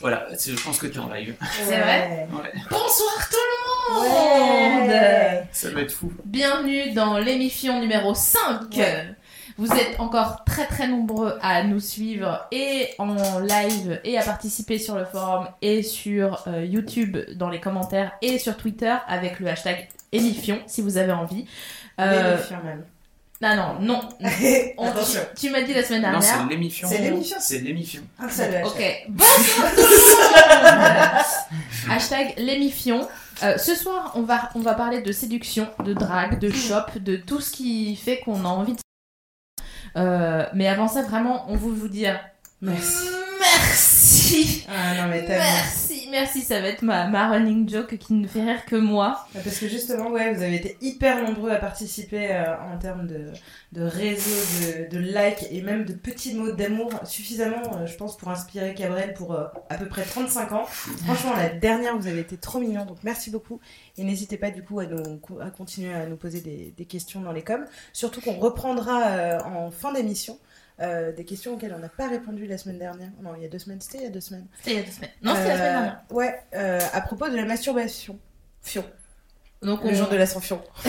Voilà, je pense que tu es en live. C'est vrai? Ouais, Bonsoir tout le monde ça va être fou. Bienvenue dans l'émission numéro 5 Vous êtes encore très très nombreux à nous suivre et en live et à participer sur le forum et sur euh, YouTube dans les commentaires et sur Twitter avec le hashtag émifion si vous avez envie. Euh, même. Non, non, non. On- Attention. tu m'as dit la semaine Non, dernière. c'est l'émission. C'est l'émission. C'est l'émission. Hashtag. Ok, bonsoir tout le monde Hashtag l'émifion. Euh, ce soir, on va, on va parler de séduction, de drague, de shop, de tout ce qui fait qu'on a envie de... Euh, mais avant ça, vraiment, on veut vous dire Merci. merci Ah non, mais tellement. Merci, ça va être ma, running joke qui ne fait rire que moi. Parce que justement, ouais, vous avez été hyper nombreux à participer euh, en termes de, de réseau, de, de likes et même de petits mots d'amour, suffisamment, euh, je pense, pour inspirer Cabrel pour euh, à peu près 35 ans. Franchement, la dernière, vous avez été trop mignons, donc merci beaucoup. Et n'hésitez pas du coup à, nous, à continuer à nous poser des, questions dans les coms. Surtout qu'on reprendra en fin d'émission. Euh, des questions auxquelles on n'a pas répondu la semaine dernière. Non, il y a deux semaines. C'était il y a deux semaines. C'était il y a deux semaines. Non, c'était la semaine Euh, dernière. Ouais, euh, à propos de la masturbation. Fion. Donc Le on, jour de l'ascension.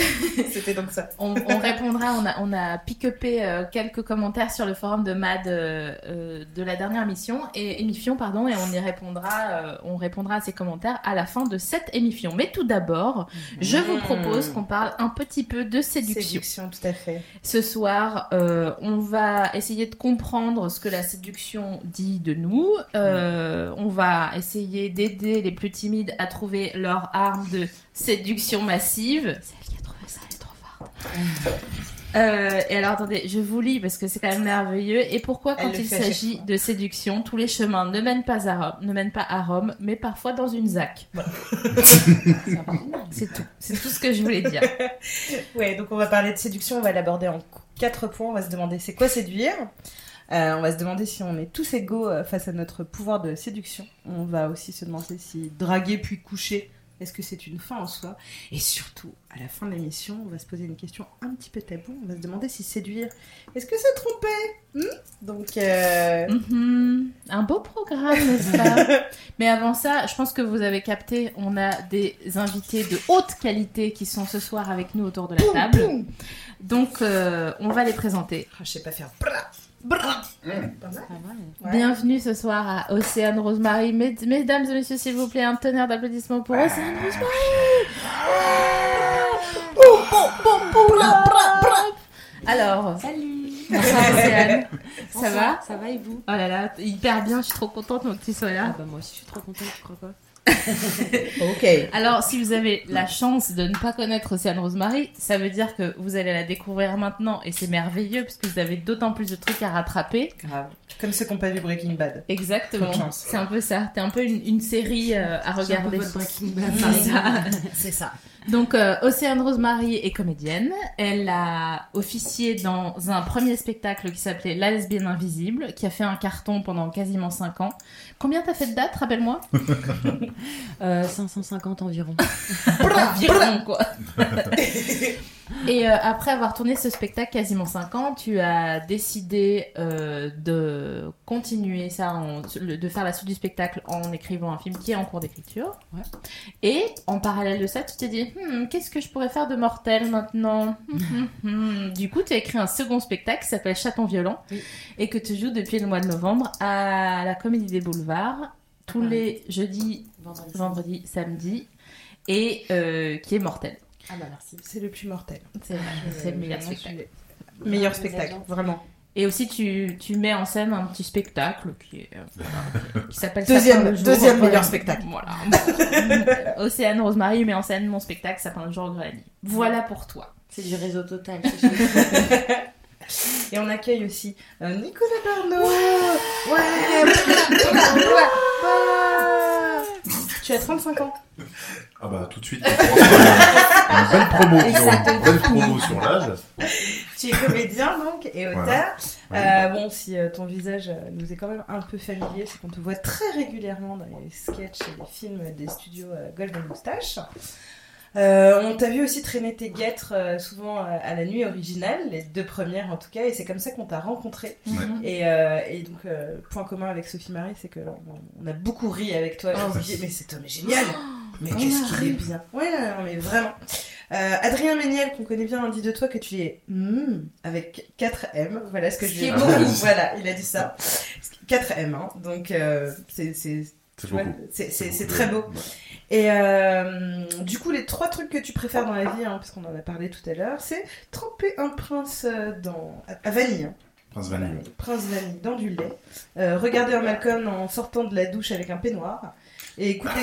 C'était donc ça. on, on répondra, on a, on a pick-upé euh, quelques commentaires sur le forum de MAD euh, euh, de la dernière émission, et émission, pardon, et on y répondra, euh, on répondra à ces commentaires à la fin de cette émission. Mais tout d'abord, je vous propose qu'on parle un petit peu de séduction. Séduction, tout à fait. Ce soir, on va essayer de comprendre ce que la séduction dit de nous. On va essayer d'aider les plus timides à trouver leur arme de séduction massive. C'est elle qui a trouvé ça, elle est trop forte. Euh, et alors attendez, je vous lis parce que c'est quand même merveilleux. Et pourquoi quand il s'agit de séduction, tous les chemins ne mènent pas à Rome, ne mènent pas à Rome, mais parfois dans une ZAC. C'est tout. C'est tout ce que je voulais dire. Ouais, donc on va parler de séduction, on va l'aborder en quatre points. On va se demander c'est quoi séduire. Euh, on va se demander si on est tous égaux euh, face à notre pouvoir de séduction. On va aussi se demander si draguer puis coucher, est-ce que c'est une fin en soi? Et surtout, à la fin de l'émission, on va se poser une question un petit peu tabou. On va se demander si séduire, est-ce que c'est tromper Hmm? Donc, euh, Mhm. Un beau programme, n'est-ce pas? Mais avant ça, je pense que vous avez capté, on a des invités de haute qualité qui sont ce soir avec nous autour de la table. boum. Donc, euh, on va les présenter. Ah, je sais pas faire. Mal. Ouais. Bienvenue ce soir à Océane Rosemary. Mes- mesdames et messieurs, s'il vous plaît, un tonnerre d'applaudissements pour Océane Rosemary. Alors, Salut bonsoir Océane. Ça Bonsoir, va? Ça va et vous? Oh là là, hyper bien, je suis trop contente donc, que tu sois là. Ah bah moi aussi je suis trop contente, je crois pas. Ok. Alors, si vous avez la chance de ne pas connaître Océane Rosemary, ça veut dire que vous allez la découvrir maintenant et c'est merveilleux parce que vous avez d'autant plus de trucs à rattraper. Grave. Comme ceux qui n'ont pas vu Breaking Bad. Exactement. C'est un peu ça. T'es un peu une, une série euh, à J'ai un peu regarder. votre Breaking Bad. C'est ça. Donc, euh, Océane Rosemary est comédienne. Elle a officié dans un premier spectacle qui s'appelait La lesbienne invisible, qui a fait un carton pendant quasiment 5 ans. Combien t'as fait de dates, rappelle-moi Euh, 550 environ. Environ, quoi. Et euh, après avoir tourné ce spectacle quasiment 5 ans, tu as décidé euh, de continuer ça, en- de faire la suite du spectacle en écrivant un film qui est en cours d'écriture. Ouais. Et en parallèle de ça, tu t'es dit, Hmm, qu'est-ce que je pourrais faire de mortel maintenant? Du coup, tu as écrit un second spectacle qui s'appelle Chaton violent Oui. et que tu joues depuis le mois de novembre à la Comédie des Boulevards tous Ouais. les jeudis, Vendredi. vendredis, samedis et euh, qui est mortel. Ah bah merci. C'est le plus mortel. C'est le meilleur spectacle. suis- Meilleur spectacle, vraiment. Et aussi, tu, tu mets en scène un petit spectacle qui, est, euh, qui s'appelle Deuxième- Sapin le jour. deuxième meilleur spectacle. Voilà. Océane Rosemary met en scène mon spectacle Sapin le jour Granny. Voilà pour toi. C'est du réseau total. Et on accueille aussi euh, Nicolas Barneau. Ouais. Ouais. Tu as 35 ans. Ah bah tout de suite, une belle promo, une belle promo sur l'âge. Tu es comédien donc et auteur. Voilà. Euh, bon, si euh, ton visage euh, nous est quand même un peu familier, c'est qu'on te voit très régulièrement dans les sketchs et les films des studios euh, Golden Moustache. Euh, on t'a vu aussi traîner tes guêtres euh, souvent euh, à la nuit originale, les deux premières en tout cas, et c'est comme ça qu'on t'a rencontré. Et, euh, et donc, euh, point commun avec Sophie Marie, c'est que on, on a beaucoup ri avec toi. Oh, dit, mais cet homme est génial! Mais on qu'est-ce qu'il est bien! Ouais, non, mais vraiment. Euh, Adrien Méniel, qu'on connaît bien, dit de toi que tu es mm, avec 4 M. Voilà ce que je lui ai dit. Voilà, il a dit ça. 4 M, hein. Donc, euh, c'est très beau. Ouais. Et euh, du coup, les trois trucs que tu préfères dans la vie, hein, parce qu'on en a parlé tout à l'heure, c'est tremper un prince euh, dans à vanille. hein. Prince Vanille. Prince vanille dans du lait. Euh, regarder un Malcolm en sortant de la douche avec un peignoir. Et écouter.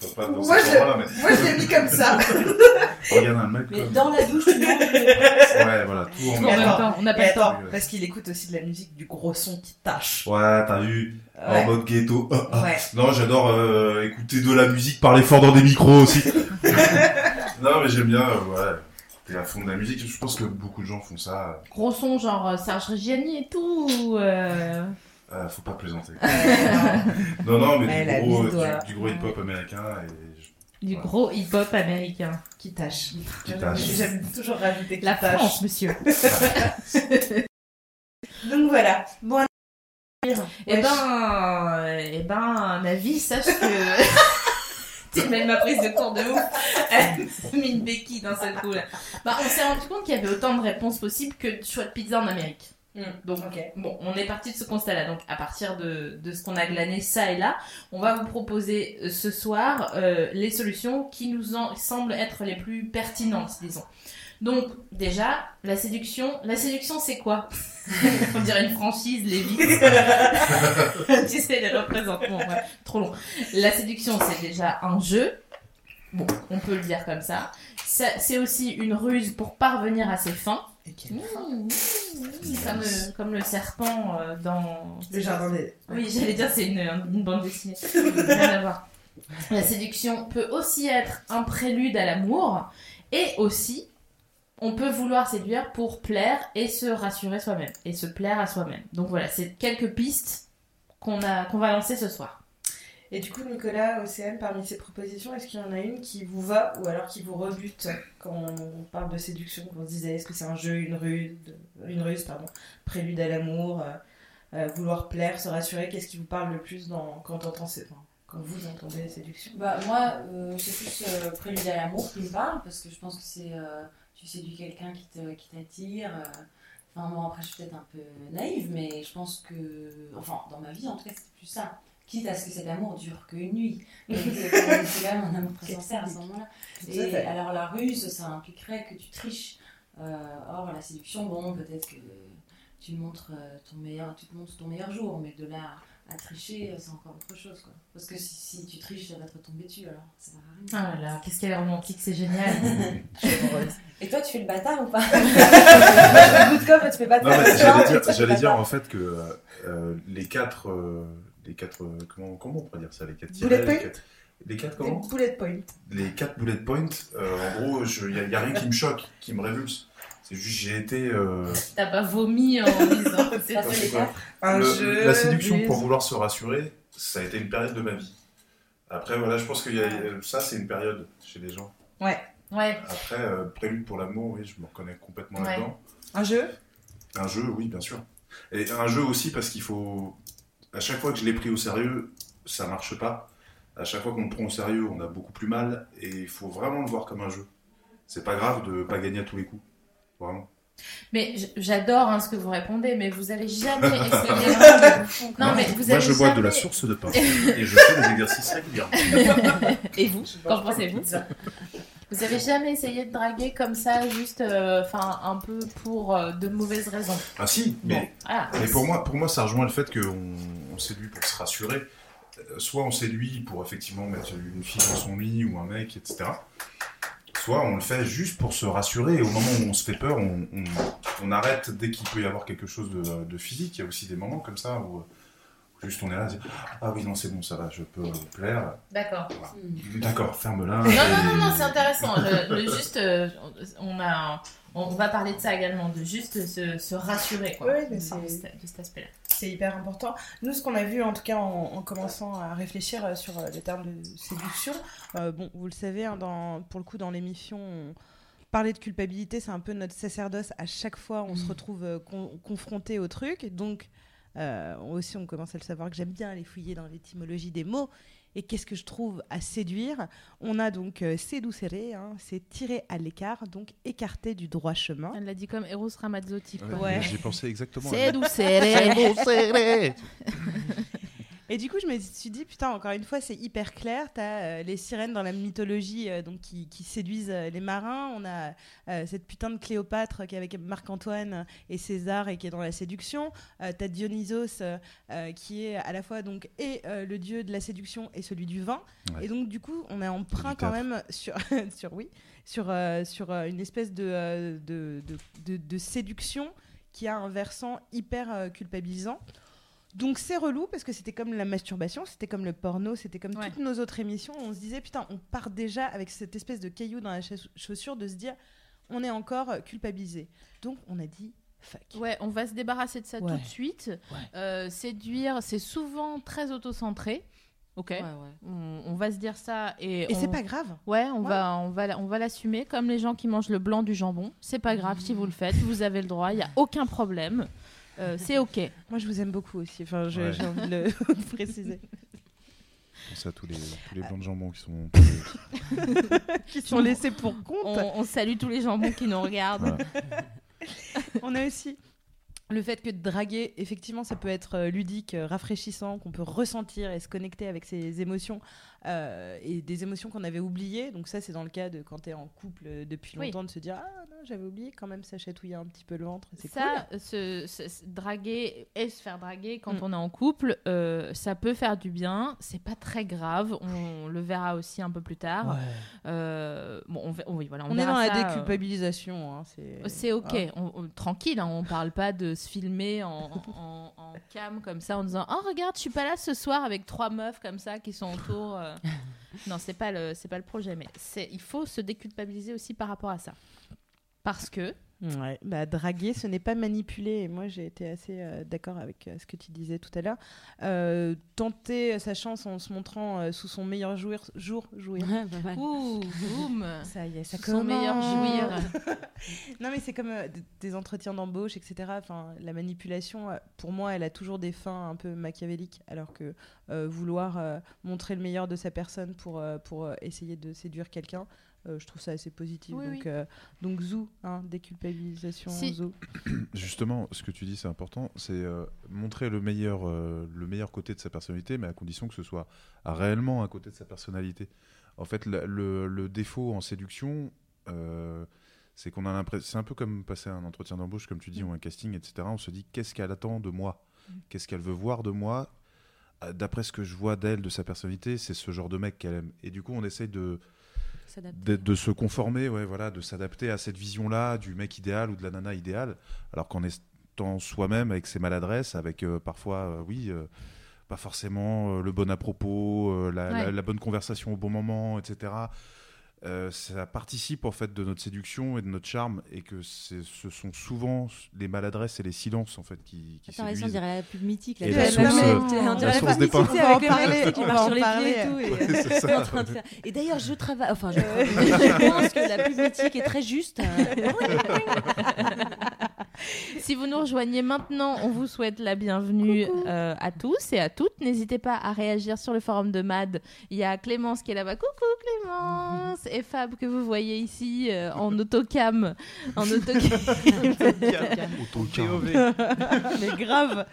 Faut pas dans Moi, je- Moi, je l'ai mis comme ça. mais regarde un mec Mais comme... dans la douche, tu manges Ouais, voilà, tout en En même temps. on n'a pas le temps. attends, parce qu'il écoute aussi de la musique du gros son qui tâche. Ouais, t'as vu, en mode ghetto. Ah, ah. Ouais. Non, j'adore euh, écouter de la musique, parler fort dans des micros aussi. non, mais j'aime bien, euh, ouais. T'es à fond de la musique, je pense que beaucoup de gens font ça. Gros son, genre euh, Serge Reggiani et tout. ou, euh, Euh, faut pas plaisanter. Non, non, mais du gros, doigt. du, du gros hip-hop américain et je- Du gros hip-hop américain. qui tâche. Qui tâche. J'aime toujours rajouter qui La tâche. France, monsieur. Donc voilà. Bon, Eh Wesh. ben, euh, eh ben, ma vie, sache que. Tu mets ma prise de cours de ouf. Elle mis une béquille d'un seul coup là. Bah, on s'est rendu compte qu'il y avait autant de réponses possibles que de choix de pizza en Amérique. Donc, ok. bon, on est parti de ce constat-là. Donc, à partir de, de ce qu'on a glané ça et là, on va vous proposer euh, ce soir euh, les solutions qui nous en semblent être les plus pertinentes, disons. Donc, déjà, la séduction. La séduction, c'est quoi? On dirait une franchise, les tu sais, les représentements, ouais, trop long. La séduction, c'est déjà un jeu. Bon, on peut le dire comme ça. Ça- C'est aussi une ruse pour parvenir à ses fins. Et quel- Mmh, mmh, comme, le, comme le serpent euh, dans... Le jardin des. Oui, j'allais dire c'est une, une bande dessinée. Rien à voir. La séduction peut aussi être un prélude à l'amour et aussi on peut vouloir séduire pour plaire et se rassurer soi-même et se plaire à soi-même. Donc voilà, c'est quelques pistes qu'on a qu'on va lancer ce soir. Et du coup, Nicolas, Océane, parmi ces propositions, est-ce qu'il y en a une qui vous va ou alors qui vous rebute quand on parle de séduction Quand on se disait, est-ce que c'est un jeu, une ruse, une ruse pardon, prélude à l'amour, euh, euh, vouloir plaire, se rassurer Qu'est-ce qui vous parle le plus quand, entend, enfin, quand vous entendez séduction Bah, moi, euh, c'est plus prélude à l'amour qui me parle, parce que je pense que c'est. tu séduis quelqu'un qui te- qui t'attire. Enfin, moi, après, je suis peut-être un peu naïve, mais je pense que. Enfin, dans ma vie, en tout cas, c'est plus ça. Quitte à ce que cet amour dure qu'une nuit. Donc, c'est quand même un amour très sincère à ce moment-là. Et alors, la ruse, ça impliquerait que tu triches. Euh, or, la séduction, bon, peut-être que tu montres euh, ton meilleur, tu te montres ton meilleur jour, mais de là à tricher, euh, c'est encore autre chose, quoi. Parce que si, si tu triches, ça va te retomber dessus, alors ça à rien. Ah là là, qu'est-ce qu'elle est romantique, c'est génial. Et toi, tu fais le bâtard ou pas Je goûte comme tu fais pas de j'allais dire, en fait que euh, les quatre, euh, les quatre, euh, comment, comment on pourrait dire ça, les quatre Bullet tirets, les quatre, les quatre comment bullet points. Les quatre bullet points. euh, en gros, il y, a- y a rien qui me choque, qui me révulse. C'est juste j'ai été euh, T'as pas vomi en disant c'est fait les quatre Un le- jeu. la séduction des- pour vouloir se rassurer, ça a été une période de ma vie. Après voilà, je pense que y a- ça c'est une période chez les gens. Ouais, Après euh, prélude pour l'amour, oui, je me reconnais complètement Ouais. là-dedans. Un jeu? Un jeu, oui, bien sûr. Et un jeu aussi parce qu'il faut. À chaque fois que je l'ai pris au sérieux, ça marche pas. À chaque fois qu'on le prend au sérieux, on a beaucoup plus mal. Et il faut vraiment le voir comme un jeu. C'est pas grave de pas gagner à tous les coups. Vraiment. mais j'adore hein, ce que vous répondez, mais vous allez jamais essayer. Non, Moi, mais vous moi, je bois de jamais- la source de pain. et je fais des exercices régulièrement. Et vous Qu'en pensez-vous Vous avez jamais essayé de draguer comme ça, juste, euh, un peu pour euh, de mauvaises raisons? Ah si, mais, Ah, mais pour, moi, pour moi, ça rejoint le fait qu'on on séduit pour se rassurer. Euh, Soit on séduit pour effectivement mettre une fille dans son lit ou un mec, etc. Soit on le fait juste pour se rassurer et au moment où on se fait peur, on, on- on arrête dès qu'il peut y avoir quelque chose de, de physique. Il y a aussi des moments comme ça où, juste on est là, ah oui non c'est bon ça va, je peux vous plaire. D'accord. D'accord, ferme-la. Non, non, non, non, c'est intéressant. Le, le juste, euh, on, a, on va parler de ça également, de juste se, se rassurer, quoi. Mais de, cet aspect-là. C'est hyper important. Nous, ce qu'on a vu, en tout cas, en, en commençant à réfléchir euh, sur euh, les termes de séduction, euh, bon, vous le savez, hein, dans, pour le coup, dans l'émission, on- parler de culpabilité, c'est un peu notre sacerdoce. À chaque fois, on se retrouve euh, con- confronté au truc. Donc, euh, aussi, on commence à le savoir que j'aime bien aller fouiller dans l'étymologie des mots. Et qu'est-ce que je trouve à séduire? On a donc euh, séducere, hein, c'est tirer à l'écart, donc écarter du droit chemin. Elle l'a dit comme Eros Ramazzotti. Ouais. J'ai pensé exactement. à C'est lui. Et du coup, je me suis dit, putain, encore une fois, c'est hyper clair. T'as euh, les sirènes dans la mythologie euh, donc, qui, qui séduisent euh, les marins. On a euh, cette putain de Cléopâtre qui est avec Marc-Antoine et César et qui est dans la séduction. Euh, T'as Dionysos qui est à la fois donc, et le dieu de la séduction et celui du vin. Ouais. Et donc, du coup, on est emprunt quand même sur, sur, oui, sur, sur une espèce de, de, de, de- de séduction qui a un versant hyper culpabilisant. Donc c'est relou parce que c'était comme la masturbation, c'était comme le porno, c'était comme Ouais. toutes nos autres émissions. On se disait putain, on part déjà avec cette espèce de caillou dans la chauss- chaussure de se dire on est encore culpabilisé. Donc on a dit fuck. Ouais, on va se débarrasser de ça Ouais. tout de suite. Euh, séduire, c'est souvent très autocentré. Ok. Ouais, ouais. On, on va se dire ça et. Et c'est pas grave. Ouais, on Ouais. va, on va, on va l'assumer comme les gens qui mangent le blanc du jambon. C'est pas grave si vous le faites, vous avez le droit, il y a aucun problème. Euh, c'est ok. Moi je vous aime beaucoup aussi. Enfin, Ouais. j'ai envie de le de préciser. Pensez à tous les, tous les blancs de jambon qui sont. Qui sont laissés pour compte. On, on salue tous les jambons qui nous regardent. Voilà. On a aussi le fait que draguer, effectivement, ça peut être euh, ludique, euh, rafraîchissant, qu'on peut ressentir et se connecter avec ses émotions euh, et des émotions qu'on avait oubliées. Donc ça, c'est dans le cas de quand tu es en couple euh, depuis Oui. longtemps, de se dire ah non, j'avais oublié quand même, ça chatouillait un petit peu le ventre, c'est cool. Ça, se, se- se draguer et se faire draguer quand Mm. on est en couple, euh, ça peut faire du bien. C'est pas très grave. On le verra aussi un peu plus tard. Euh, bon, on, va- oui, voilà, on, On, est dans la ça, euh, déculpabilisation. hein, c'est C'est ok, Ah. on- tranquille, hein, on parle pas de se filmer en, en- en cam comme ça en disant Oh regarde, je suis pas là ce soir avec trois meufs comme ça qui sont autour. euh. Non, c'est pas le c'est pas le projet, mais il faut se déculpabiliser aussi par rapport à ça, parce que Ouais, bah, draguer, ce n'est pas manipuler. Et moi, j'ai été assez euh, d'accord avec euh, ce que tu disais tout à l'heure. Euh, tenter sa chance en se montrant sous son meilleur jouir, jour, jouir. Ouh boum, Ça y est, ça son meilleur commence. jouir. Non, mais c'est comme des entretiens d'embauche, etc. Enfin, la manipulation, pour moi, elle a toujours des fins un peu machiavéliques, alors que vouloir montrer le meilleur de sa personne pour, pour essayer de séduire quelqu'un, euh, je trouve ça assez positif. Oui, donc, oui. euh, donc, zou, hein, déculpabilisation, Si. zou. Justement, ce que tu dis, c'est important. C'est euh, montrer le meilleur, euh, le meilleur côté de sa personnalité, mais à condition que ce soit réellement un côté de sa personnalité. En fait, la- le, le défaut en séduction, euh, c'est qu'on a l'impression. C'est un peu comme passer un entretien d'embauche, comme tu dis, ou un casting, etc. On se dit qu'est-ce qu'elle attend de moi? Qu'est-ce qu'elle veut voir de moi? D'après ce que je vois d'elle, de sa personnalité, c'est ce genre de mec qu'elle aime. Et du coup, on essaye de. De, de se conformer, ouais, voilà, de s'adapter à cette vision-là du mec idéal ou de la nana idéale, alors qu'en étant soi-même avec ses maladresses, avec euh, parfois, euh, oui, euh, pas forcément euh, le bon à propos, euh, la, Ouais. la- la bonne conversation au bon moment, etc. Euh, ça participe en fait de notre séduction et de notre charme et que ce sont souvent les maladresses et les silences en fait qui, qui T'as raison, on séduisent. dirait la pub mythique. Là, Et Tu la source, euh, on dirait la la pub mythique, On avec le mec parler, qui on marche en sur les pieds et tout. et- Ouais, est en train de faire. Et d'ailleurs, je travaille. Enfin, je, je pense que la pub mythique est très juste. Si vous nous rejoignez maintenant, on vous souhaite la bienvenue euh, à tous et à toutes. N'hésitez pas à réagir sur le forum de MAD. Il y a Clémence qui est là-bas. Coucou Clémence Et Fab que vous voyez ici euh, en autocam. En autocam. Mais grave.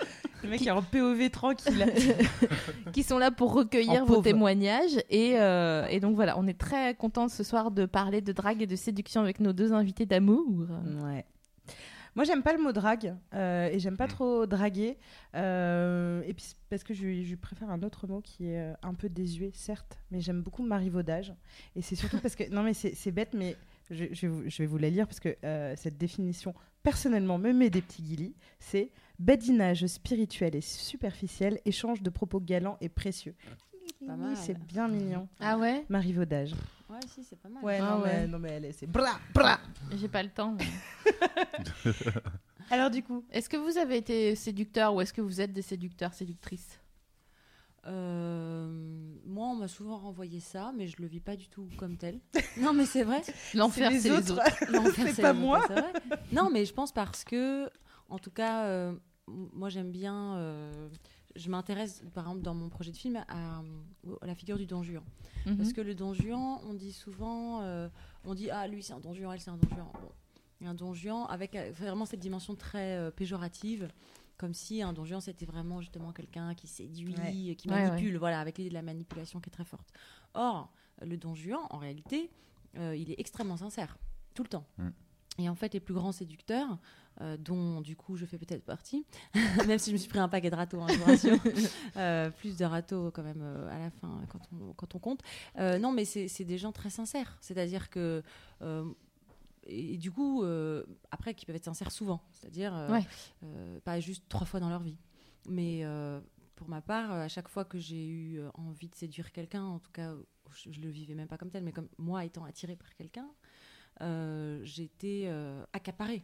Le mec est en POV tranquille. qui sont là pour recueillir En vos pauvre. témoignages. Et, euh, et donc voilà, on est très content ce soir de parler de drague et de séduction avec nos deux invités d'amour. Ouais. Moi, j'aime pas le mot drague euh, et j'aime pas trop draguer. euh, et puis, c'est parce que je, je préfère un autre mot qui est euh, un peu désuet, certes, mais j'aime beaucoup marivaudage. Et c'est surtout parce que. Non, mais c'est bête, mais je, je vais vous- je vais vous la lire parce que euh, cette définition, personnellement, me met des petits guillis. C'est badinage spirituel et superficiel, échange de propos galants et précieux. Mal. C'est bien mignon. Ah ouais? Marivaudage. Ouais, si, c'est pas mal. Ouais, Ah non, ouais. Mais, non, mais elle est. C'est bra, bra. J'ai pas le temps. mais- Alors, du coup. Est-ce que vous avez été séducteur ou est-ce que vous êtes des séducteurs, séductrices? Euh, moi, on m'a souvent renvoyé ça, mais je le vis pas du tout comme tel. non, mais c'est vrai. L'enfer, les c'est les autres. autres. L'enfer, C'est pas moi. vrai. Non, mais je pense parce que, en tout cas, euh, moi j'aime bien. euh, je m'intéresse, par exemple, dans mon projet de film, à, à la figure du Don Juan. Mhm. Parce que le Don Juan, on dit souvent, euh, on dit ah lui c'est un Don Juan, elle c'est un Don Juan. Bon, un Don Juan avec euh, vraiment cette dimension très euh, péjorative, comme si un Don Juan c'était vraiment justement quelqu'un qui séduit, Ouais. qui Ouais, manipule, voilà, avec l'idée de la manipulation qui est très forte. Or, le Don Juan, en réalité, euh, il est extrêmement sincère, tout le temps. Mm. Et en fait, les plus grands séducteurs, euh, dont du coup je fais peut-être partie, même si je me suis pris un paquet de râteaux, hein, je vous rassure. Euh, plus de râteaux quand même euh, à la fin quand on, quand on compte. Euh, non, mais c'est des gens très sincères. C'est-à-dire que. et, et du coup, après, qui peuvent être sincères souvent. C'est-à-dire, Ouais. pas juste trois fois dans leur vie. Mais pour ma part, à chaque fois que j'ai eu envie de séduire quelqu'un, en tout cas, je, je le vivais même pas comme tel, mais comme moi étant attirée par quelqu'un, j'étais euh, accaparée.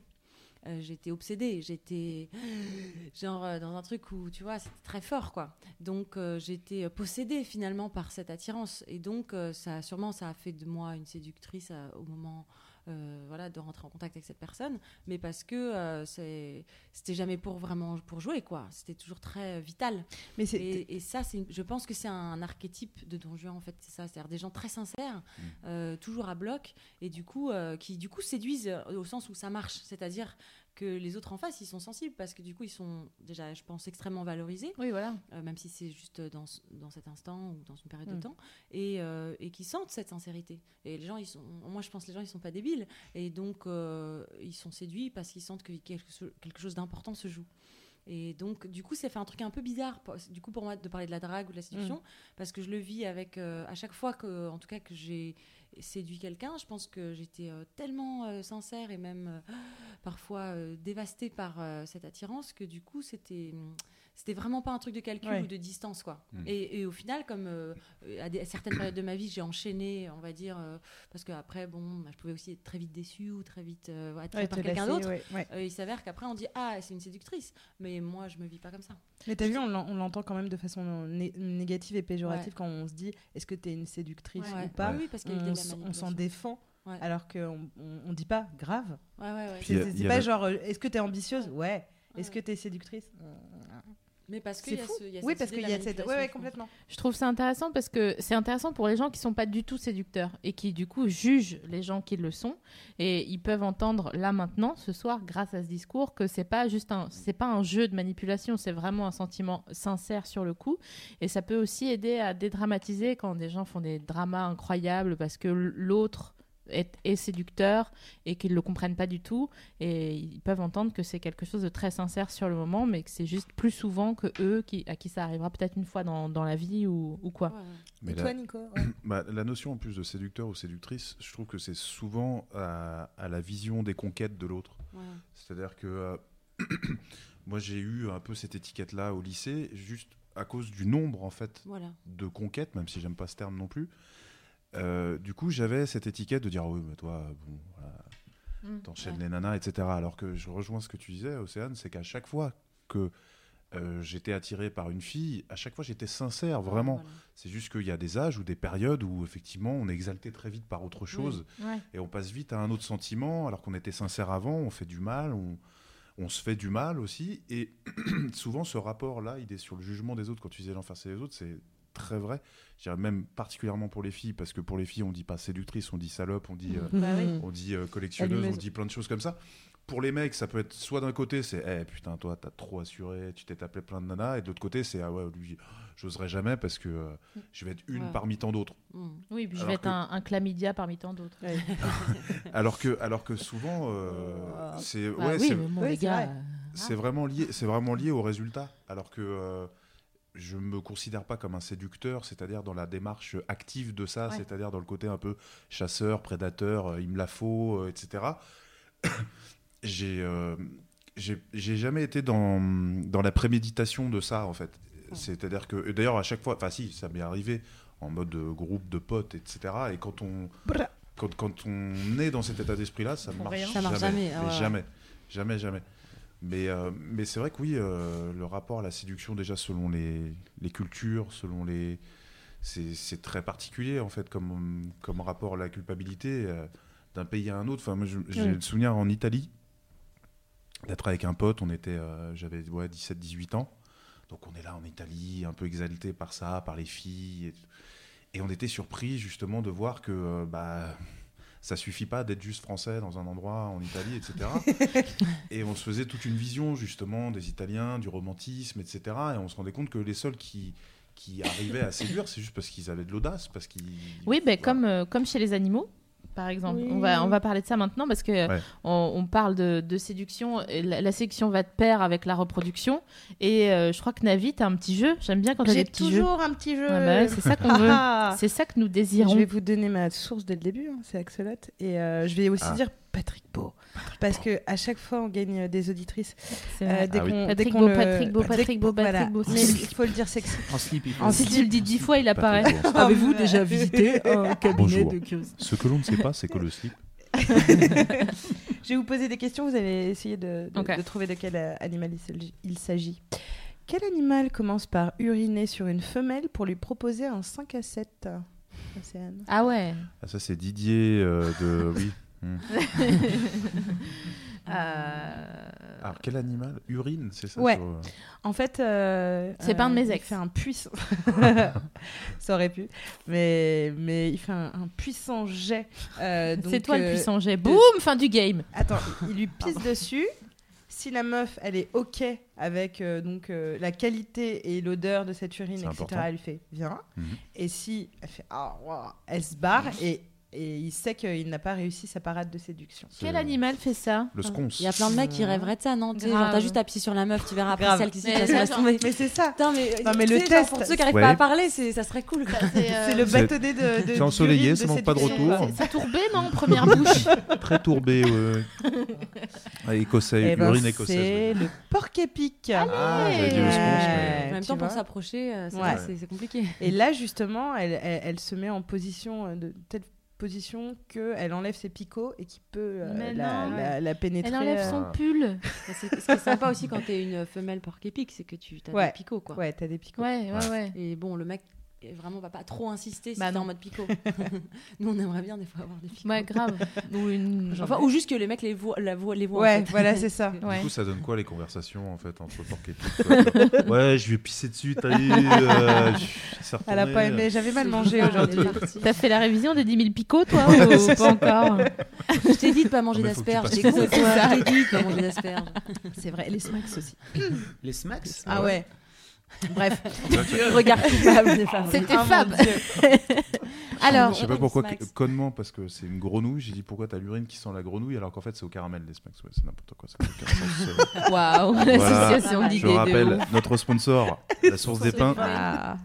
Euh, j'étais obsédée, j'étais genre euh, dans un truc où tu vois c'était très fort quoi. Donc euh, j'étais euh, possédée finalement par cette attirance et donc euh, ça sûrement ça a fait de moi une séductrice euh, au moment euh, voilà de rentrer en contact avec cette personne, mais parce que euh, c'est c'était jamais pour vraiment pour jouer quoi. C'était toujours très euh, vital. Mais c'est. Et, et ça, c'est, une- je pense que c'est un archétype de Don Juan, en fait, c'est ça, c'est-à-dire des gens très sincères, euh, toujours à bloc, et du coup, euh, qui du coup séduisent euh, au sens où ça marche, c'est-à-dire que les autres en face, ils sont sensibles parce que du coup, ils sont déjà, je pense, extrêmement valorisés, Oui, voilà. euh, même si c'est juste dans, dans cet instant ou dans une période Mm. de temps, et, euh, et qui sentent cette sincérité. Et les gens, ils sont, moi, je pense, que les gens, ils sont pas débiles, et donc euh, ils sont séduits parce qu'ils sentent que quelque, quelque chose d'important se joue. Et donc, du coup, ça fait un truc un peu bizarre, pour- du coup, pour moi, de parler de la drague ou de la séduction, Mm. parce que je le vis avec, à chaque fois que, en tout cas, que j'ai séduit quelqu'un, je pense que j'étais euh, tellement euh, sincère et même euh, parfois dévastée par cette attirance que du coup, c'était, hum, c'était vraiment pas un truc de calcul Ouais. ou de distance, quoi. Mm. Et, et au final, comme euh, à, des- à certaines périodes de ma vie, j'ai enchaîné, on va dire, euh, parce qu'après, bon, bah, je pouvais aussi être très vite déçue ou très vite euh, attirée Ouais, par quelqu'un d'autre. ouais, ouais. Euh, il s'avère qu'après on dit ah c'est une séductrice, mais moi je me vis pas comme ça. Mais t'as vu, on l'en- on l'entend quand même de façon né- négative et péjorative Ouais. quand on se dit est-ce que t'es une séductrice Ouais. ou pas Oui, parce on, s'en défend Ouais. alors qu'on on, on dit pas grave. Ouais ouais C'est pas genre euh, est-ce que t'es ambitieuse? Ouais. Est-ce que t'es séductrice? Mais parce que C'est y a fou. ce- y a Oui, cette parce qu'il y a cette. Ouais, manipulation, ouais, complètement. Je trouve ça intéressant parce que c'est intéressant pour les gens qui sont pas du tout séducteurs et qui du coup jugent les gens qui le sont et ils peuvent entendre là maintenant ce soir grâce à ce discours que c'est pas juste un c'est pas un jeu de manipulation, c'est vraiment un sentiment sincère sur le coup et ça peut aussi aider à dédramatiser quand des gens font des dramas incroyables parce que l'autre est, est séducteur et qu'ils le comprennent pas du tout et ils peuvent entendre que c'est quelque chose de très sincère sur le moment mais que c'est juste plus souvent que eux qui, à qui ça arrivera peut-être une fois dans, dans la vie ou, ou quoi. Ouais, ouais. Mais Et la- toi, Nico Bah, la notion en plus de séducteur ou séductrice, je trouve que c'est souvent à, à la vision des conquêtes de l'autre. Ouais. C'est-à-dire que euh, moi j'ai eu un peu cette étiquette-là au lycée, juste à cause du nombre en fait Voilà. de conquêtes, même si j'aime pas ce terme non plus. Euh, du coup, j'avais cette étiquette de dire Ah oui, mais toi, bon, voilà, Mm. t'enchaînes Ouais. les nanas, etc. Alors que je rejoins ce que tu disais, Océane, c'est qu'à chaque fois que euh, j'étais attiré par une fille, à chaque fois j'étais sincère, vraiment. Voilà. C'est juste qu'il y a des âges ou des périodes où effectivement on est exalté très vite par autre chose Ouais. et on passe vite à un autre sentiment alors qu'on était sincère avant, on fait du mal, on, on se fait du mal aussi. Et souvent ce rapport-là, il est sur le jugement des autres. Quand tu disais l'enfer c'est les autres, c'est très vrai. Je dirais même particulièrement pour les filles, parce que pour les filles on dit pas séductrice, on dit salope, on dit, euh, Bah oui. on dit euh, collectionneuse, Allumeuse. on dit plein de choses comme ça. pour les mecs, ça peut être soit d'un côté, c'est eh putain, toi, t'as trop assuré, tu t'es tapé plein de nanas, et de l'autre côté, c'est ah ouais, lui, j'oserais jamais parce que euh, je vais être une Ouais. parmi tant d'autres. Mm. Oui, puis je Alors vais être un, un chlamydia parmi tant d'autres. Alors que, alors que souvent, euh, c'est Bah ouais, oui, c'est- bon, oui, vrai. c'est vraiment lié, c'est vraiment lié au résultat. Alors que euh, je me considère pas comme un séducteur, c'est-à-dire dans la démarche active de ça, Ouais. c'est-à-dire dans le côté un peu chasseur, prédateur, euh, il me la faut, euh, etc. j'ai, euh, j'ai, jamais été dans, dans la préméditation de ça en fait. C'est-à-dire que, d'ailleurs à chaque fois, enfin si, ça m'est arrivé en mode groupe de potes, etc. Et quand on, Bra. quand, quand on est dans cet état d'esprit-là, ça font marche rien. Ça marche jamais, ah ouais. jamais, jamais, jamais. Mais, euh, mais c'est vrai que oui, euh, le rapport à la séduction, déjà selon les, les cultures, selon les. C'est très particulier en fait comme, comme rapport à la culpabilité euh, d'un pays à un autre. Enfin, moi, j'ai Mm. le souvenir en Italie d'être avec un pote, on était, j'avais ouais, 17-18 ans. Donc on est là en Italie, un peu exalté par ça, par les filles. Et, et on était surpris justement de voir que bah, ça suffit pas d'être juste français dans un endroit en Italie, etc. et on se faisait toute une vision justement des Italiens, du romantisme, etc. Et on se rendait compte que les seuls qui, qui arrivaient à séduire, c'est juste parce qu'ils avaient de l'audace, parce qu'ils... Oui, ben voilà. comme, euh, comme chez les animaux, par exemple. Oui. On, va, on va parler de ça maintenant parce que Ouais. on, on parle de, de séduction. et La, la séduction va de pair avec la reproduction. Et euh, je crois que Navi, t'as un petit jeu. J'aime bien quand t'as J'ai des petits jeux. toujours un petit jeu. Ah bah ouais, c'est ça qu'on veut. C'est ça que nous Je désirons. vais vous donner ma source dès le début, hein, c'est Axolot. Et euh, je vais aussi Ah. dire Patrick Beau. Parce que à chaque fois, on gagne des auditrices. C'est Euh, dès Ah oui. Patrick Beau, le- Patrick Beau, Patrick Beau, voilà. Patrick Beau. Mais il faut le dire sexy. En slip, il faut. En Si tu le dis dix fois, il apparaît. Beau. Avez-vous déjà visité un cabinet Bonjour. de curiosité Ce que l'on ne sait pas, c'est que le slip... Je vais vous poser des questions, vous allez essayer de, de- Ok. de trouver de quel euh, animal il s'agit- il s'agit. Quel animal commence par uriner sur une femelle pour lui proposer un 5 à 7 Océane. Ah ouais. Ah, ça c'est Didier euh, de... Oui. Hmm. Euh, Alors quel animal? Urine, c'est ça Ouais. sur, euh, En fait, euh, C'est pas un de mes il ex. fait un puissant. ça aurait pu, mais mais il fait un, un puissant jet. euh, C'est toi le puissant jet. Boum, fin du game. Attends, il lui pisse dessus. Si la meuf, elle est ok avec euh, donc euh, la qualité et l'odeur de cette urine, etc., important. elle lui fait viens. Mhm. Et si elle fait ah, elle se barre et, et il sait qu'il n'a pas réussi sa parade de séduction. Quel euh, animal fait ça Le sconce. Il y a plein de mecs qui rêveraient de ça, non genre, t'as juste à pisser sur la meuf, tu verras après celle qui se Mais laisse ça, tomber. Mais c'est ça. Putain, mais, Non, mais le test, pour ceux qui n'arrivent Ouais. pas à parler, ça serait cool. C'est le C'est- bâtonnet de. de c'est ensoleillé, de mon pas de retour. C'est tourbé, non Première bouche. Très tourbé, ouais. Ah, écossais, Eh ben, urine écossaise. c'est le porc-épic. Ah, j'avais dit le sconce, mais... En même temps, pour s'approcher, euh, c'est compliqué. Et là, justement, elle, se met en position euh, de telle position qu'elle enlève ses picots et qui peut euh, la, non. la, la pénétrer. Elle enlève euh, son pull. Mais c'est- Ce qui est sympa aussi quand t'es une femelle porc-épic, c'est que tu as Ouais. des picots, quoi. Ouais, t'as des picots. Ouais, ouais, ouais. Et bon, le mec et vraiment va pas trop insister si Bah t'es en mode picot. Nous, on aimerait bien des fois avoir des picots. Ouais, grave. Ou une. Enfin, ou juste que les mecs les voient, la voient, les voient. en Ouais, fait. voilà, c'est ça. Ouais. Du coup, ça donne quoi les conversations en fait entre porc et pic quoi Ouais, je vais pisser dessus, t'as vu euh, Elle a pas euh. aimé, j'avais mal mangé aujourd'hui. on. T'as fait la révision des 10 000 picots, toi Ou pas encore Je t'ai dit de pas manger d'asperges. Je t'ai dit de pas manger d'asperges. C'est vrai, les smacks aussi. Les smacks Ah ouais. Bref. Regarde coupable des femmes. C'était fab. Alors, Je sais pas pourquoi, connement, parce que c'est une grenouille, j'ai dit pourquoi t'as l'urine qui sent la grenouille alors qu'en fait c'est au caramel les smacks, ouais, c'est n'importe quoi. Euh. waouh, l'association Je d'idées de rappelle notre sponsor, la source des pains. Ah.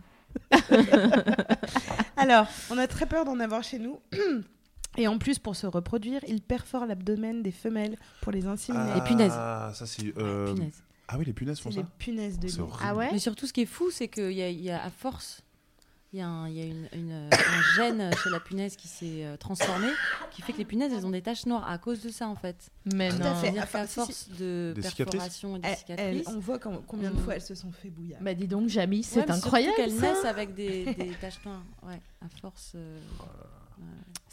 Alors, on a très peur d'en avoir chez nous. Et en plus, pour se reproduire, il perfore l'abdomen des femelles pour les inséminer. Les punaises. Ah, ça c'est. euh, Punaise. Ah oui, les punaises font C'est ça. les punaises de lit. Ah ouais Mais surtout, ce qui est fou, c'est qu'il y y a à force, il y a, un, il y a une, une, un gène chez la punaise qui s'est euh, transformé, qui fait que les punaises, elles ont des taches noires à cause de ça, en fait. Mais Tout non. à fait. C'est-à-dire Enfin, qu'à si, si. force de Des et de Elles- elles- cicatrices, on voit quand- combien de fois elles se sont fait bouillir. Bah dis donc, Jamie, Ouais, c'est surtout incroyable qu'elles naissent avec des, des taches noires. Ouais, à force. euh,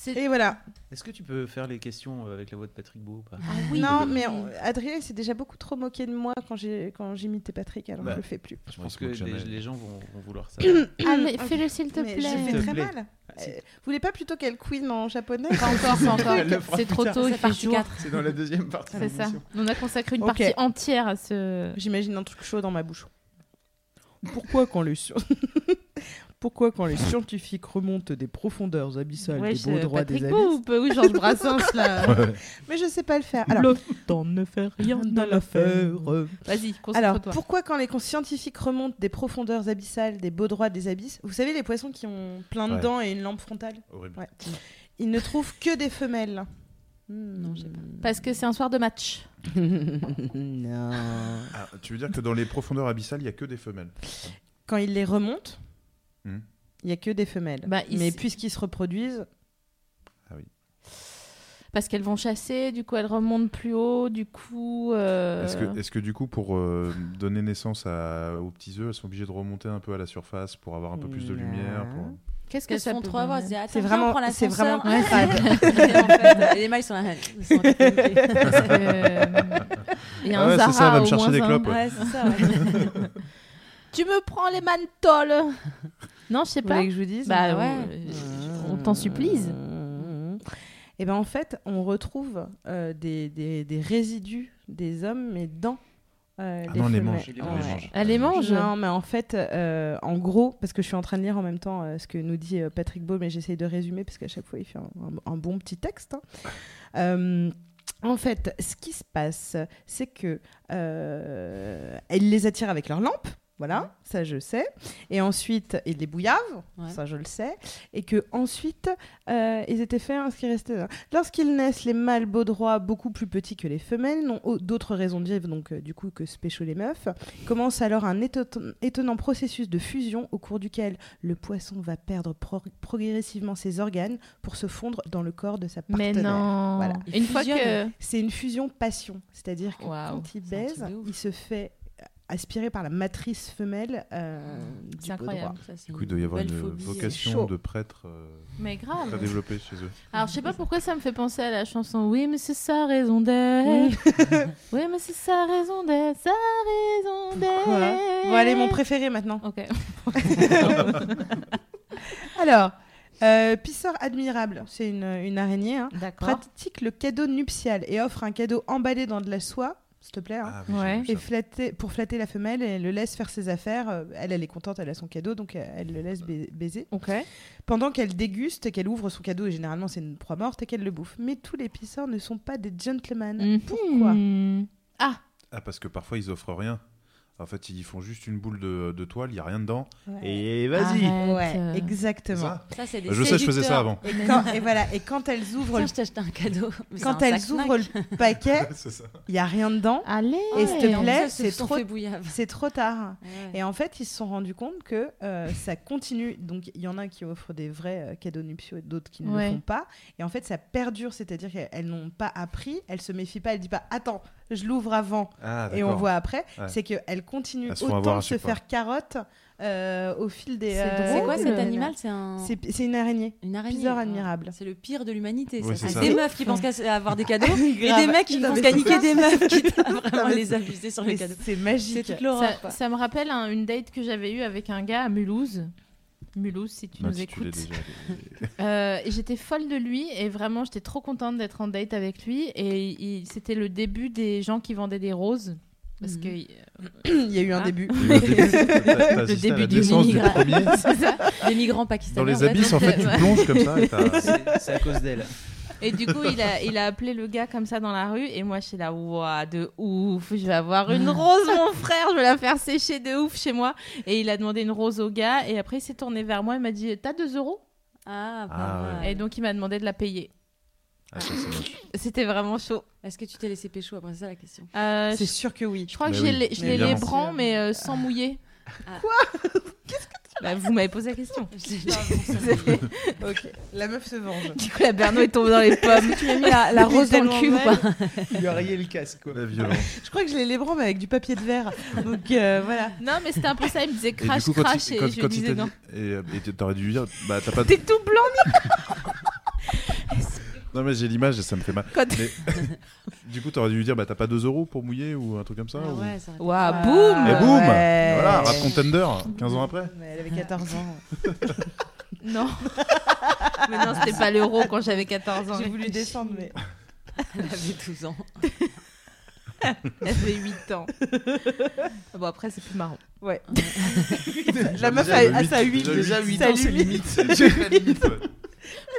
Et voilà. Est-ce que tu peux faire les questions euh, avec la voix de Patrick Beau ou pas Non, mais on- Adrien il s'est déjà beaucoup trop moqué de moi quand j'ai quand j'imitais Patrick, alors Bah, je le fais plus. Je pense que les, gens vont, vont vouloir savoir. Ah, mais fais-le s'il te Mais plaît. j'ai fait S'il te très plaît. mal. Si. Euh, vous voulez pas plutôt qu'elle queen en japonais Pas encore, pas encore. Le C'est trop tard. tôt, il C'est fait jour. 4. C'est dans la deuxième partie C'est ça. On a consacré une partie entière à ce. J'imagine un truc chaud dans ma bouche. Pourquoi quand les sci- Pourquoi quand les scientifiques remontent des profondeurs abyssales Ouais, des beaux droits Patrick des abysses ou Oui, Georges Brassens là. Mais je sais pas le faire. Alors, Le temps ne fait rien dans l'affaire. Vas-y, Alors, concentre-toi. pourquoi quand les scientifiques remontent des profondeurs abyssales des beaux droits des abysses, vous savez les poissons qui ont plein de Ouais. dents et une lampe frontale? Horrible. Ouais. Ils ne trouvent que des femelles. Non, je sais pas. Parce que c'est un soir de match. non. Ah, tu veux dire que dans les profondeurs abyssales, il n'y a que des femelles? Quand ils les remontent, il Hmm. y a que des femelles. Bah, ils Mais puisqu'ils se reproduisent, Parce qu'elles vont chasser, du coup elles remontent plus haut, du coup. euh, Est-ce que, est-ce que du coup, pour euh, donner naissance à- aux petits œufs, elles sont obligées de remonter un peu à la surface pour avoir un peu plus de lumière pour... Qu'est-ce que Qu'elles ça font elles disent, C'est vraiment- c'est vraiment Ouais. crade. Et en fait, les mails sont là. sont en que, euh, Il y a Ah un ouais, c'est Zara ça, va me chercher des un. clopes. ouais. Ouais, c'est ça. ouais. Tu me prends les mantoles Non, je sais Vous pas. voulez que je vous dise Bah ouais. On t'en supplie. Et ben en fait, on retrouve euh, des, des, des résidus des hommes, mais dans euh, Ah les non, on les mange. Elle les mange? Non, mais en fait, euh, en gros, parce que je suis en train de lire en même temps euh, ce que nous dit euh, Patrick Beau, mais j'essaye de résumer parce qu'à chaque fois, il fait un, un- un bon petit texte. hein. Euh, en fait, ce qui se passe, c'est que euh, elle les attire avec leur lampe. Voilà, ça je sais. Et ensuite, ils les bouillavent, Ouais. ça je le sais. Et que ensuite, euh, ils étaient faits à ce qui restait. là. Lorsqu'ils naissent, les mâles beaux droits, beaucoup plus petits que les femelles, n'ont au- d'autres raisons de vivre, donc euh, du coup que se pécho les meufs, commence alors un éto- étonnant processus de fusion au cours duquel le poisson va perdre pro- progressivement ses organes pour se fondre dans le corps de sa Mais partenaire. non. Voilà. Il Une fois que. C'est une fusion passion, c'est-à-dire que Waouh, quand il baise, il se fait aspirer par la matrice femelle euh, du C'est beau incroyable. droit. Ça, Du coup, il doit y avoir une phobie. vocation de prêtre euh, Mais très grave. développée chez eux. Alors je sais pas pourquoi ça me fait penser à la chanson Oui, mais c'est sa raison d'être. oui, mais c'est sa raison d'être. Sa raison d'être. Quoi Bon, allez, mon préféré maintenant. Ok. Alors, euh, Pisseur admirable, c'est une, une araignée, hein, D'accord. pratique le cadeau nuptial et offre un cadeau emballé dans de la soie, s'il te plaît, hein, Ah, oui, Ouais. et flatter, pour flatter la femelle et le laisse faire ses affaires. Euh, Elle, elle est contente, elle a son cadeau, donc euh, elle le laisse ba- baiser. Pendant qu'elle déguste et qu'elle ouvre son cadeau, et généralement c'est une proie morte, et qu'elle le bouffe. Mais tous les pisseurs ne sont pas des gentlemen. Pourquoi? Mhm. Ah, Ah, parce que parfois, ils offrent rien. En fait, ils font juste une boule de, de toile, il n'y a rien dedans. Et vas-y arrête. Ouais, Euh, exactement. ça Ça, c'est des Bah, Je sais, je faisais ça avant. Et, quand, et voilà, et quand elles ouvrent, Tiens, le, je t'ai acheté un cadeau. Mais c'est quand un elles sac ouvrent Mac. le paquet, il y a rien dedans. Allez. Et s'il te plaît, c'est trop-. C'est trop tard. Ouais. Et en fait, ils se sont rendus compte que euh, ça continue. Donc, il y en a qui offrent des vrais euh, cadeaux nuptiaux et d'autres qui ne Ouais. le font pas. Et en fait, ça perdure. C'est-à-dire qu'elles n'ont pas appris. Elles se méfient pas. Elles disent pas Attends, je l'ouvre avant Ah, et on voit après. Ouais. C'est font avoir autant à de se faire carotte euh, au fil des. C'est euh, C'est quoi cet animal? C'est un. Une araignée. Une araignée. Pisseur Ah, admirable. C'est le pire de l'humanité. Ouais, des meufs qui pensent qu'à avoir des cadeaux et des mecs qui Non, pensent qu'à niquer des meufs qui vraiment les abuser sur les cadeaux. C'est C'est magique. toute l'horreur. Ça, me rappelle un- une date que j'avais eue avec un gars à Mulhouse. Mulhouse, si tu nous écoutes. Euh, et j'étais folle de lui et vraiment j'étais trop contente d'être en date avec lui et il- c'était le début des gens qui vendaient des roses parce Mhm. que Il y a eu un Ah. début. Le début, Le du premier. ça. Des migrants Dans pakistanais. les abysses, en fait, tu plonges comme ça et t'as- C'est c'est à cause d'elle. Et du coup, il a, il a appelé le gars comme ça dans la rue. Et moi, je suis là, waouh, de ouf. Je vais avoir une rose, mon frère. Je vais la faire sécher de ouf chez moi. Et il a demandé une rose au gars. Et après, il s'est tourné vers moi. Il m'a dit, t'as 2 euros? Ah, pas Ah, ouais. Et donc, il m'a demandé de la payer. Ah. C'était vraiment chaud. Est-ce que tu t'es laissé pécho après c'est ça la question? Euh, C'est sûr que oui. je crois que Mais j'ai oui, les, je mais l'ai les évidemment. bras, mais euh, sans mouiller. Ah. Bah, Vous m'avez posé la question. Ok. La meuf se venge. Du coup, la Berno est tombée dans les pommes. Tu m'as mis la, la rose dans le cul ou pas Il lui a rayé le casque, quoi. La violence. Je crois que je l'ai les bras mais avec du papier de verre. Donc euh, voilà. Non, mais c'était un peu ça. Il me disait Et crash, du coup, quand crash. il, et quand, je lui disais non. dit, et, t'aurais dû lui dire, bah t'as pas, T'es tout blanc, Non, mais j'ai l'image et ça me fait mal. Quand- Mais, du coup, t'aurais dû lui dire, bah t'as pas 2 euros pour mouiller ou un truc comme ça Ah ou- ouais, ça aurait Waouh, Ah, boum Et boum Ouais. Voilà, rap contender, 15 ans après. Mais elle avait 14 ans. Non. mais non, c'était pas l'euro quand j'avais 14 ans. J'ai voulu descendre, mais. Elle avait 12 ans. Elle avait 8 ans. Ah Bon, après, c'est plus marrant. Ouais. La meuf a, sa 8. déjà, Déjà, 8 ça ans, c'est limite.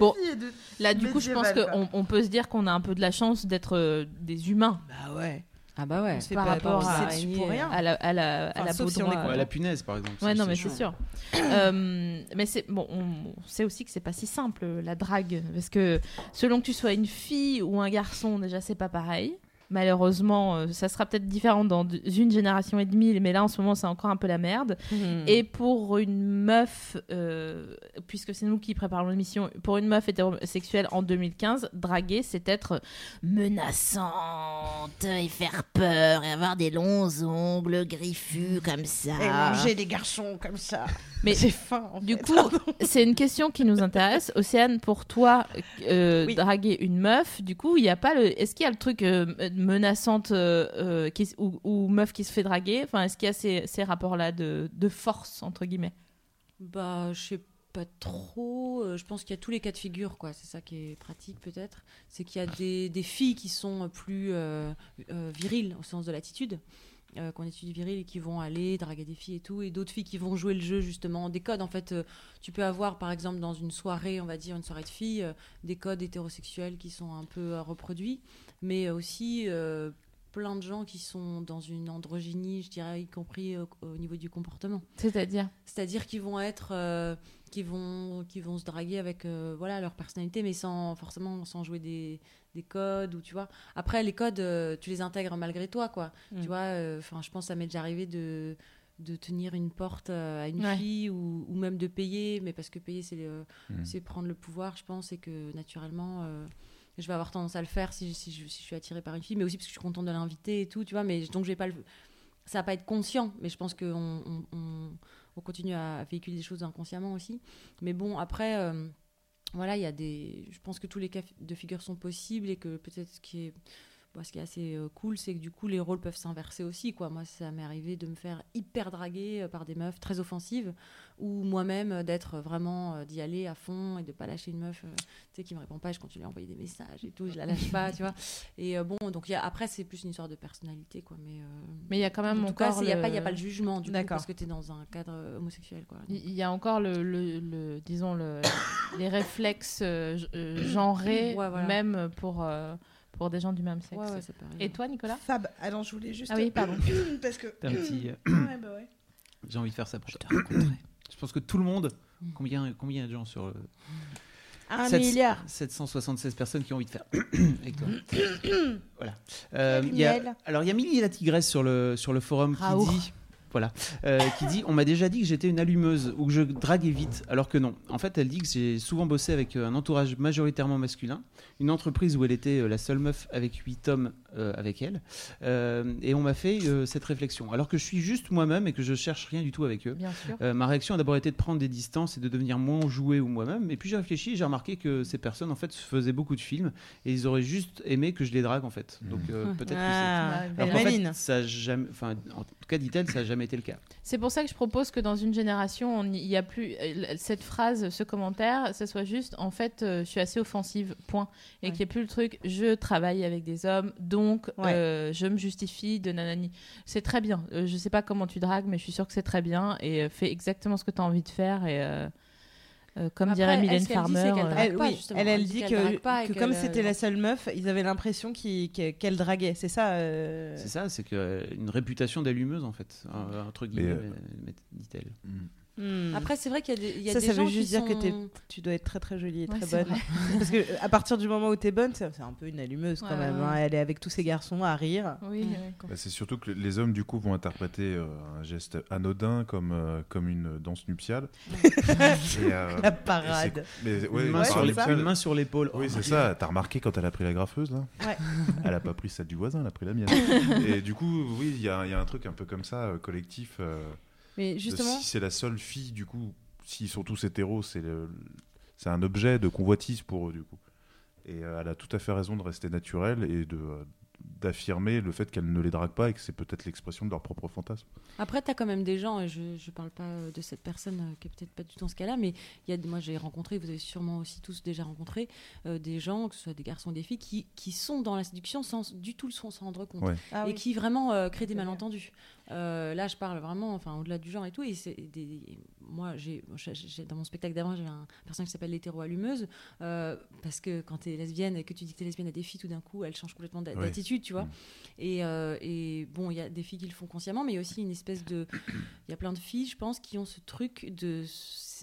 Bon, fille est de- là, du coup, je pense qu'on on peut se dire qu'on a un peu de la chance d'être euh, des humains Bah ouais. Ah bah ouais. On se fait par rapport à, la, à la, à la sauf si on Baudroie. est Ouais, la punaise, par exemple. Ouais, non, mais c'est sûr. Euh, mais c'est bon, on sait aussi que c'est pas si simple la drague, parce que selon que tu sois une fille ou un garçon, déjà c'est pas pareil. Malheureusement, euh, ça sera peut-être différent dans une génération et demie, mais là en ce moment c'est encore un peu la merde. Mhm. Et pour une meuf, euh, puisque c'est nous qui préparons l'émission, pour une meuf hétérosexuelle en 2015, draguer, c'est être menaçante et faire peur et avoir des longs ongles griffus comme ça. Et manger des garçons comme ça. Mais c'est fin. en Du fait. coup, c'est une question qui nous intéresse. Océane, pour toi, euh, Oui. draguer une meuf, du coup, il y a pas le. Est-ce qu'il y a le truc euh, menaçante euh, euh, ou, meuf qui se fait draguer Enfin, est-ce qu'il y a ces, rapports-là de, force entre guillemets? Bah, je sais pas trop. Euh, Je pense qu'il y a tous les cas de figure, quoi. C'est ça qui est pratique, peut-être. C'est qu'il y a des, filles qui sont plus viriles, au sens de l'attitude. Qu'on étudie viril et qui vont aller draguer des filles et tout, et d'autres filles qui vont jouer le jeu justement des codes. En fait, tu peux avoir par exemple dans une soirée, on va dire une soirée de filles, des codes hétérosexuels qui sont un peu reproduits, mais aussi euh, plein de gens qui sont dans une androgynie, je dirais, y compris euh, au niveau du comportement. C'est-à-dire? C'est-à-dire qu'ils vont être, euh, qui vont, qui vont se draguer avec, euh, voilà, leur personnalité, mais sans forcément sans jouer des, des codes ou tu vois. Après, les codes, euh, tu les intègres malgré toi, quoi. Mm. Tu vois. Enfin, je pense que ça m'est déjà arrivé de de tenir une porte à une Ouais. fille ou, ou même de payer, mais parce que payer c'est Mm. c'est prendre le pouvoir, je pense, et que naturellement. Je vais avoir tendance à le faire si, si, je, si je suis attirée par une fille, mais aussi parce que je suis contente de l'inviter et tout, tu vois. Mais donc, je vais pas le, ça va pas être conscient, mais je pense qu'on on, on, on continue à véhiculer des choses inconsciemment aussi. Mais bon, après, euh, voilà, il y a des. Je pense que tous les cas de figure sont possibles et que peut-être ce qui est. bon, ce qui est assez euh, cool, c'est que du coup, les rôles peuvent s'inverser aussi. Quoi. Moi, ça m'est arrivé de me faire hyper draguer euh, par des meufs très offensives, ou moi-même euh, d'être vraiment, euh, d'y aller à fond et de pas lâcher une meuf euh, tu sais, qui me répond pas, je continue à envoyer des messages et tout, je la lâche pas, tu vois. Et euh, bon, donc y a- après, c'est plus une histoire de personnalité, quoi. Mais euh, Mais il y a quand même en tout cas, encore il n'y a, le- pas- il y a pas le jugement, du coup, parce que tu es dans un cadre homosexuel, quoi. Il y a encore le, le, le- disons le, les réflexes genrés, Ouais, voilà. même pour euh, pour des gens du même sexe. Ouais, ouais, ça peut arriver. Et toi, Nicolas? Fab, alors je voulais juste. Ah oui, pardon. Parce que. T'as un petit, euh, Ouais, bah ouais. J'ai envie de faire ça pour te rencontrer. Je pense que tout le monde, combien, combien y a de gens sur le. Un Sept- milliard. 776 personnes qui ont envie de faire avec toi. voilà. Euh, y a- alors il y a Milly la tigresse sur le, sur le forum Raoult. qui dit. Voilà, euh, qui dit On m'a déjà dit que j'étais une allumeuse ou que je draguais vite, alors que non. En fait, elle dit que j'ai souvent bossé avec euh, un entourage majoritairement masculin, une entreprise où elle était euh, la seule meuf avec 8 hommes euh, avec elle, Euh, et on m'a fait euh, cette réflexion. Alors que je suis juste moi-même et que je cherche rien du tout avec eux. Bien sûr. Euh, ma réaction a d'abord été de prendre des distances et de devenir moins joué ou moi-même. Et puis j'ai réfléchi et j'ai remarqué que ces personnes en fait faisaient beaucoup de films et ils auraient juste aimé que je les drague en fait. Donc euh, peut-être que Ah, c'est. belle Alors qu'en fait, ça a jamais, enfin, en tout cas, dit-elle, ça n'a jamais été le cas. C'est pour ça que je propose que dans une génération, on- il n'y a plus euh, cette phrase, ce commentaire, ce soit juste en fait, euh, je suis assez offensive, point. Et qu'il n'y ait plus le truc, je travaille avec des hommes, donc Ouais. euh, je me justifie de nanani. C'est très bien. Euh, je sais pas comment tu dragues, mais je suis sûre que c'est très bien. Et euh, fais exactement ce que tu as envie de faire. Et euh, comme Après, dirait Mylène Farmer. euh, drague Elle, pas, oui, elle, dit pas que, comme c'était la seule meuf, ils avaient l'impression qu'elle draguait. C'est ça euh, C'est ça, c'est que une réputation d'allumeuse en fait, entre guillemets, euh, mais- hmm. Après, c'est vrai qu'il y a des, il y a Ça, des ça gens veut juste qui dire que tu dois être très très jolie et Ouais, très bonne. Parce que à partir du moment où t'es bonne, c'est c'est un peu une allumeuse quand Ouais, même. ouais. hein. Elle est avec tous ces garçons à rire. Oui. Bah, c'est surtout que les hommes, du coup, vont interpréter euh, un geste anodin comme, euh, comme une danse nuptiale. Et, euh, La parade. mais, ouais, une, main Ouais, sur une main sur l'épaule. Oui, Oh, c'est ça. T'as remarqué quand elle a pris la graffeuse, là Ouais. Elle a pas pris celle du voisin, elle a pris la mienne. Et du coup, oui, il y, a il y a un truc un peu comme ça, euh, collectif. Mais justement, Si c'est la seule fille, du coup, s'ils sont tous hétéros, c'est le- c'est un objet de convoitise pour eux, du coup. Et euh, elle a tout à fait raison de rester naturelle et de euh, d'affirmer le fait qu'elle ne les drague pas et que c'est peut-être l'expression de leur propre fantasme. Après, tu as quand même des gens, et je ne parle pas euh, de cette personne qui est peut-être pas du tout dans ce cas-là, mais il y a, moi j'ai rencontré, vous avez sûrement aussi tous déjà rencontré, euh, des gens, que ce soit des garçons ou des filles, qui, qui sont dans la séduction sans du tout s'en s'en rendre compte. Ouais. Ah et oui. qui vraiment euh, créent des malentendus. Euh, là, je parle vraiment, enfin, au-delà du genre et tout. Et des, moi, j'ai, j'ai- j'ai- dans mon spectacle d'avant, j'avais un personnage qui s'appelle l'hétéro-allumeuse, euh, parce que quand tu es lesbienne et que tu dis que tu es lesbienne à des filles, tout d'un coup, elles changent complètement Ouais. d'attitude, tu vois. Mm. Et, euh, et bon, il y a des filles qui le font consciemment, mais il y a aussi une espèce de. Il y a plein de filles, je pense, qui ont ce truc de.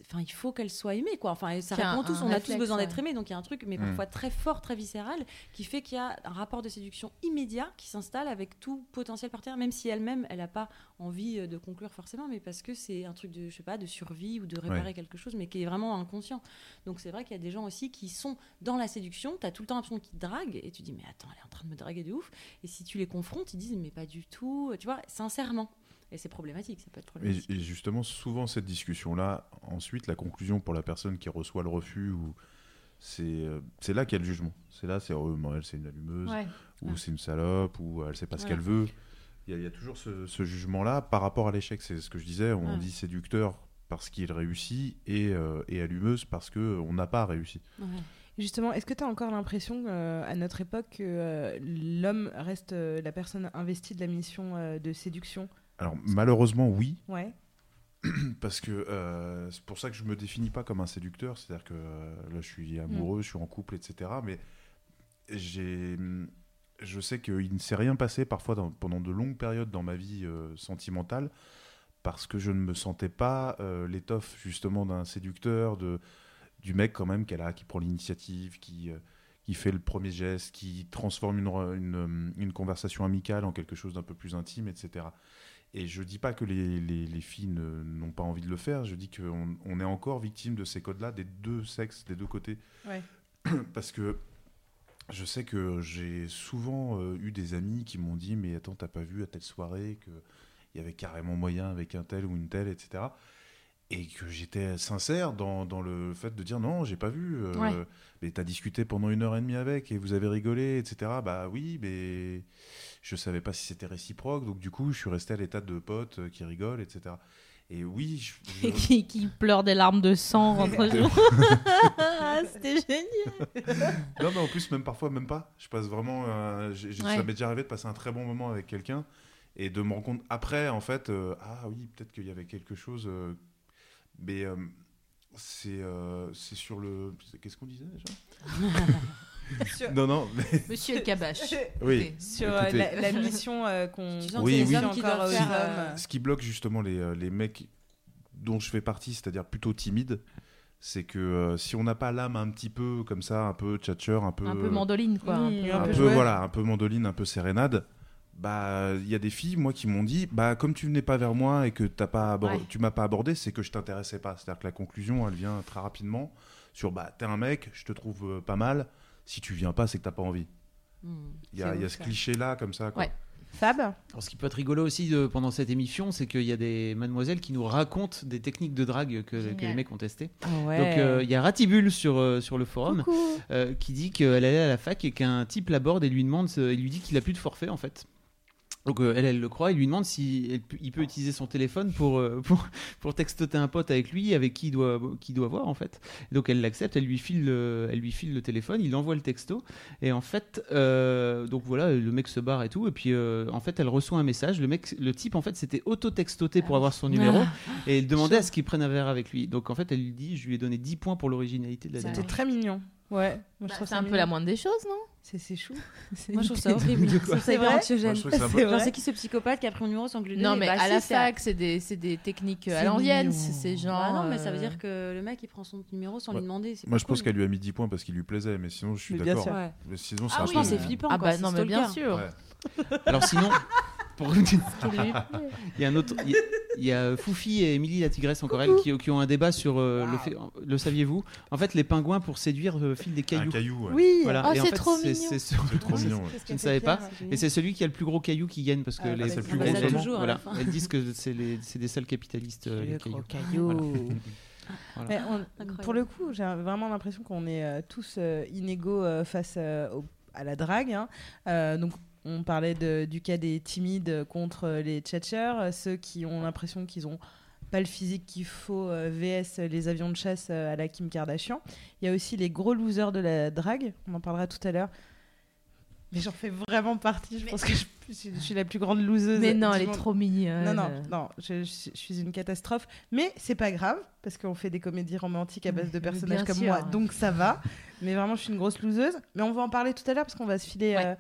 Enfin, il faut qu'elles soient aimées, quoi. Enfin, et ça répond un- tous, un on a tous besoin ouais. d'être aimés, donc il y a un truc, mais Mm. parfois très fort, très viscéral, qui fait qu'il y a un rapport de séduction immédiat qui s'installe avec tout potentiel partenaire, même si elle-même, elle n'a pas envie euh, de conclure forcément, mais parce que c'est un truc de, je sais pas, de survie ou de réparer Ouais. quelque chose, mais qui est vraiment inconscient. Donc c'est vrai qu'il y a des gens aussi qui sont dans la séduction, tu as tout le temps l'impression qu'ils te draguent, et tu dis, mais attends, elle est en train de me draguer de ouf. Et si tu les confrontes, ils disent, mais pas du tout, tu vois, sincèrement. Et c'est problématique, ça peut être problématique. et justement, souvent cette discussion-là, ensuite, la conclusion pour la personne qui reçoit le refus, ou c'est euh, c'est là qu'il y a le jugement. C'est là, c'est oh, elle, c'est une allumeuse, Ouais. ou Ouais. c'est une salope, ou elle sait pas ce qu'elle veut. Il y, a- il y a toujours ce, ce jugement-là par rapport à l'échec. C'est ce que je disais. On dit séducteur parce qu'il réussit et, euh, et allumeuse parce qu'on n'a pas réussi. Ouais. Justement, est-ce que tu as encore l'impression euh, à notre époque que euh, l'homme reste euh, la personne investie de la mission euh, de séduction? Alors malheureusement, oui. Ouais. parce que euh, c'est pour ça que je me définis pas comme un séducteur, c'est-à-dire que euh, là je suis amoureux, je suis en couple, etc. Mais j'ai, je sais qu'il ne s'est rien passé parfois dans- pendant de longues périodes dans ma vie euh, sentimentale parce que je ne me sentais pas l'étoffe justement d'un séducteur, de, du mec quand même qu'elle a, qui prend l'initiative, qui, qui fait le premier geste, qui transforme une, une conversation amicale en quelque chose d'un peu plus intime, etc. Et je dis pas que les, les- les filles n'ont pas envie de le faire, je dis qu'on on est encore victime de ces codes-là, des deux sexes, des deux côtés. Ouais. Parce que je sais que j'ai souvent euh, eu des amis qui m'ont dit Mais attends, t'as pas vu à telle soirée qu'il y avait carrément moyen avec un tel ou une telle, etc. Et que j'étais sincère dans, dans le fait de dire Non, j'ai pas vu. euh, Ouais. Mais t'as discuté pendant une heure et demie avec et vous avez rigolé, etc. Bah oui, mais je savais pas si c'était réciproque. Donc du coup, je suis resté à l'état de pote euh, qui rigole, etc. Et oui, je, je- Et qui, qui pleure des larmes de sang entre jour. C'était génial. Non, mais en plus, même parfois, même pas. Je passe vraiment. euh, Ouais. Ça m'est déjà arrivé de passer un très bon moment avec quelqu'un et de me rendre compte après, en fait, euh, ah oui, peut-être qu'il y avait quelque chose. Mais euh, c'est euh, c'est sur le. Qu'est-ce qu'on disait déjà Sur- Non, non. mais- Monsieur le Kabash. Oui. Sur euh, Écoutez. la, la mission euh, qu'on que Oui, c'est oui. hommes qui Encore doivent aux faire. hommes. euh, Ce qui bloque justement les, euh, les mecs dont je fais partie, c'est-à-dire plutôt timides, c'est que euh, si on n'a pas l'âme un petit peu comme ça, un peu tchatcheur, un peu. Un peu mandoline, quoi. un peu- un un peu peu joueur. voilà, un peu mandoline, un peu sérénade. Bah, il y a des filles, moi, qui m'ont dit, bah, comme tu venais pas vers moi et que t'as pas Ouais. tu m'as pas abordé, c'est que je t'intéressais pas. C'est-à-dire que la conclusion, elle vient très rapidement sur, bah, t'es un mec, je te trouve euh, pas mal. Si tu viens pas, c'est que t'as pas envie. hmm, Il y a, c'est il y a ce ça. cliché-là, comme ça. Quoi. Ouais. Fab Alors, ce qui peut être rigolo aussi de- pendant cette émission, c'est qu'il y a des mademoiselles qui nous racontent des techniques de drague que, que les mecs ont testées. Ah Donc euh, il y a Ratibul sur, euh, sur le forum euh, qui dit qu'elle allait à la fac et qu'un type l'aborde et lui demande, il lui dit qu'il a plus de forfait en fait. Donc euh, elle, elle le croit, il lui demande si il peut utiliser son téléphone pour, euh, pour, pour textoter un pote avec lui, avec qui il doit, qui doit voir en fait. Donc elle l'accepte, elle lui file, le, elle lui file le téléphone, il envoie le texto. Et en fait, euh, donc voilà, le mec se barre et tout. Et puis euh, en fait elle reçoit un message, le mec, le type en fait s'était auto-textoté pour avoir son numéro. Et il demandait à ce qu'il prenne un verre avec lui. Donc en fait elle lui dit, je lui ai donné 10 points pour l'originalité de la C'était très mignon. Ouais, moi, je Bah, trouve c'est un peu la moindre des choses, non? C'est c'est chou. Moi, je trouve ça horrible. C'est hyper vrai anxiogène. Moi, je trouve ça un peu- C'est Genre, qui ce psychopathe qui a pris mon numéro sans que lui Non, mais Bah, à si, la c'est fac, c'est des, c'est des techniques euh, à l'ancienne. C'est ces gens. Bah non, mais ça veut euh, dire que le mec il prend son numéro sans Ouais. lui demander. c'est Moi, je pense qu'elle lui a mis 10 points parce qu'il lui plaisait, mais sinon, je suis Mais bien d'accord. sûr. Ouais. Mais Sinon, c'est Ah un oui, peu- c'est flippant. Ah quoi, bah non, mais bien sûr. Alors sinon, pour il y a un autre, il y a- il y a Foufi et Émilie la tigresse encore elle qui, qui ont un débat sur euh, le fait, le saviez-vous? En fait, les pingouins pour séduire euh, filent des Un cailloux. caillou. ouais. Oui Voilà. Oh, Et en c'est fait, trop c'est- mignon. c'est ce- trop mignon. ouais. Je ne savais pas. Et c'est celui qui a le plus gros caillou qui gagne parce que Ah, les, bah, le plus gros ça caillou. toujours, voilà. Elles disent que c'est les, c'est des seuls capitalistes euh, les Le cailloux. Voilà. Mais on- Incroyable. pour le coup, j'ai vraiment l'impression qu'on est euh, tous euh, inégaux euh, face euh, au- à la drague. hein. Euh, donc, on parlait de- du cas des timides contre les tchatchers, ceux qui ont l'impression qu'ils ont pas le physique qu'il faut, euh, VS les avions de chasse euh, à la Kim Kardashian. Il y a aussi les gros losers de la drague, on en parlera tout à l'heure. Mais j'en fais vraiment partie, je pense que je, je- je suis la plus grande loseuse. Mais non, elle est trop mignonne. Non, non, non, je, suis une catastrophe. Mais c'est pas grave, parce qu'on fait des comédies romantiques à base de personnages comme sûr. moi, donc ça va. Mais vraiment, je suis une grosse loseuse. Mais on va en parler tout à l'heure, parce qu'on va se filer Ouais. euh,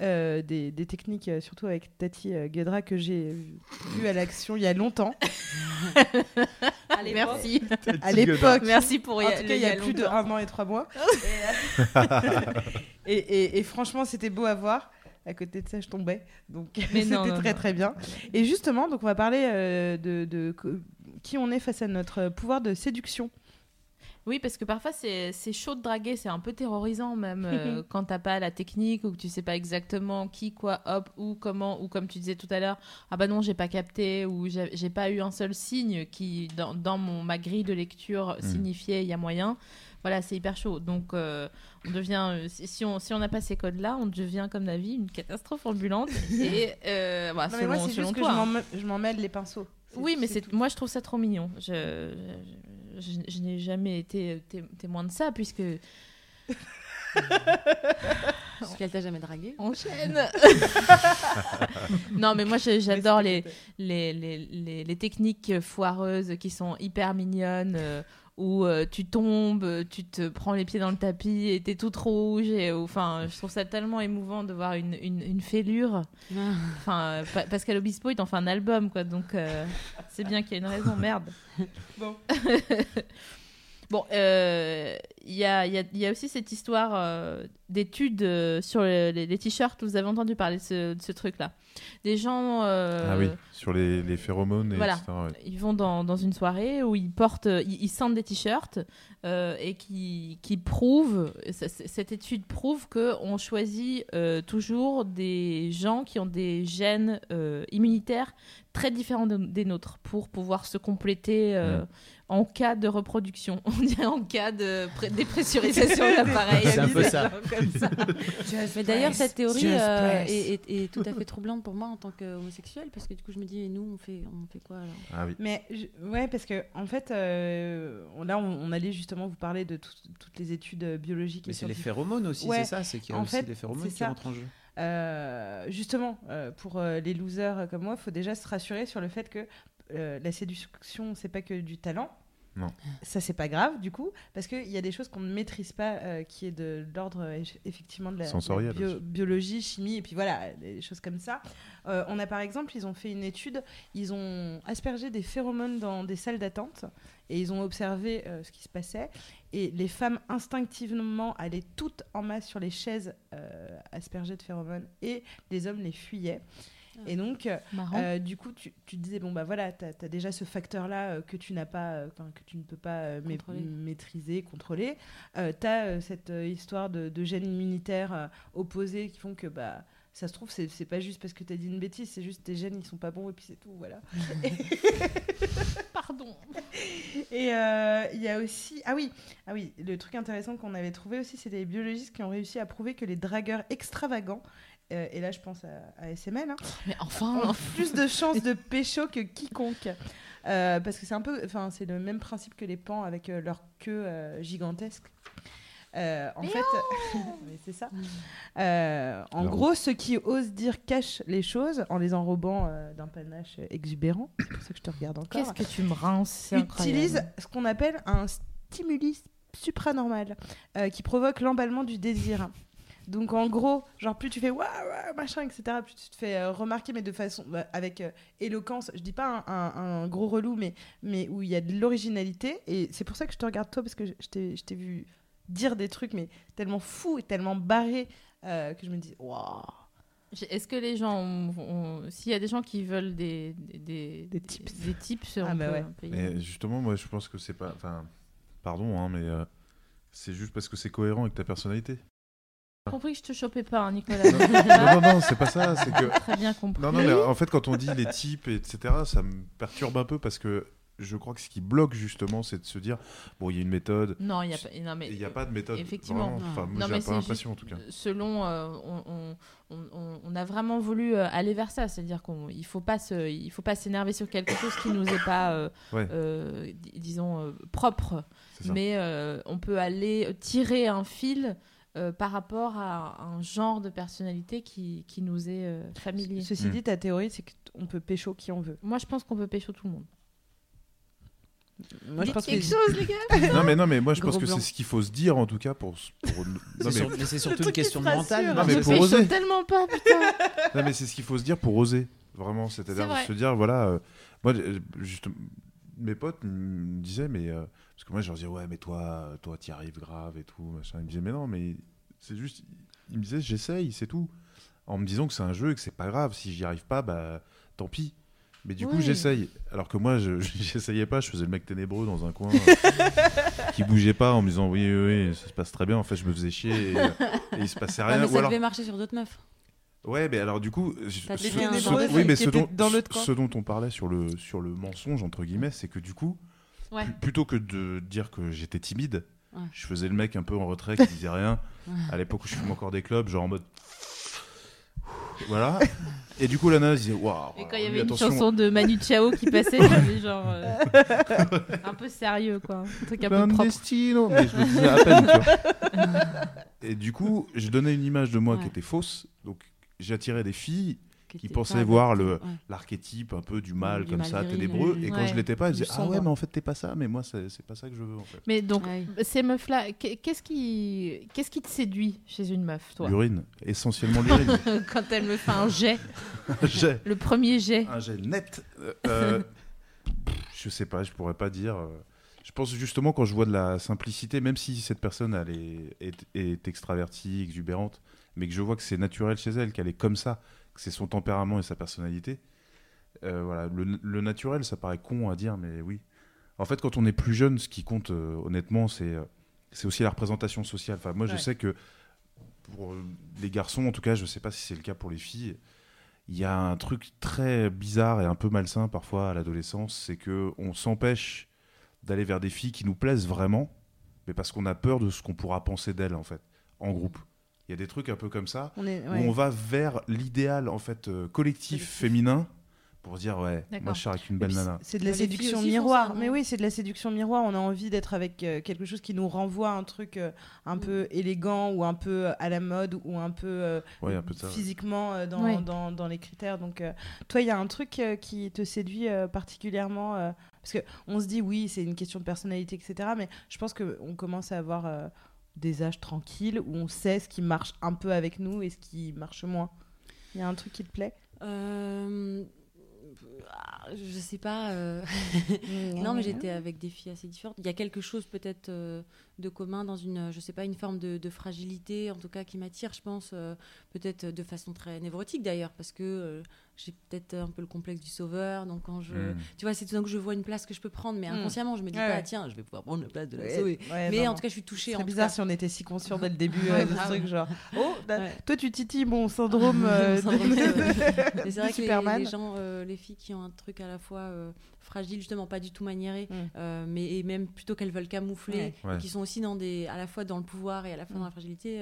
euh, des, des techniques, euh, surtout avec Tati euh, Guedra, que j'ai vu à l'action il y a longtemps. Merci. À l'époque. Merci pour En y- tout cas, il y a plus de un an et trois mois. et, et, franchement, c'était beau à voir. À côté de ça, je tombais. Donc, Mais c'était très, non. très bien. Et justement, donc, on va parler euh, de, qui on est face à notre pouvoir de séduction. Oui, parce que parfois c'est chaud de draguer, c'est un peu terrorisant même euh, quand t'as pas la technique ou que tu sais pas exactement qui, quoi, hop, où, comment, ou comme tu disais tout à l'heure, ah bah non, j'ai pas capté ou j'ai pas eu un seul signe qui, dans, dans mon, ma grille de lecture, signifiait il y a moyen. Voilà, c'est hyper chaud. Donc, euh, on devient, euh, si, on si on n'a pas ces codes-là, on devient, comme la vie, une catastrophe ambulante. Et euh, voilà, Non, mais moi, selon, c'est selon juste que toi. hein. je m'en mêle les pinceaux. Oui, mais c'est moi je trouve ça trop mignon. Je, je, je- je n'ai jamais été té- témoin de ça puisque Parce qu'elle t'a jamais dragué. enchaîne. non, mais moi j'adore les, les, les, les, les techniques foireuses qui sont hyper mignonnes. Euh, où euh, tu tombes, tu te prends les pieds dans le tapis et t'es toute rouge. Et, enfin, je trouve ça tellement émouvant de voir une, une, une fêlure. Enfin, euh, Pa- Pascal Obispo, il t'en fait un album, quoi. Donc, euh, c'est bien qu'il y ait une raison, merde. Bon. bon, euh, il y, a, il y, a, il y a aussi cette histoire euh, d'études euh, sur les, les- les t-shirts. Vous avez entendu parler de ce, truc-là. Des gens. euh, Ah oui, sur les, les phéromones, et voilà. etc. ouais. Ils vont dans, dans une soirée où ils portent, euh, ils, ils sentent des t-shirts euh, et qui, qui prouvent, cette étude prouve que on choisit euh, toujours des gens qui ont des gènes euh, immunitaires très différents de- des nôtres pour pouvoir se compléter euh. En cas de reproduction. On dirait en cas de dépressurisation de l'appareil. C'est un peu ça. Comme ça. Mais d'ailleurs, cette théorie euh, est, est- est tout à fait troublante pour moi en tant qu'homosexuel, parce que du coup, je me dis, et nous, on fait, on fait quoi alors? Ah oui. Mais je- ouais, parce que en fait, euh, là, on, on allait justement vous parler de tout- toutes les études biologiques. Mais c'est les phéromones aussi, Ouais. c'est ça? C'est qu'il y a En aussi fait, les phéromones qui ça. rentrent en jeu. Euh, justement, euh, pour euh, les losers comme moi, il faut déjà se rassurer sur le fait que euh, la séduction, c'est pas que du talent. Non. Ça, c'est pas grave, du coup, parce qu'il y a des choses qu'on ne maîtrise pas, euh, qui est de l'ordre, euh, effectivement, de la, de la bio- biologie, chimie, et puis voilà, des choses comme ça. Euh, on a par exemple, ils ont fait une étude, ils ont aspergé des phéromones dans des salles d'attente, et ils ont observé ce qui se passait. Et les femmes instinctivement allaient toutes en masse sur les chaises aspergées de phéromones, et les hommes les fuyaient. Et donc, euh, euh, du coup, tu, tu te disais, bon, bah voilà, tu as, déjà ce facteur-là euh, que tu n'as pas, euh, que tu ne peux pas euh, ma- Contrôler. maîtriser, contrôler. tu as cette euh, histoire de, de gènes immunitaires euh, opposés qui font que, bah, ça se trouve, c'est pas juste parce que tu as dit une bêtise, c'est juste tes gènes, ils sont pas bons, et puis c'est tout, voilà. Pardon. Et euh, il y a aussi. Ah oui, ah oui, le truc intéressant qu'on avait trouvé aussi, c'est des biologistes qui ont réussi à prouver que les dragueurs extravagants, euh, et là je pense à, à SML, hein, Mais enfin. ont plus de chances de pécho que quiconque. Euh, parce que c'est un peu. Enfin, c'est le même principe que les pans avec euh, leur queue euh, gigantesque. Euh, en fait, c'est ça. Euh, en gros, ceux qui osent dire cachent les choses en les enrobant euh, d'un panache exubérant. C'est pour ça que je te regarde encore Qu'est-ce que tu me rinces c'est utilise incroyable. ce qu'on appelle un stimulus supranormal euh, qui provoque l'emballement du désir. Donc en gros, genre plus tu fais waouh waouh, machin etc, plus tu te fais euh, remarquer mais de façon bah, avec euh, éloquence. Je dis pas un, un- un gros relou mais mais où il y a de l'originalité et c'est pour ça que je te regarde toi parce que je t'ai je t'ai vu dire des trucs mais tellement fous et tellement barrés euh, que je me dis waouh. Est-ce que les gens, s'il y a des gens qui veulent des des, des, Des tips. des tips, Ah bah ouais. Mais justement, moi, je pense que c'est pas. Enfin, pardon, hein, mais euh, c'est juste parce que c'est cohérent avec ta personnalité. J'ai compris que je te chopais pas, hein, Nicolas. non, non, non, c'est pas ça. C'est que. Très bien compris. Non, non, mais en fait, quand on dit les types, etc., ça me perturbe un peu parce que je crois que ce qui bloque justement, c'est de se dire bon, il y a une méthode. Non, il y a pas. Non, mais Il n'y a pas de méthode. Effectivement. vraiment. Enfin, moi, Non, j'ai mais pas l'impression en tout cas. Selon, euh, on, on- on- on- on a vraiment voulu euh, aller vers ça, c'est-à-dire qu'il faut pas se, il faut pas s'énerver sur quelque chose qui nous est pas, euh, Ouais. euh, disons propre, mais on peut aller tirer un fil. Euh, par rapport à un genre de personnalité qui, qui nous est euh, familier. Ceci Mm. dit, ta théorie, c'est qu'on peut pécho qui on veut. Moi, je pense qu'on peut pécho tout le monde. Moi, je que quelque chose, les gars non mais non mais moi je pense que c'est ce qu'il faut se dire en tout cas pour, pour- non, mais, sur- mais c'est surtout une question mentale. Non, parce mais je pour pécho oser. tellement pas, putain non, mais c'est ce qu'il faut se dire pour oser vraiment c'est-à-dire vrai. se dire voilà euh, moi juste mes potes me disaient mais euh, parce que moi je leur disais ouais mais toi toi t'y arrives grave et tout machin. Ils me disaient mais non mais c'est juste ils me disaient j'essaye c'est tout. En me disant que c'est un jeu et que c'est pas grave si j'y arrive pas bah tant pis. Mais du coup j'essaye. Alors que moi je j'essayais pas je faisais le mec ténébreux dans un coin euh, qui bougeait pas en me disant oui oui oui ça se passe très bien. En fait je me faisais chier et, euh, et il se passait Ouais, rien. mais ou ça alors devait marcher sur d'autres meufs. Ouais, mais alors du coup, je- ce, ce- oui, mais ce dont, dans ce dont on parlait sur le, sur le mensonge, entre guillemets, c'est que du coup, Ouais. plutôt que de dire que j'étais timide, Ouais. je faisais le mec un peu en retrait qui disait rien. À l'époque où je fumais encore des clubs, genre en mode. Voilà. Et du coup, la nana disait Waouh. Et quand il y lui, avait une chanson de Manu Chao qui passait, j'avais genre euh, un peu sérieux quoi, un truc un peu propre. Clandestino. Mais je le disais à peine, tu vois. Et du coup, je donnais une image de moi qui était fausse. Donc, j'attirais des filles qui pensaient pas voir le ouais. l'archétype un peu du mal Du comme mal ça, viril, ténébreux. euh, Et quand Ouais. je l'étais pas, elles Du disaient Ah ouais, mais en fait, t'es pas ça, mais moi, c'est c'est pas ça que je veux en fait. Mais donc, Ouais. ces meufs-là, qu'est- qu'est-ce qui, qu'est-ce qui te séduit chez une meuf, toi? L'urine, essentiellement l'urine. Quand elle me fait un jet, un jet, le premier jet. un jet net. Euh, euh, je sais pas, je pourrais pas dire. euh, Je pense justement quand je vois de la simplicité, même si cette personne elle est, est, est extravertie, exubérante, mais que je vois que c'est naturel chez elle, qu'elle est comme ça, c'est son tempérament et sa personnalité. euh, voilà, le, le naturel, ça paraît con à dire, mais oui. En fait, quand on est plus jeune, ce qui compte euh, honnêtement, c'est euh, c'est aussi la représentation sociale. Enfin, moi, je sais que pour les garçons, en tout cas, je sais pas si c'est le cas pour les filles. Il y a un truc très bizarre et un peu malsain parfois à l'adolescence, c'est que on s'empêche d'aller vers des filles qui nous plaisent vraiment, mais parce qu'on a peur de ce qu'on pourra penser d'elles en fait, en groupe. Il y a des trucs un peu comme ça On est, où on va vers l'idéal en fait euh, collectif, Collectif. féminin pour dire ouais, moi je suis avec une belle nana. c'est- de la séduction miroir. mais oui, c'est de la séduction miroir. On a envie d'être avec euh, quelque chose qui nous renvoie à un truc euh, un Mm. peu élégant ou un peu à la mode ou un peu, euh, Ouais, un peu de ça. ouais. physiquement euh, dans, Ouais. dans, dans les critères. Donc, euh, toi, il y a un truc euh, qui te séduit euh, particulièrement euh, Parce que on se dit, oui, c'est une question de personnalité, etc. Mais je pense qu'on commence à avoir euh, des âges tranquilles où on sait ce qui marche un peu avec nous et ce qui marche moins. Il y a un truc qui te plaît? Euh, je sais pas. euh, non, mais j'étais avec des filles assez différentes. Il y a quelque chose peut-être euh, de commun dans une, je sais pas, une forme de, de fragilité, en tout cas, qui m'attire, je pense, euh, peut-être de façon très névrotique d'ailleurs, parce que j'ai peut-être un peu le complexe du sauveur. Donc quand je, Mm. tu vois, c'est tout d'un coup je vois une place que je peux prendre, mais Mm. inconsciemment, je me dis Ouais, pas, ouais. tiens, je vais pouvoir prendre la place de la Ouais, sauver. ouais, mais non, en tout cas, je suis touchée. C'est bizarre cas. si on était si conscient dès le début euh, de ce truc genre oh Ouais. toi tu titilles mon syndrome, euh, Syndrome de- c'est vrai que les, Superman les gens, euh, les filles qui ont un truc à la fois euh, fragile, justement pas du tout maniéré, Mm. euh, mais et même plutôt qu'elles veulent camoufler, Ouais. Ouais. qui sont aussi dans des, à la fois dans le pouvoir et à la fois dans la fragilité,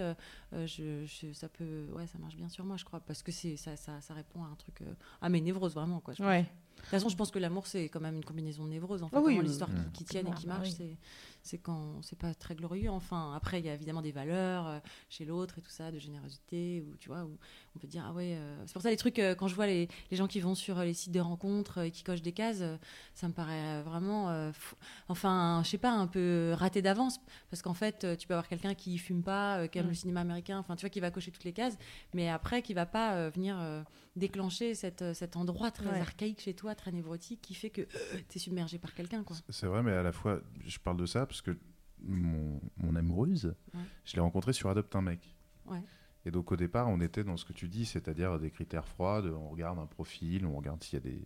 je, je- ça peut, ouais, ça marche bien sur moi, je crois, parce que c'est ça, ça, ça répond à un truc, à mes névroses vraiment, quoi. je ouais De toute façon, je pense que l'amour c'est quand même une combinaison de névroses. En fait, Ah oui, Vraiment, oui. l'histoire qui, qui tienne et Ah, qui bah marche, oui. c'est c'est quand c'est pas très glorieux. Enfin, après, il y a évidemment des valeurs euh, chez l'autre et tout ça, de générosité, ou tu vois, où on peut dire ah ouais. euh, C'est pour ça les trucs euh, quand je vois les, les gens qui vont sur euh, les sites de rencontres et qui cochent des cases, euh, ça me paraît vraiment, euh, fou- enfin, je sais pas, un peu raté d'avance, parce qu'en fait, euh, tu peux avoir quelqu'un qui fume pas, euh, qui aime Mm. le cinéma américain, enfin, tu vois, qui va cocher toutes les cases, mais après, qui va pas euh, venir euh, déclencher cette, cet endroit très Ouais. archaïque chez toi, très névrotique, qui fait que tu es submergé par quelqu'un, quoi. C'est vrai, mais à la fois, je parle de ça parce que mon, mon amoureuse, Ouais. je l'ai rencontrée sur Adopte un mec. Ouais. Et donc au départ, on était dans ce que tu dis, c'est-à-dire des critères froids, de- on regarde un profil, on regarde s'il y a des,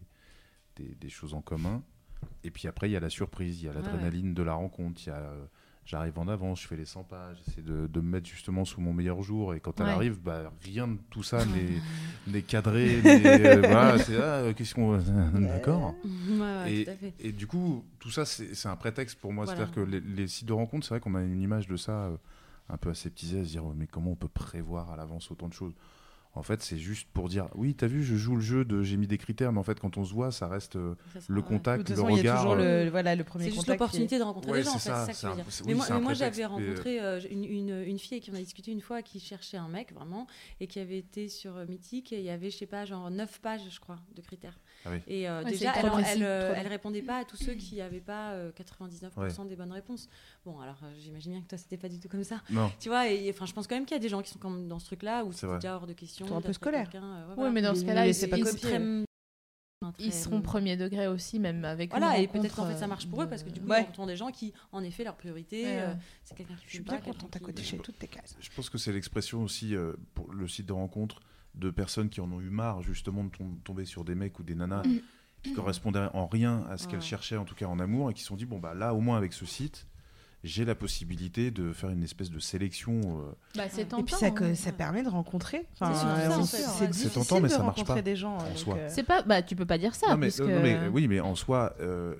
des, des choses en commun. Et puis après, il y a la surprise, il y a Ouais, l'adrénaline de la rencontre, il y a euh, j'arrive en avance, je fais les 100 pas, j'essaie de, de me mettre justement sous mon meilleur jour. Et quand elle Ouais. arrive, bah, rien de tout ça n'est cadré. euh, voilà, c'est ah, qu'est-ce qu'on. D'accord. Ouais, Et, et du coup, tout ça, c'est c'est un prétexte pour moi. Voilà. C'est-à-dire que les, les sites de rencontres, c'est vrai qu'on a une image de ça euh, un peu aseptisée, à se dire oh, mais comment on peut prévoir à l'avance autant de choses? En fait, c'est juste pour dire oui, t'as vu, je joue le jeu de j'ai mis des critères, mais en fait, quand on se voit, ça reste euh, Ça sera- le ouais. De contact, le regard. toujours euh, le, voilà, le premier C'est juste l'opportunité de rencontrer Ouais, des gens, en c'est fait, ça, c'est ça que c'est je veux un- dire. c'est- Mais oui, moi, j'avais euh, rencontré euh, une, une, une fille avec qui on a discuté une fois qui cherchait un mec, vraiment, et qui avait été sur Mythique, et il y avait, je sais pas, genre 9 pages, je crois, de critères. Ah oui. Et euh, Ouais, déjà, elle, elle, euh, trop elle répondait pas à tous ceux qui n'avaient pas euh, 99% des bonnes réponses. Bon, alors euh, j'imagine bien que toi, c'était pas du tout comme ça. Non. Tu vois, et enfin, je pense quand même qu'il y a des gens qui sont quand même dans ce truc-là où c'est déjà hors de question. Ils sont un peu euh, ouais, Oui, voilà. mais dans ce cas-là, ils, pas seront premier degré aussi, même avec une Voilà, et peut-être qu'en fait ça euh, marche pour eux parce que du coup, Ouais. ils rencontrent des gens qui, en effet, leur priorité, euh, c'est quelqu'un qui Je suis bien contente à côté chez toutes tes cases. Je pense que c'est l'expression aussi euh, pour le site de rencontre de personnes qui en ont eu marre justement de tom- tomber sur des mecs ou des nanas qui correspondaient en rien à ce qu'elles cherchaient en tout cas en amour et qui se sont dit bon bah là au moins avec ce site j'ai la possibilité de faire une espèce de sélection euh, Bah, c'est Et puis ça, hein. que- ça permet de rencontrer. Enfin, C'est en fait, difficile tentant, mais de ça marche rencontrer pas, des gens. en donc, soi. euh, C'est pas, bah, tu peux pas dire ça. non, mais, puisque- non, mais, oui mais en soi euh,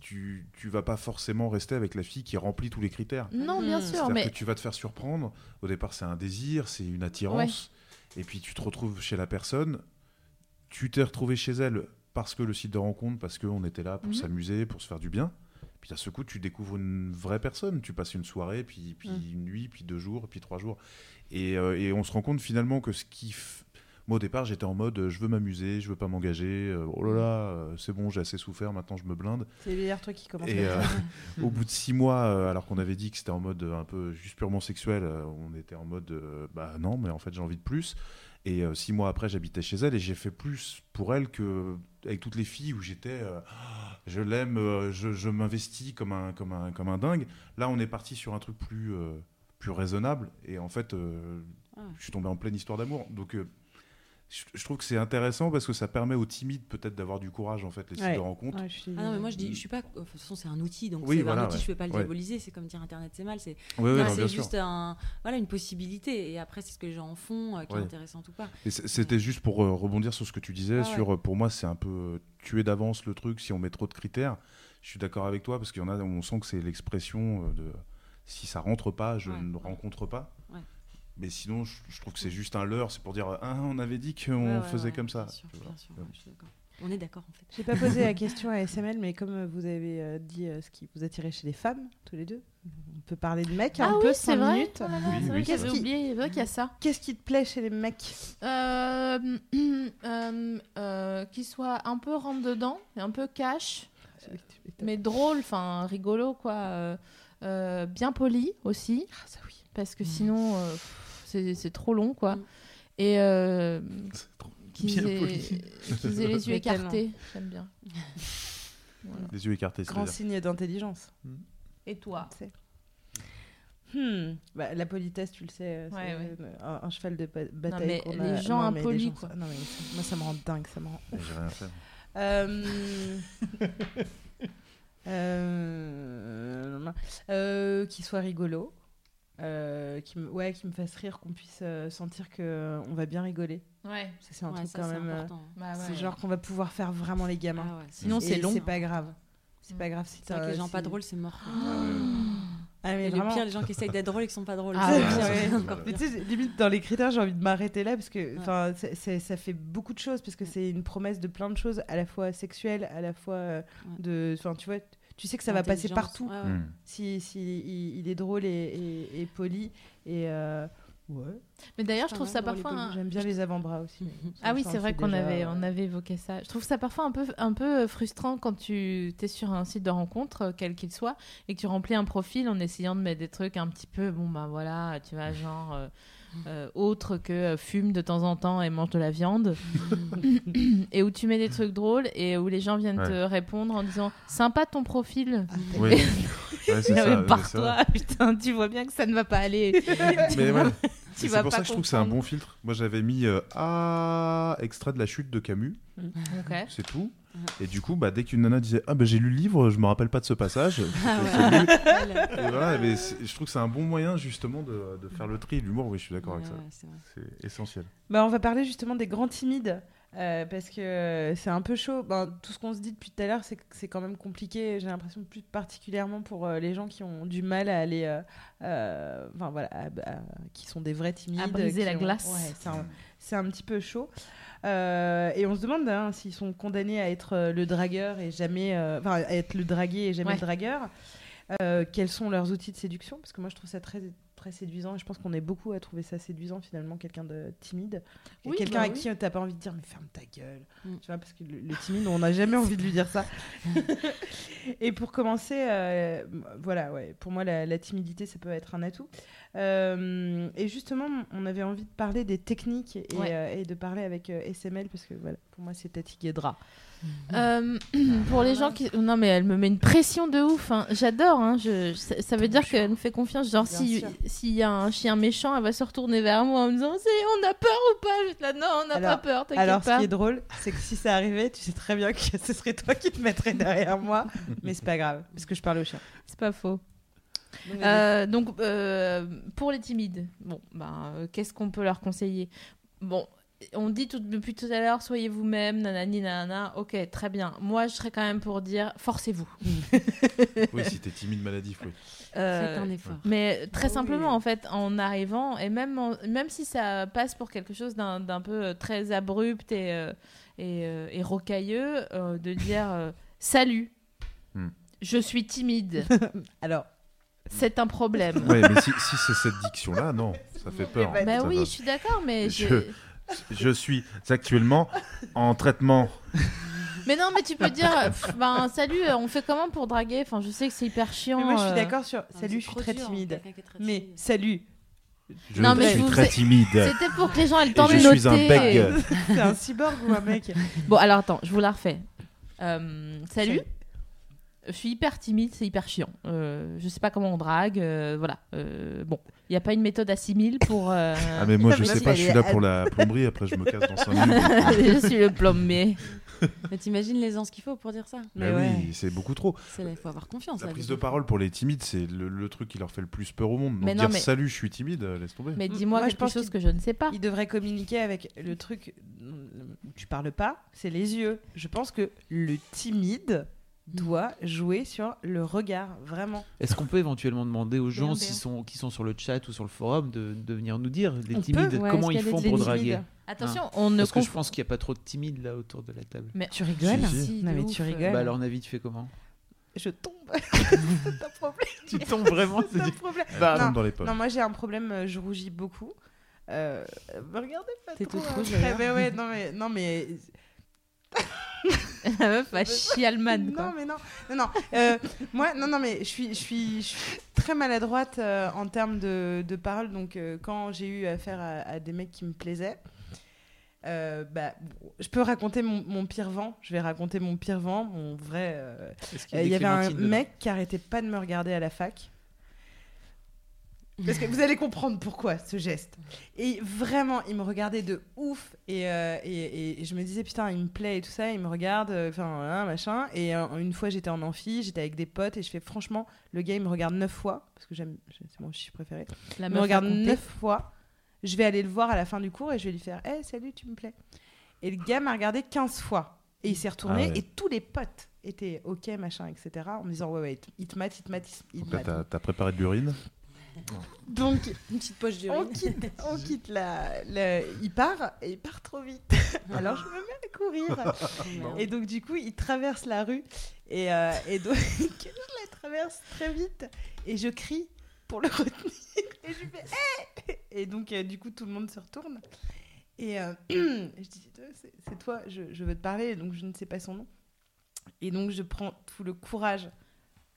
tu, tu vas pas forcément rester avec la fille qui remplit tous les critères Non, bien Mm. sûr, mais que tu vas te faire surprendre. Au départ, c'est un désir, c'est une attirance. Et puis tu te retrouves chez la personne. Tu t'es retrouvé chez elle parce que le site de rencontre, parce qu'on était là pour Mhm. s'amuser, pour se faire du bien. Puis d'un seul coup, tu découvres une vraie personne. Tu passes une soirée, puis, puis Mm. une nuit, puis deux jours, puis trois jours. Et, euh, et on se rend compte finalement que ce qui. f- Moi, au départ, j'étais en mode euh, je veux m'amuser, je veux pas m'engager. euh, oh là là, euh, c'est bon, j'ai assez souffert, maintenant je me blinde. C'est le meilleur truc qui commence. Et euh, au bout de six mois, alors qu'on avait dit que c'était en mode un peu juste purement sexuel, on était en mode bah non, mais en fait j'ai envie de plus. Et euh, six mois après, j'habitais chez elle et j'ai fait plus pour elle que avec toutes les filles où j'étais, euh, Ah, je l'aime, euh, je, je m'investis comme un, comme, un, comme un dingue. Là, on est parti sur un truc plus, plus raisonnable et en fait, Ah. je suis tombé en pleine histoire d'amour. Donc je, trouve que c'est intéressant parce que ça permet aux timides peut-être d'avoir du courage en fait les sites Ouais. de rencontres. Ouais, je suis- Ah non, mais moi je dis, je suis pas. De toute façon, c'est un outil, donc Oui, c'est voilà, un outil, ouais. je vais pas le Ouais. diaboliser. C'est comme dire Internet, c'est mal. C'est c'est juste un, voilà, une possibilité. Et après, c'est ce que les gens en font euh, qui Ouais. est intéressant ou pas. C'était juste pour euh, rebondir sur ce que tu disais. Ah sur, euh, pour moi, c'est un peu tuer d'avance le truc si on met trop de critères. Je suis d'accord avec toi parce qu'il y en a, on sent que c'est l'expression de si ça rentre pas, je Ouais, ne rencontre pas. Mais sinon, je, je trouve que c'est juste un leurre. C'est pour dire ah, on avait dit qu'on Ouais, ouais, faisait ouais, comme ça. bien sûr, tu vois. bien sûr, ouais, je suis d'accord. On est d'accord en fait. J'ai pas posé la question à SML, mais comme euh, vous avez euh, dit euh, ce qui vous attirait chez les femmes, tous les deux, on peut parler de mecs Ah un oui, peu, c'est cinq vrai. minutes. Oh Oui, c'est vrai c'est que j'avais vrai. oublié. C'est vrai qu'il y a ça. Qu'est-ce qui te plaît chez les mecs? Euh, euh, euh, qu'il soit un peu rentre dedans, et un peu cash, mais drôle, enfin rigolo quoi. euh, euh, bien poli aussi, Ah, ça oui. parce que sinon euh, pff, c'est c'est trop long quoi. Mm. Et euh, C'est trop qu'ils aient, aient les yeux écartés, j'aime bien. Voilà. Les yeux écartés. Grand c'est-à-dire. signe d'intelligence. Et toi. Hmm. Bah, la politesse, tu le sais, euh, c'est Ouais, ouais. euh, Un, un cheval de ba- bataille. mais qu'on les a- gens non, mais les impolis, gens- quoi. Non, mais ça- moi, ça me rend dingue. Ça me rend Mais J'ai rien à faire. Euh... euh... euh, Qu'il soit rigolo. Euh, qui me... Ouais, qui me fasse rire, qu'on puisse euh, sentir que on va bien rigoler. Ouais. Ça, c'est un Ouais, truc ça, quand même. euh, important. Bah C'est genre qu'on va pouvoir faire vraiment les gamins. Ah ouais, Sinon, c'est long. C'est pas grave. C'est Mm. pas grave si t'as- les gens pas drôles, c'est mort. quoi. Ah, mais Et le pire, les gens qui essayent d'être drôles et qui sont pas drôles. Ah Mais pire. tu sais, limite dans les critères, j'ai envie de m'arrêter là parce que c'est- ça fait beaucoup de choses parce que c'est une promesse de plein de choses, à la fois sexuelles, à la fois euh, Ouais. de, enfin, tu vois, tu sais que ça va passer partout ouais, ouais. Hmm. si, si il, il est drôle et, et, et poli et euh, ouais. Mais d'ailleurs, je trouve ça parfois. un- J'aime bien les avant-bras aussi. mais ça, Ah oui, c'est vrai qu'on déjà, avait, euh, on avait évoqué ça. Je trouve ça parfois un peu, un peu frustrant quand tu es sur un site de rencontre, euh, quel qu'il soit, et que tu remplis un profil en essayant de mettre des trucs un petit peu, bon ben voilà, tu vois, genre euh, euh, autre que euh, fume de temps en temps et mange de la viande, et où tu mets des trucs drôles et où les gens viennent Ouais. te répondre en disant sympa ton profil. Oui. Ouais, c'est ça, mais par c'est toi, vrai. putain, tu vois bien que ça ne va pas aller. Mais vois ouais. c'est pour pas ça que je trouve que c'est un bon filtre. Moi, j'avais mis euh, Ah, extrait de la chute de Camus. Ok. C'est tout. Et du coup, bah, dès qu'une nana disait Ah, bah, j'ai lu le livre, je me rappelle pas de ce passage. Ah ouais. Et voilà, mais je trouve que c'est un bon moyen justement de, de faire le tri. L'humour, oui, je suis d'accord avec ça. C'est essentiel. Bah, on va parler justement des grands timides. Euh, parce que euh, c'est un peu chaud. Ben, tout ce qu'on se dit depuis tout à l'heure, c'est que c'est quand même compliqué. J'ai l'impression plus particulièrement pour euh, les gens qui ont du mal à aller, euh, enfin voilà, à- à- qui sont des vrais timides, À briser la ont- glace. ouais, c'est un, petit peu chaud. Euh, et on se demande hein, s'ils sont condamnés à être le dragueur et jamais, enfin à être le dragué et jamais Ouais. le dragueur. Euh, quels sont leurs outils de séduction? Parce que moi, je trouve ça très très séduisant et je pense qu'on est beaucoup à trouver ça séduisant finalement quelqu'un de timide. Oui, quelqu'un bah à oui. qui t'as pas envie de dire mais ferme ta gueule. Mm. tu vois parce que le, le timide on n'a jamais envie de lui dire ça. Et pour commencer euh, voilà ouais pour moi la, la timidité ça peut être un atout Euh, et justement on avait envie de parler des techniques et, Ouais. euh, et de parler avec euh, SML parce que voilà pour moi c'est Tati Guedra Euh, pour les gens qui. Non, mais elle me met une pression de ouf. hein. J'adore. hein. Je... Ça, ça veut dire qu'elle me fait confiance. Genre, Bien si- s'il y a un chien méchant, elle va se retourner vers moi en me disant C'est- On a peur ou pas? Je là, non, on n'a pas peur, t'inquiète alors ce qui est drôle c'est que si ça arrivait tu sais très bien que ce serait toi qui te mettrais derrière moi mais c'est pas grave parce que je parle au chien C'est pas faux. Euh, donc, euh, pour les timides, bon, ben, euh, qu'est-ce qu'on peut leur conseiller? Bon, on dit tout, depuis tout à l'heure, soyez vous-même, nanani, nanana. Ok, très bien. Moi, je serais quand même pour dire, forcez-vous. Oui, si t'es timide maladif, oui. Euh, Faites un effort. Mais très oui. simplement, en fait, en arrivant, et même, en- même si ça passe pour quelque chose d'un d'un peu euh, très abrupt et, euh, et, euh, et rocailleux, euh, de dire euh, Salut, Hmm. je suis timide, alors c'est un problème. Ouais, mais si, si c'est cette diction-là, non, ça fait peur. bah, Bah Ça oui, va. je suis d'accord, mais Je- Je suis actuellement en traitement. Mais non, mais tu peux dire, pff, ben salut, euh, on fait comment pour draguer? Enfin, je sais que c'est hyper chiant. mais moi je suis euh. d'accord sur c'est salut je suis très dur, timide très mais salut Je Non, mais je suis vous très timide. C'était pour que les gens aient le temps de je noter. suis un beg. c'est un cyborg ou un mec? Bon, alors attends, je vous la refais. Euh, salut. Salut. Je suis hyper timide, c'est hyper chiant. Euh, je sais pas comment on drague, euh, voilà. Euh, bon, il n'y a pas une méthode à 6000 pour. euh, Ah, mais moi, je sais pas, je suis là pour la plomberie, après je me casse dans 5 minutes. je suis le plombier. Mais t'imagines l'aisance qu'il faut pour dire ça Mais Mais oui, c'est beaucoup trop. Il faut avoir confiance. La là, prise de parole pour les timides, c'est le, le truc qui leur fait le plus peur au monde. Donc Mais non, dire mais- salut, je suis timide, laisse tomber. Mais dis-moi moi, je quelque pense chose que je ne sais pas. il devrait communiquer avec le truc où tu parles pas c'est les yeux je pense que le timide doit jouer sur le regard vraiment Est-ce qu'on peut éventuellement demander aux gens bien. sont, qui sont sur le chat ou sur le forum de, de venir nous dire, les On timides, peut, ouais, comment ils font pour draguer Attention, on ne Parce que je pense qu'il n'y a pas trop de timides là autour de la table. Mais tu rigoles Si, si. non mais ouf. tu rigoles Bah alors Navi, tu fais comment je tombe c'est un problème Tu tombes vraiment c'est un problème Bah, non, dans les pommes. non moi j'ai un problème euh, je rougis beaucoup euh, regardez pas T'es trop, toute hein. rouge, Ouais, d'ailleurs. ouais, ouais, non mais non mais la meuf a chialman, Non, quoi. mais non, non, non. Euh, moi, non, non, mais je suis, je suis, je suis très maladroite euh, en termes de, de parole. Donc, euh, quand j'ai eu affaire à, à des mecs qui me plaisaient, euh, bah, je peux raconter mon, mon pire vent. Je vais raconter mon pire vent, mon vrai. euh, euh, Il y avait un mec qui arrêtait pas de me regarder à la fac. Parce que vous allez comprendre pourquoi ce geste. Et vraiment, il me regardait de ouf. Et, euh, et, et- et je me disais, putain, il me plaît et tout ça. Il me regarde, euh, enfin, voilà, machin. Et euh, une fois, j'étais en amphi, j'étais avec des potes. Et je fais, franchement, le gars, il me regarde neuf fois. Parce que j'aime, c'est mon chiffre préféré. La Il me regarde neuf fois. Je vais aller le voir à la fin du cours et je vais lui faire, hé, salut, tu me plais. Et le gars m'a regardé 15 fois. Et il s'est retourné. Ah ouais. Et tous les potes étaient OK, machin, etc. En me disant, ouais, ouais, il te mate, il te mate, il te mate. t'as- t'as préparé de l'urine Donc, Une petite poche de on quitte, on quitte la, la- Il part et il part trop vite. Alors je me mets à courir. et donc, du coup, il traverse la rue. Et, euh, et donc, je la traverse très vite. Et je crie pour le retenir. Et je fais Hé Et donc, euh, du coup, tout le monde se retourne. Et euh, je dis C'est toi, je, je veux te parler. Donc, je ne sais pas son nom. Et donc, je prends tout le courage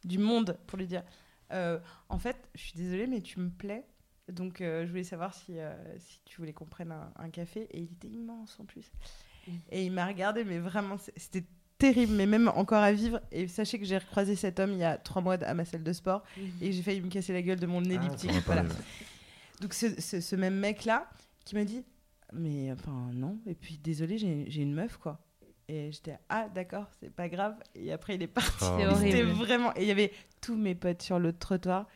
du monde pour lui dire euh, En fait, je suis désolée, mais tu me plais. Donc, euh, je voulais savoir si, euh, si tu voulais qu'on prenne un, un café. Et il était immense en plus. Et il m'a regardé, mais vraiment, c'était terrible, mais même encore à vivre. Et sachez que j'ai recroisé cet homme il y a trois mois à ma salle de sport. Et j'ai failli me casser la gueule de mon elliptique. t'en as voilà. Donc, ce, ce- ce même mec-là qui m'a dit Mais enfin, non. Et puis, désolé, j'ai j'ai une meuf, quoi. Et j'étais ah d'accord, c'est pas grave. Et après il est parti. Oh, C'est non. C'était horrible. vraiment. Et il y avait tous mes potes sur le trottoir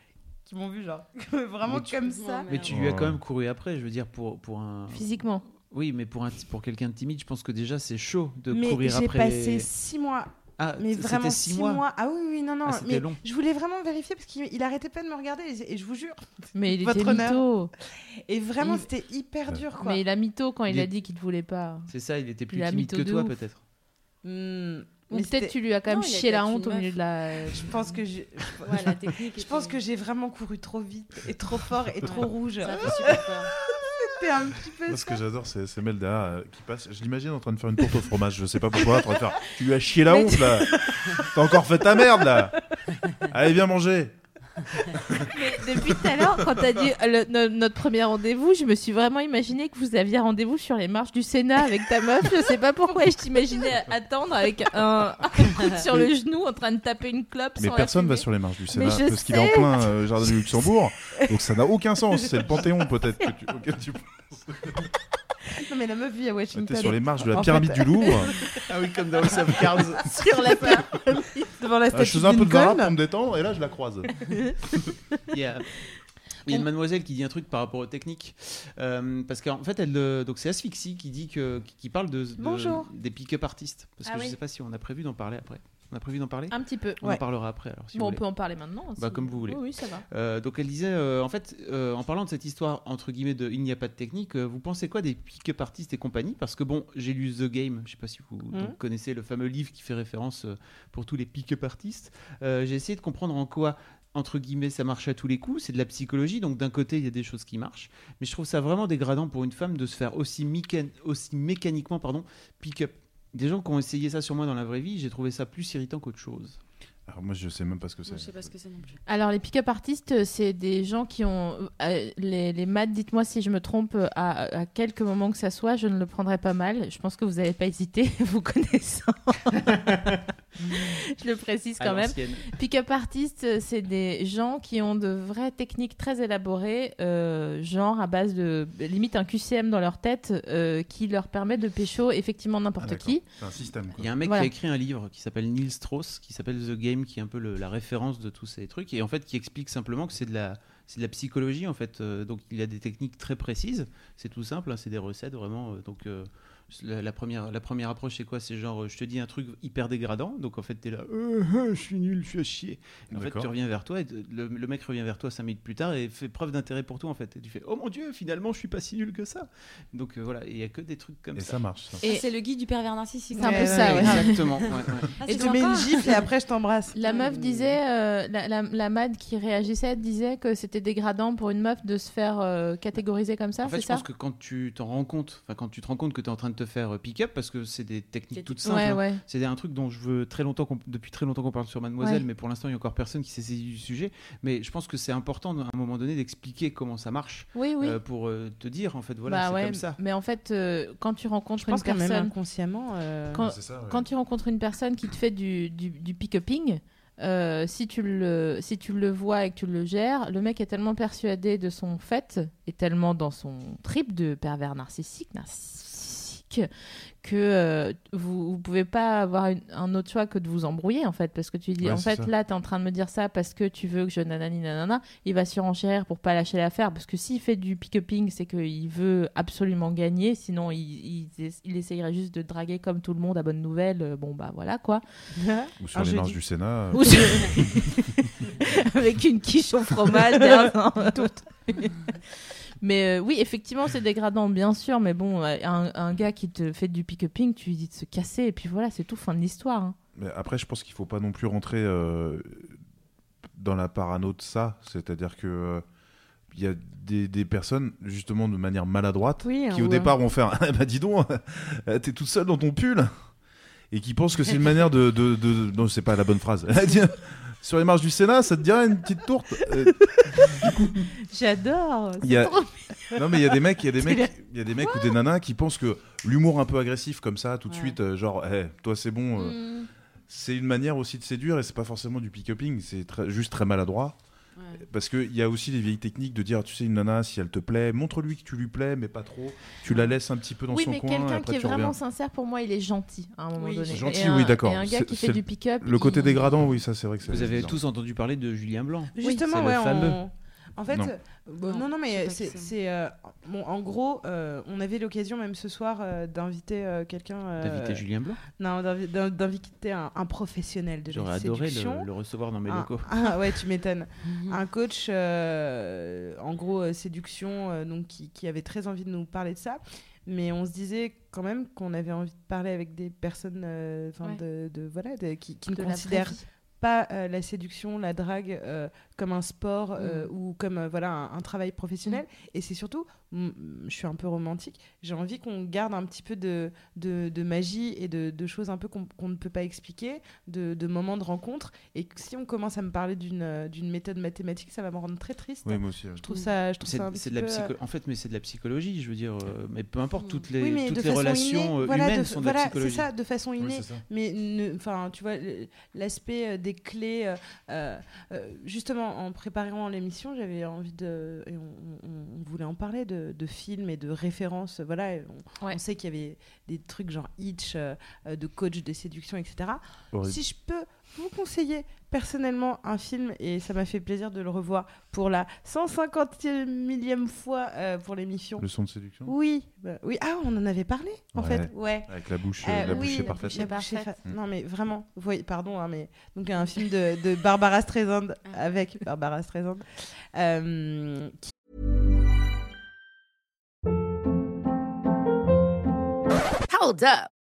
qui m'ont vu genre vraiment Mais tu- comme ça. Mais tu lui as quand même couru après, je veux dire, pour, pour un. Physiquement. Oui, mais pour, un, pour quelqu'un de timide, je pense que déjà c'est chaud de mais courir j'ai après. passé six mois. Ah, mais vraiment six six mois. mois. Ah oui, oui, non, non. Ah, mais long. je voulais vraiment vérifier parce qu'il il arrêtait pas de me regarder et, et je vous jure. Mais il Votre était mytho. Et vraiment, Il- c'était hyper dur quoi. Mais il a mytho quand il, Il a dit qu'il te voulait pas. C'est ça, il était plus timide que toi peut-être. Hmm, Ou mais peut-être tu lui as quand même Non, chié la honte au milieu de la. Je pense que j'ai. Ouais, la technique. Je pense que j'ai vraiment couru trop vite et trop fort et trop rouge. Ça fait super peur. C'était un petit peu Moi, ce que j'adore, c'est c'est Mel derrière euh, qui passe. Je l'imagine en train de faire une tourte au fromage. Je sais pas pourquoi. En train de faire. Tu lui as chié la honte là. T'as encore fait ta merde là. Allez, viens manger. Mais depuis tout à l'heure, quand t'as dit le- no- notre premier rendez-vous, je me suis vraiment imaginé que vous aviez rendez-vous sur les marches du Sénat avec ta meuf. Je sais pas pourquoi, je t'imaginais attendre avec un, un coude sur le genou en train de taper une clope. Mais sans la personne va fumer. sur les marches du Sénat je parce qu'il est en sais. plein euh, jardin du Luxembourg. Donc ça n'a aucun sens. C'est le Panthéon peut-être que tu- auquel tu Non, mais la meuf vit à Washington. T'es sur les marches de la En pyramide fait- du Louvre. Ah oui, comme dans House of Cards. sur la pyramide. Devant la statue je faisais un peu de varap pour me détendre et là je la croise. Il y a, il y a une mademoiselle qui dit un truc par rapport aux techniques. Euh, parce qu'en fait, elle, euh, donc c'est Asphyxie qui dit que, qui, parle de, des pick-up artistes. Parce Ah que je oui. sais pas si on a prévu d'en parler après. On a prévu d'en parler Un petit peu. On en parlera après alors. Si Bon, on peut en parler maintenant. Bah, comme vous voulez. Oui, oui, ça va. Euh, donc elle disait, euh, en fait, euh, en parlant de cette histoire entre guillemets de il n'y a pas de technique, vous pensez quoi des pick-up artistes et compagnie? Parce que bon, j'ai lu The Game, je sais pas si vous donc, connaissez le fameux livre qui fait référence pour tous les pick-up artistes. J'ai essayé de comprendre en quoi entre guillemets ça marche à tous les coups, c'est de la psychologie, donc d'un côté il y a des choses qui marchent, mais je trouve ça vraiment dégradant pour une femme de se faire aussi, mécan- aussi mécaniquement pardon, pick-up. Des gens qui ont essayé ça sur moi dans la vraie vie, j'ai trouvé ça plus irritant qu'autre chose. Alors moi je sais même pas ce que c'est. Je sais pas ce que c'est non plus. Alors, les pick-up artistes, c'est des gens qui ont. euh, les, les maths, dites-moi si je me trompe, euh, à, à quelque moment que ça soit, je ne le prendrai pas mal. Je pense que vous n'allez pas hésiter, vous connaissant. je le précise À quand même. Pick-up artistes, euh, c'est des gens qui ont de vraies techniques très élaborées, euh, genre à base de limite un QCM dans leur tête, euh, qui leur permet de pécho effectivement Ah, n'importe d'accord. qui. C'est un système. quoi. Il y a un mec Voilà. qui a écrit un livre qui s'appelle Neil Strauss, qui s'appelle The Game, qui est un peu le- la référence de tous ces trucs, et en fait qui explique simplement que c'est de la, c'est de la psychologie en fait. Donc il y a des techniques très précises, c'est tout simple, hein, c'est des recettes vraiment. donc euh, la, la première, la première approche c'est quoi? C'est genre euh, je te dis un truc hyper dégradant, donc en fait t'es là, Euh, euh, je suis nul, je suis à chier. Et en fait tu reviens vers toi, et le, le mec revient vers toi cinq minutes plus tard et fait preuve d'intérêt pour toi en fait. Et tu fais oh mon dieu, finalement je suis pas si nul que ça. Donc euh, voilà, il y a que des trucs comme Et ça. ça marche. ça. Et- Ah, c'est le guide du pervers narcissique. C'est un peu Ouais, ça, ouais. Exactement. ouais, ouais. Ah, Et c'est tu mets une gifle et après je t'embrasse. La meuf disait, euh, la, la, la mad qui réagissait disait que c'était dégradant pour une meuf de se faire euh, catégoriser comme ça, En fait, c'est je ça? pense que quand tu t'en rends compte, enfin quand tu te rends compte que tu es en train de te faire euh, pick-up, parce que c'est des techniques toutes tout- simples. Ouais, hein. ouais. C'est un truc dont je veux très longtemps, qu'on- depuis très longtemps qu'on parle sur Mademoiselle, Ouais. mais pour l'instant il y a encore personne qui s'est saisi du sujet. Mais je pense que c'est important à un moment donné d'expliquer comment ça marche Oui, oui. euh, pour euh, te dire en fait voilà bah c'est ouais, comme ça. mais en fait, euh, quand tu rencontres Je pense une quand même personne, inconsciemment. euh, quand, Ouais, c'est ça, ouais. quand tu rencontres une personne qui te fait du, du, du pick-upping, euh, si, tu le, si tu le vois et que tu le gères, le mec est tellement persuadé de son fait et tellement dans son trip de pervers narcissique, narcissique que euh, vous, vous pouvez pas avoir une- un autre choix que de vous embrouiller en fait. Parce que tu dis Ouais, en fait ça. là tu es en train de me dire ça parce que tu veux que je nanani nanana. Il va surenchérir pour pas lâcher l'affaire. Parce que s'il fait du pick-upping c'est qu'il veut absolument gagner. Sinon il, il, il essayerait juste de draguer comme tout le monde à bonne nouvelle. Euh, bon bah voilà quoi. Ou sur Un les marches du Sénat. euh, Ou sur- avec une quiche au fromage derrière. Mais euh, oui, effectivement, c'est dégradant, bien sûr. Mais bon, euh, un, un gars qui te fait du pick-upping, tu lui dis de se casser, et puis voilà, c'est tout, fin de l'histoire. hein. Mais après, je pense qu'il faut pas non plus rentrer euh, dans la parano de ça. C'est-à-dire que il y a des, des personnes, justement, de manière maladroite, Oui, qui au ouais. départ vont faire Ah Bah dis donc, t'es toute seule dans ton pull Et qui pensent que c'est une manière de. de, de- Non, c'est pas la bonne phrase. Sur les marches du Sénat, ça te dirait une petite tourte Euh, J'adore. A- trop- Non, mais il y a des mecs, il y a des mecs, il y a des mecs ou des nanas qui pensent que l'humour un peu agressif comme ça, tout de Ouais. suite, euh, genre, Eh, toi c'est bon. euh, Mm. c'est une manière aussi de séduire et c'est pas forcément du pick-upping, c'est très- juste très maladroit. Parce qu'il y a aussi des vieilles techniques de dire, tu sais, une nana, si elle te plaît, montre-lui que tu lui plais, mais pas trop. Tu la laisses un petit peu dans oui, son mais coin. quelqu'un après qui est vraiment reviens. sincère, pour moi, il est gentil à un moment Oui. donné. Gentil, Et un- oui, d'accord. Un gars qui fait du pick-up. Le côté dégradant, oui, ça c'est vrai que c'est. Vous avez bizarre. tous entendu parler de Julien Blanc. Justement, c'est le ouais, fameux. on- En fait, Non. euh, bon, non, mais c'est, euh, bon, en gros, euh, on avait l'occasion même ce soir euh, d'inviter euh, quelqu'un. euh, D'inviter Julien Blanc. Non, d'invi- d'in- d'inviter un, un professionnel de J'aurais la adoré le, le recevoir dans mes locaux. Ah ouais, tu m'étonnes. un coach, euh, en gros, euh, séduction, euh, donc qui, qui avait très envie de nous parler de ça. Mais on se disait quand même qu'on avait envie de parler avec des personnes, euh, Ouais. de, de- voilà, de- qui, qui ne de considèrent pas euh, la séduction, la drague euh, comme un sport euh, Mm. ou comme euh, voilà un, un travail professionnel. Et c'est surtout, mm, je suis un peu romantique, j'ai envie qu'on garde un petit peu de, de, de magie et de, de choses un peu qu'on qu'on ne peut pas expliquer, de, de moments de rencontre. Et si on commence à me parler d'une euh, d'une méthode mathématique, ça va me rendre très triste. Oui, moi aussi. ouais. Je trouve ça, je trouve ça un petit de la peu, psycho- euh, En fait, mais c'est de la psychologie, je veux dire. euh, mais peu importe, toutes les, oui, mais toutes les relations innée, euh, voilà, humaines de- sont de la voilà, c'est psychologie. ça, de façon innée. mais ne- enfin, tu vois, l'aspect euh, des clés. euh, euh, euh, justement, en préparant l'émission, j'avais envie de, et on, on- on voulait en parler de, de films et de références. Voilà, on, Ouais. on sait qu'il y avait des trucs genre Hitch, euh, euh, de coach de séduction, etc. Horrible. Si je peux vous conseiller personnellement un film, et ça m'a fait plaisir de le revoir pour la 150 millième fois euh, pour l'émission. Le son de séduction? Oui, bah, oui. Ah, on en avait parlé en Ouais. fait. Ouais. Avec la bouche, euh, la oui, bouche est la parfaite. bouche est Parfaite. fa-. Non mais vraiment, vous voyez, pardon, hein, mais donc un film de, de Barbara Streisand avec Barbara Streisand. euh, qui- Hold up.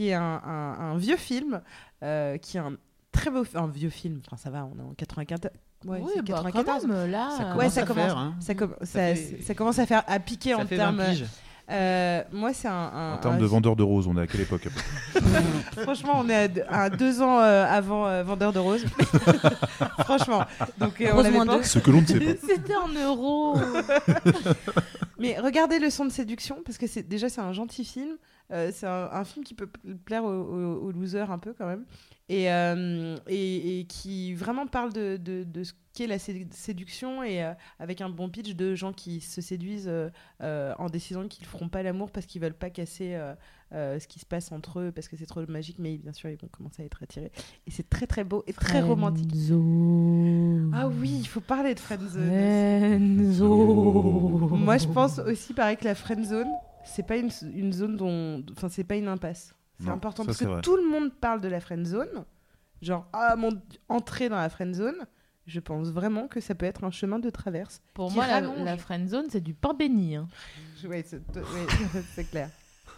qui est un, un- un vieux film, euh, qui est un très beau, un vieux film. Enfin ça va, on est en 94. Ouais, Oui, c'est bah, 94. quand même, là. Ça commence Ouais, ça à commence, faire, hein. ça, com- ça, Ça fait- ça commence à faire à piquer Ça en fait 20 termes. euh, moi, c'est un, un- En termes un de vendeur de roses, on est à quelle époque Franchement, on est à deux, à deux ans euh, avant euh, Vendeur de roses. Franchement. Donc, euh, on Rose l'avait moins deux. Ce que l'on ne sait pas. C'était en euros. Mais regardez le son de séduction parce que c'est déjà c'est un gentil film. Euh, c'est un, un film qui peut pl- plaire aux, aux- aux losers un peu quand même et, euh, et, et qui vraiment parle de, de, de ce qu'est la sé- séduction et euh, avec un bon pitch de gens qui se séduisent en décidant qu'ils feront pas l'amour parce qu'ils veulent pas casser ce qui se passe entre eux parce que c'est trop magique mais bien sûr ils vont commencer à être attirés et c'est très très beau et très romantique. Ah oui, il faut parler de friendzone. Friendzone. Moi, je pense aussi, pareil, que la friend zone, c'est pas une, une zone dont. Enfin, c'est pas une impasse. C'est important ça, parce que vrai. tout le monde parle de la friend zone. Genre, ah, mon entrée dans la friend zone. Je pense vraiment que ça peut être un chemin de traverse. Pour moi, la, la friendzone, c'est du pain béni. hein. Ouais, c'est ouais, clair.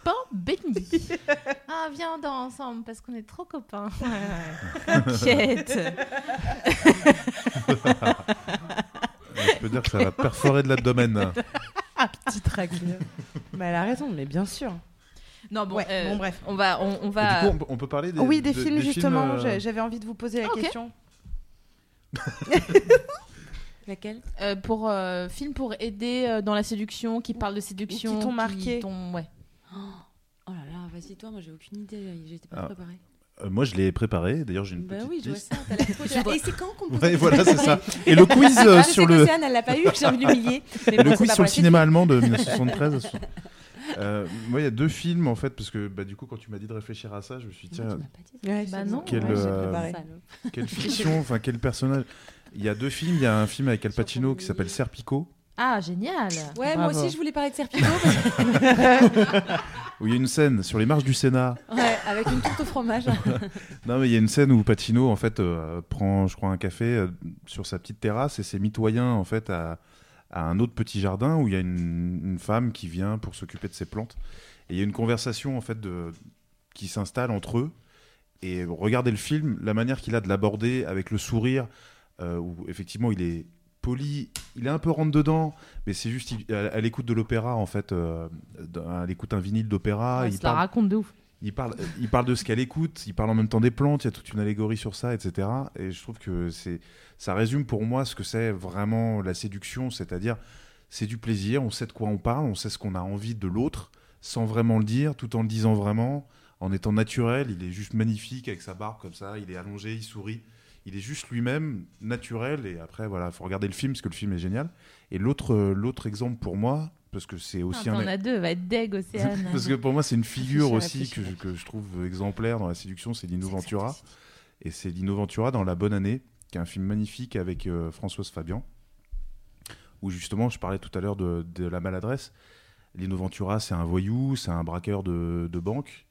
Pain béni. ah, viens, on dort ensemble parce qu'on est trop copains. Ouais, ouais. T'inquiète. Je peux dire que ça va perforer de l'abdomen. Petite raclure. mais elle a raison, mais bien sûr. Non, bon, Ouais, euh, bon, bref. On va, on, on Et va. du coup, on peut- on peut parler des, oui, des de- films, justement. euh, j'a- J'avais envie de vous poser la Ah, ok. question. Laquelle? Euh, pour euh, film pour aider euh, dans la séduction, qui parle de séduction, t'ont marqué. t'ont- ouais. Oh là là, vas-y toi, moi j'ai aucune idée, j'étais pas Ah. préparée. Euh, moi, je l'ai préparé. D'ailleurs, j'ai une Bah petite oui, je vois ça. Et c'est quand qu'on peut Ouais, voilà, c'est ça. Et le quiz euh, Ah, je sur le, qu'Océane, elle l'a pas eu, j'ai envie de l'humilier. Le bon, quiz sur le cinéma allemand de 1973. Euh, moi, il y a deux films en fait, parce que bah, du coup, quand tu m'as dit de réfléchir à ça, je me suis dit. Non, tiens. Ouais, Bah non. Quel, Ouais, euh, quelle fiction, enfin quel personnage? Il y a deux films. Il y a un film avec Al Pacino qui s'appelle Serpico, Ah, génial. Ouais, moi aussi je voulais parler de Serpico. parce où il y a une scène sur les marches du Sénat. Ouais, avec une tourte au fromage. Non, mais il y a une scène où Pacino en fait euh, prend, je crois, un café euh, sur sa petite terrasse et c'est mitoyen en fait à, à un autre petit jardin où il y a une, une femme qui vient pour s'occuper de ses plantes. Et il y a une conversation en fait de, qui s'installe entre eux. Et regardez le film, la manière qu'il a de l'aborder avec le sourire, euh, où effectivement il est poli, il est un peu rentre dedans, mais c'est juste, il- elle, elle écoute de l'opéra en fait, euh, d'un- elle écoute un vinyle d'opéra. Ouais, il la parle- raconte de ouf. il parle, il parle de ce qu'elle écoute, il parle en même temps des plantes, il y a toute une allégorie sur ça, etc. Et je trouve que c'est, ça résume pour moi ce que c'est vraiment la séduction, c'est-à-dire c'est du plaisir, on sait de quoi on parle, on sait ce qu'on a envie de l'autre, sans vraiment le dire, tout en le disant vraiment, en étant naturel. Il est juste magnifique avec sa barbe comme ça, il est allongé, il sourit. Il est juste lui-même naturel et après voilà, faut regarder le film parce que le film est génial. Et l'autre, euh, l'autre exemple pour moi, parce que c'est aussi Ah, un, T'en as deux, va être deg, Océane. parce que pour moi, c'est une figure aussi que, réfléchis. que je trouve exemplaire dans la séduction, c'est Lino Ventura. Et c'est Lino Ventura dans La Bonne Année, qui est un film magnifique avec euh, Françoise Fabian, où justement, je parlais tout à l'heure de, de la maladresse. Lino Ventura, c'est un voyou, c'est un braqueur de, de banque.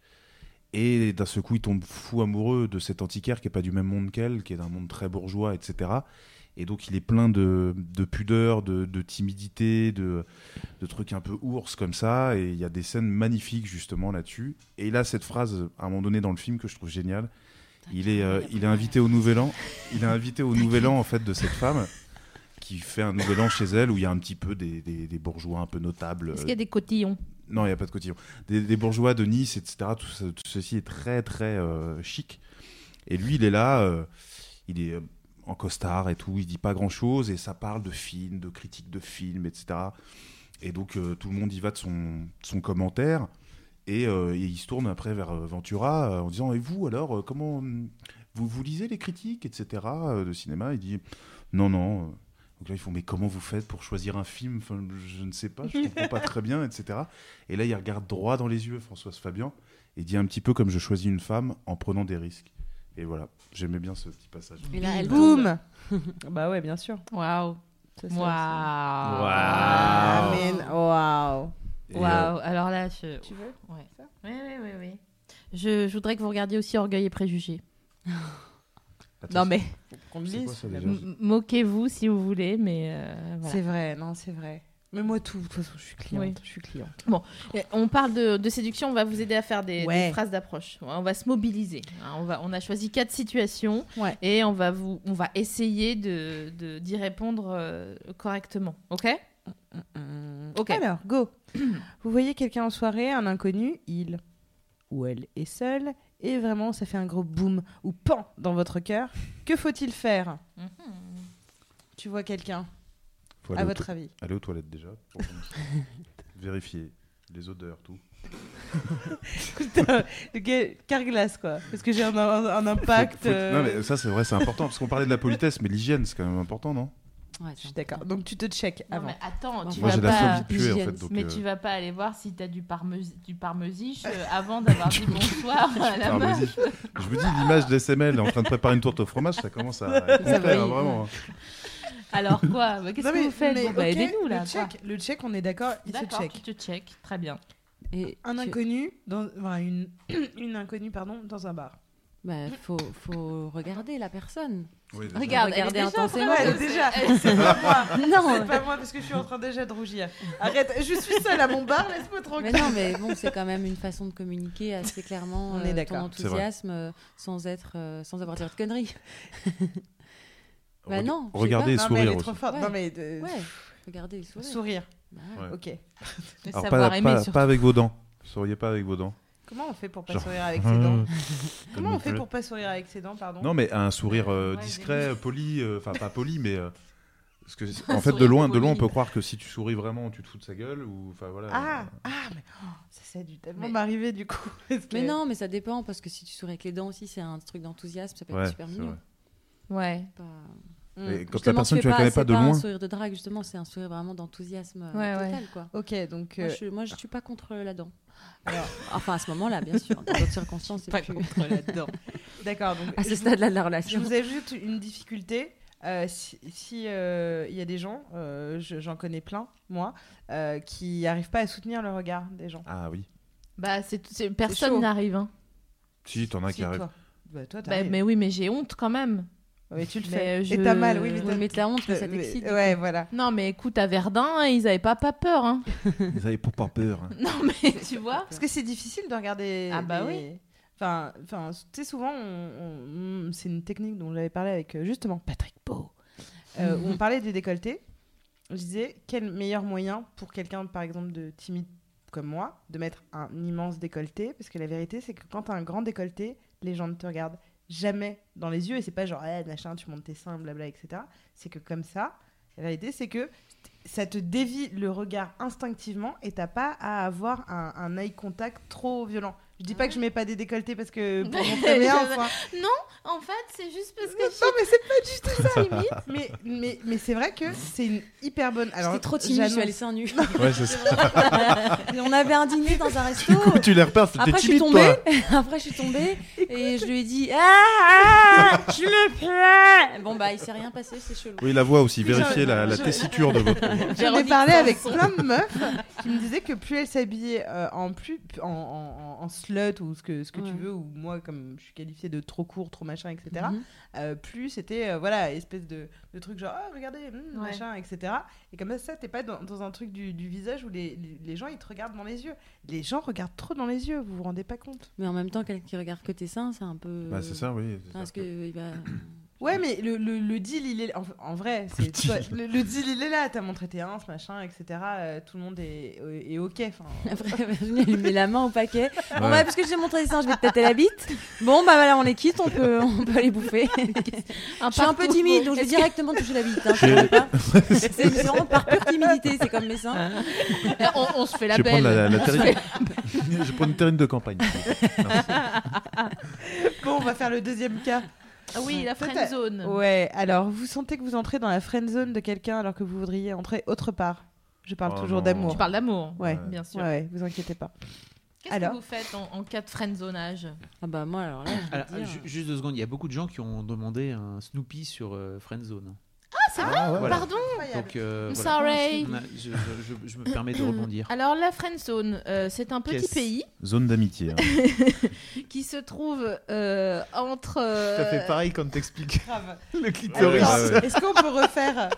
Et d'un seul coup, il tombe fou amoureux de cet antiquaire qui est pas du même monde qu'elle, qui est d'un monde très bourgeois, etc. Et donc, il est plein de, de pudeur, de, de timidité, de, de trucs un peu ours comme ça. Et il y a des scènes magnifiques justement là-dessus. Et il a cette phrase à un moment donné dans le film que je trouve géniale. Il est, euh, il est invité au Nouvel An. Il est invité au Nouvel An en fait de cette femme qui fait un Nouvel An chez elle où il y a un petit peu des, des- des bourgeois un peu notables. Est-ce qu'il y a des cotillons? Non, il n'y a pas de cotillon. Des, bourgeois de Nice, etc. Tout, ce- tout ceci est très, très euh, chic. Et lui, il est là, euh, il est euh, en costard et tout, il dit pas grand-chose, et ça parle de films, de critiques de films, etc. Et donc, tout le monde y va de son, son commentaire. Et, et il se tourne après vers Ventura en disant Et vous, alors, comment. Vous, vous lisez les critiques, etc. de cinéma? Il dit Non, non. Donc là, ils font, mais comment vous faites pour choisir un film? Enfin, Je ne sais pas, je comprends pas très bien, etc. Et là, il regarde droit dans les yeux Françoise Fabian et dit un petit peu comme je choisis une femme en prenant des risques. Et voilà, j'aimais bien ce petit passage. Et là, elle Boum Bah ouais, bien sûr. Waouh. Ça, ça, Waouh. Waouh. Waouh. euh, Alors là, je... Tu veux Ouais. Oui, oui, oui, oui. Je, je voudrais que vous regardiez aussi Orgueil et Préjugés. Non mais moquez-vous si vous voulez, mais euh, voilà. C'est vrai, non, c'est vrai. Mais moi, tout, de toute façon, je suis cliente. Oui. Je suis cliente. Bon, et on parle de, de séduction, on va vous aider à faire des, Ouais. des phrases d'approche. On va se mobiliser. hein. On, va, on a choisi quatre situations Ouais. et on va, vous, on va essayer de, de- d'y répondre euh, correctement. Ok? Ok. Alors, go. Vous voyez quelqu'un en soirée, un inconnu, il ou elle est seul, et vraiment, ça fait un gros boum ou pan dans votre cœur. Que faut-il faire Mhm. Tu vois quelqu'un, à votre avis Aller aux toilettes déjà. pour. Vérifier les odeurs, tout. Putain, le gars, carglass, quoi. Parce que j'ai un, un- un impact. Faut- faut- euh, Non, mais ça, c'est vrai, c'est important. Parce qu'on parlait de la politesse, mais l'hygiène, c'est quand même important, non? Ouais, Je suis d'accord. Donc, tu te check Non, avant. mais attends, tu Moi, vas pas. phobie de puer, en hygiène. fait. Donc, Mais euh, tu vas pas aller voir si t'as du, parmesi- du parmesiche euh, avant d'avoir dit bonsoir à la meuf. Je vous dis, l'image d'SML en train de préparer une tourte au fromage, ça commence à Ça contraire, va, hein, vraiment. Alors quoi? Bah, Qu'est-ce Non, que vous faites? mais Bon, bah, Aidez-nous là. Le check, le check, on est d'accord, il se D'accord, check. tu te check. Très bien. Et Un tu- inconnu, dans, enfin, une, une inconnue, pardon, dans un bar. Bah, faut, faut regarder la personne. Oui, déjà. Regarde, Regarder elle est déjà intensément. Ouais, déjà, c'est pas moi. Non. C'est pas moi parce que je suis en train déjà de rougir. Arrête, je suis seule à mon bar, laisse-moi Mais tranquille. non, mais bon, c'est quand même une façon de communiquer assez clairement On euh, est ton d'accord. C'est vrai. enthousiasme euh, sans être, euh, sans avoir de conneries. Bah Reg- non, Regardez et non, mais elle sourire est aussi. trop forte. Ouais. Non, mais Ouais, regardez et sourire. sourire. Bah. Ok. Alors, pas avec vos dents. Souriez pas avec vos dents. Comment on fait pour pas Genre- sourire avec ses dents Comme Comment me on fait pour pas sourire avec ses dents, pardon Non, mais un sourire euh, Ouais, discret, poli, euh, enfin pas poli, mais. euh, parce que, en fait, de loin, de loin, on peut croire que si tu souris vraiment, tu te fous de sa gueule, ou. Enfin voilà. Ah, ah, mais oh, ça, ça a dû tellement Mais- m'arriver du coup. que- Mais non, mais ça dépend parce que si tu souris avec les dents aussi, c'est un truc d'enthousiasme, ça peut Ouais, être super mignon. vrai. Ouais. Pas-. Et quand la personne, tu la connais c'est pas de un loin. sourire de drague, justement, c'est un sourire vraiment d'enthousiasme euh, Ouais, ouais. total, quoi. Ok, donc. Moi, euh, je, suis- moi, je suis pas contre la dent. Alors- enfin, à ce moment-là, bien sûr. Dans d'autres circonstances, c'est Pas plus... contre là-dedans. D'accord, donc. À ce je- stade-là de la Je relation. vous ajoute une difficulté. Euh, si si, euh, il y a des gens, euh, je- j'en connais plein, moi, euh, qui n'arrivent pas à soutenir le regard des gens. Ah oui. Bah, c'est, c'est- personne n'arrive. Hein. Si, t'en as Si, qui arrivent. toi. Bah, toi, Bah, mais oui, mais j'ai honte quand même. Ouais, tu le mais fais. je- Et t'as mal, oui, mais Oui, t'as- mais t'as honte que ça t'excite. Ouais, voilà. Non, mais écoute, à Verdun, ils avaient pas, pas peur. Hein. Ils avaient pas peur. hein. non, mais tu vois. Parce que c'est difficile de regarder. Ah bah des- oui. Enfin, enfin, tu sais, souvent, on- c'est une technique dont j'avais parlé avec euh, justement Patrick Beau. euh, où on parlait du décolleté. Je disais, quel meilleur moyen pour quelqu'un, par exemple, de timide comme moi, de mettre un immense décolleté? Parce que la vérité, c'est que quand tu as un grand décolleté, les gens ne te regardent jamais dans les yeux. Et c'est pas genre, Eh, machin, tu montes tes seins, blabla, etc. C'est que comme ça, la réalité, c'est que ça te dévie le regard instinctivement et t'as pas à avoir un eye contact trop violent. Je dis pas que je mets pas des décolletés parce que pour montrer hanches, hein. Non, en fait, c'est juste parce que. Non, mais c'est pas du tout ça, limite. Mais, mais, mais c'est vrai que c'est une hyper bonne. Alors, trop timide, je suis allée seins nus. Ouais, c'est ça. On avait un dîner dans un resto. tu les repères, je suis timide, tombée. toi. Après, je suis tombée et je lui ai dit Ah, ah, tu me plais. Bon, bah, il s'est rien passé, c'est chelou. Oui, la voix aussi, vérifiez la, la Je- tessiture de votre. J'en ai parlé avec plein de meufs qui me disaient que plus elles s'habillaient euh, en, plus, en, en, en- en slut ou ce que, ce que tu veux, ou moi, comme je suis qualifiée de trop court, trop machin, etc., Mhm. euh, plus c'était, euh, voilà, espèce de, de truc genre, ah, regardez, Ouais. machin, etc. Et comme ça, t'es pas dans, dans un truc du, du visage où les, les, les gens, ils te regardent dans les yeux. Les gens regardent trop dans les yeux, vous vous rendez pas compte Mais en même temps, quelqu'un qui regarde que tes seins, c'est un peu. Bah, c'est ça, oui, Parce que. va- Ouais, mais le, le, le deal, il est en, en vrai. c'est- toi, Le, le deal, il est là. T'as montré tes ins, machin, etc. euh, tout le monde est, est ok. enfin. Après, Virginie, elle lui met la main au paquet. Bon, Ouais. bah, parce que j'ai montré les seins, je vais te tâter la bite. Bon, bah voilà, on est quitte, on peut, on peut aller bouffer. je suis un peu timide, donc je vais directement toucher la bite. hein. C'est vraiment par pure timidité, c'est comme mes seins. on, on se fait la Je belle. la, la On se terrine- fait- Je vais prendre une terrine de campagne. Bon, on va faire le deuxième cas. Ah oui, la friend zone. Ouais, alors vous sentez que vous entrez dans la friend zone de quelqu'un alors que vous voudriez entrer autre part. Je parle Oh toujours non. d'amour. Tu parles d'amour, Ouais, bien sûr. Ouais, ouais, vous inquiétez pas. Qu'est-ce Alors que vous faites en, en cas de friendzonage? Ah bah moi, alors là, je Alors, dire- juste deux secondes, il y a beaucoup de gens qui ont demandé un Snoopy sur euh, Friendzone. Ah, c'est vrai Voilà. Pardon Donc, euh, I'm voilà. sorry. Je, je- je- je me permets de rebondir. Alors, la friendzone, euh, c'est un petit Qu'est-ce pays Zone d'amitié. hein. qui se trouve euh, entre. Ça fait euh, pareil quand t'expliques le clitoris. Attends, Est-ce qu'on peut refaire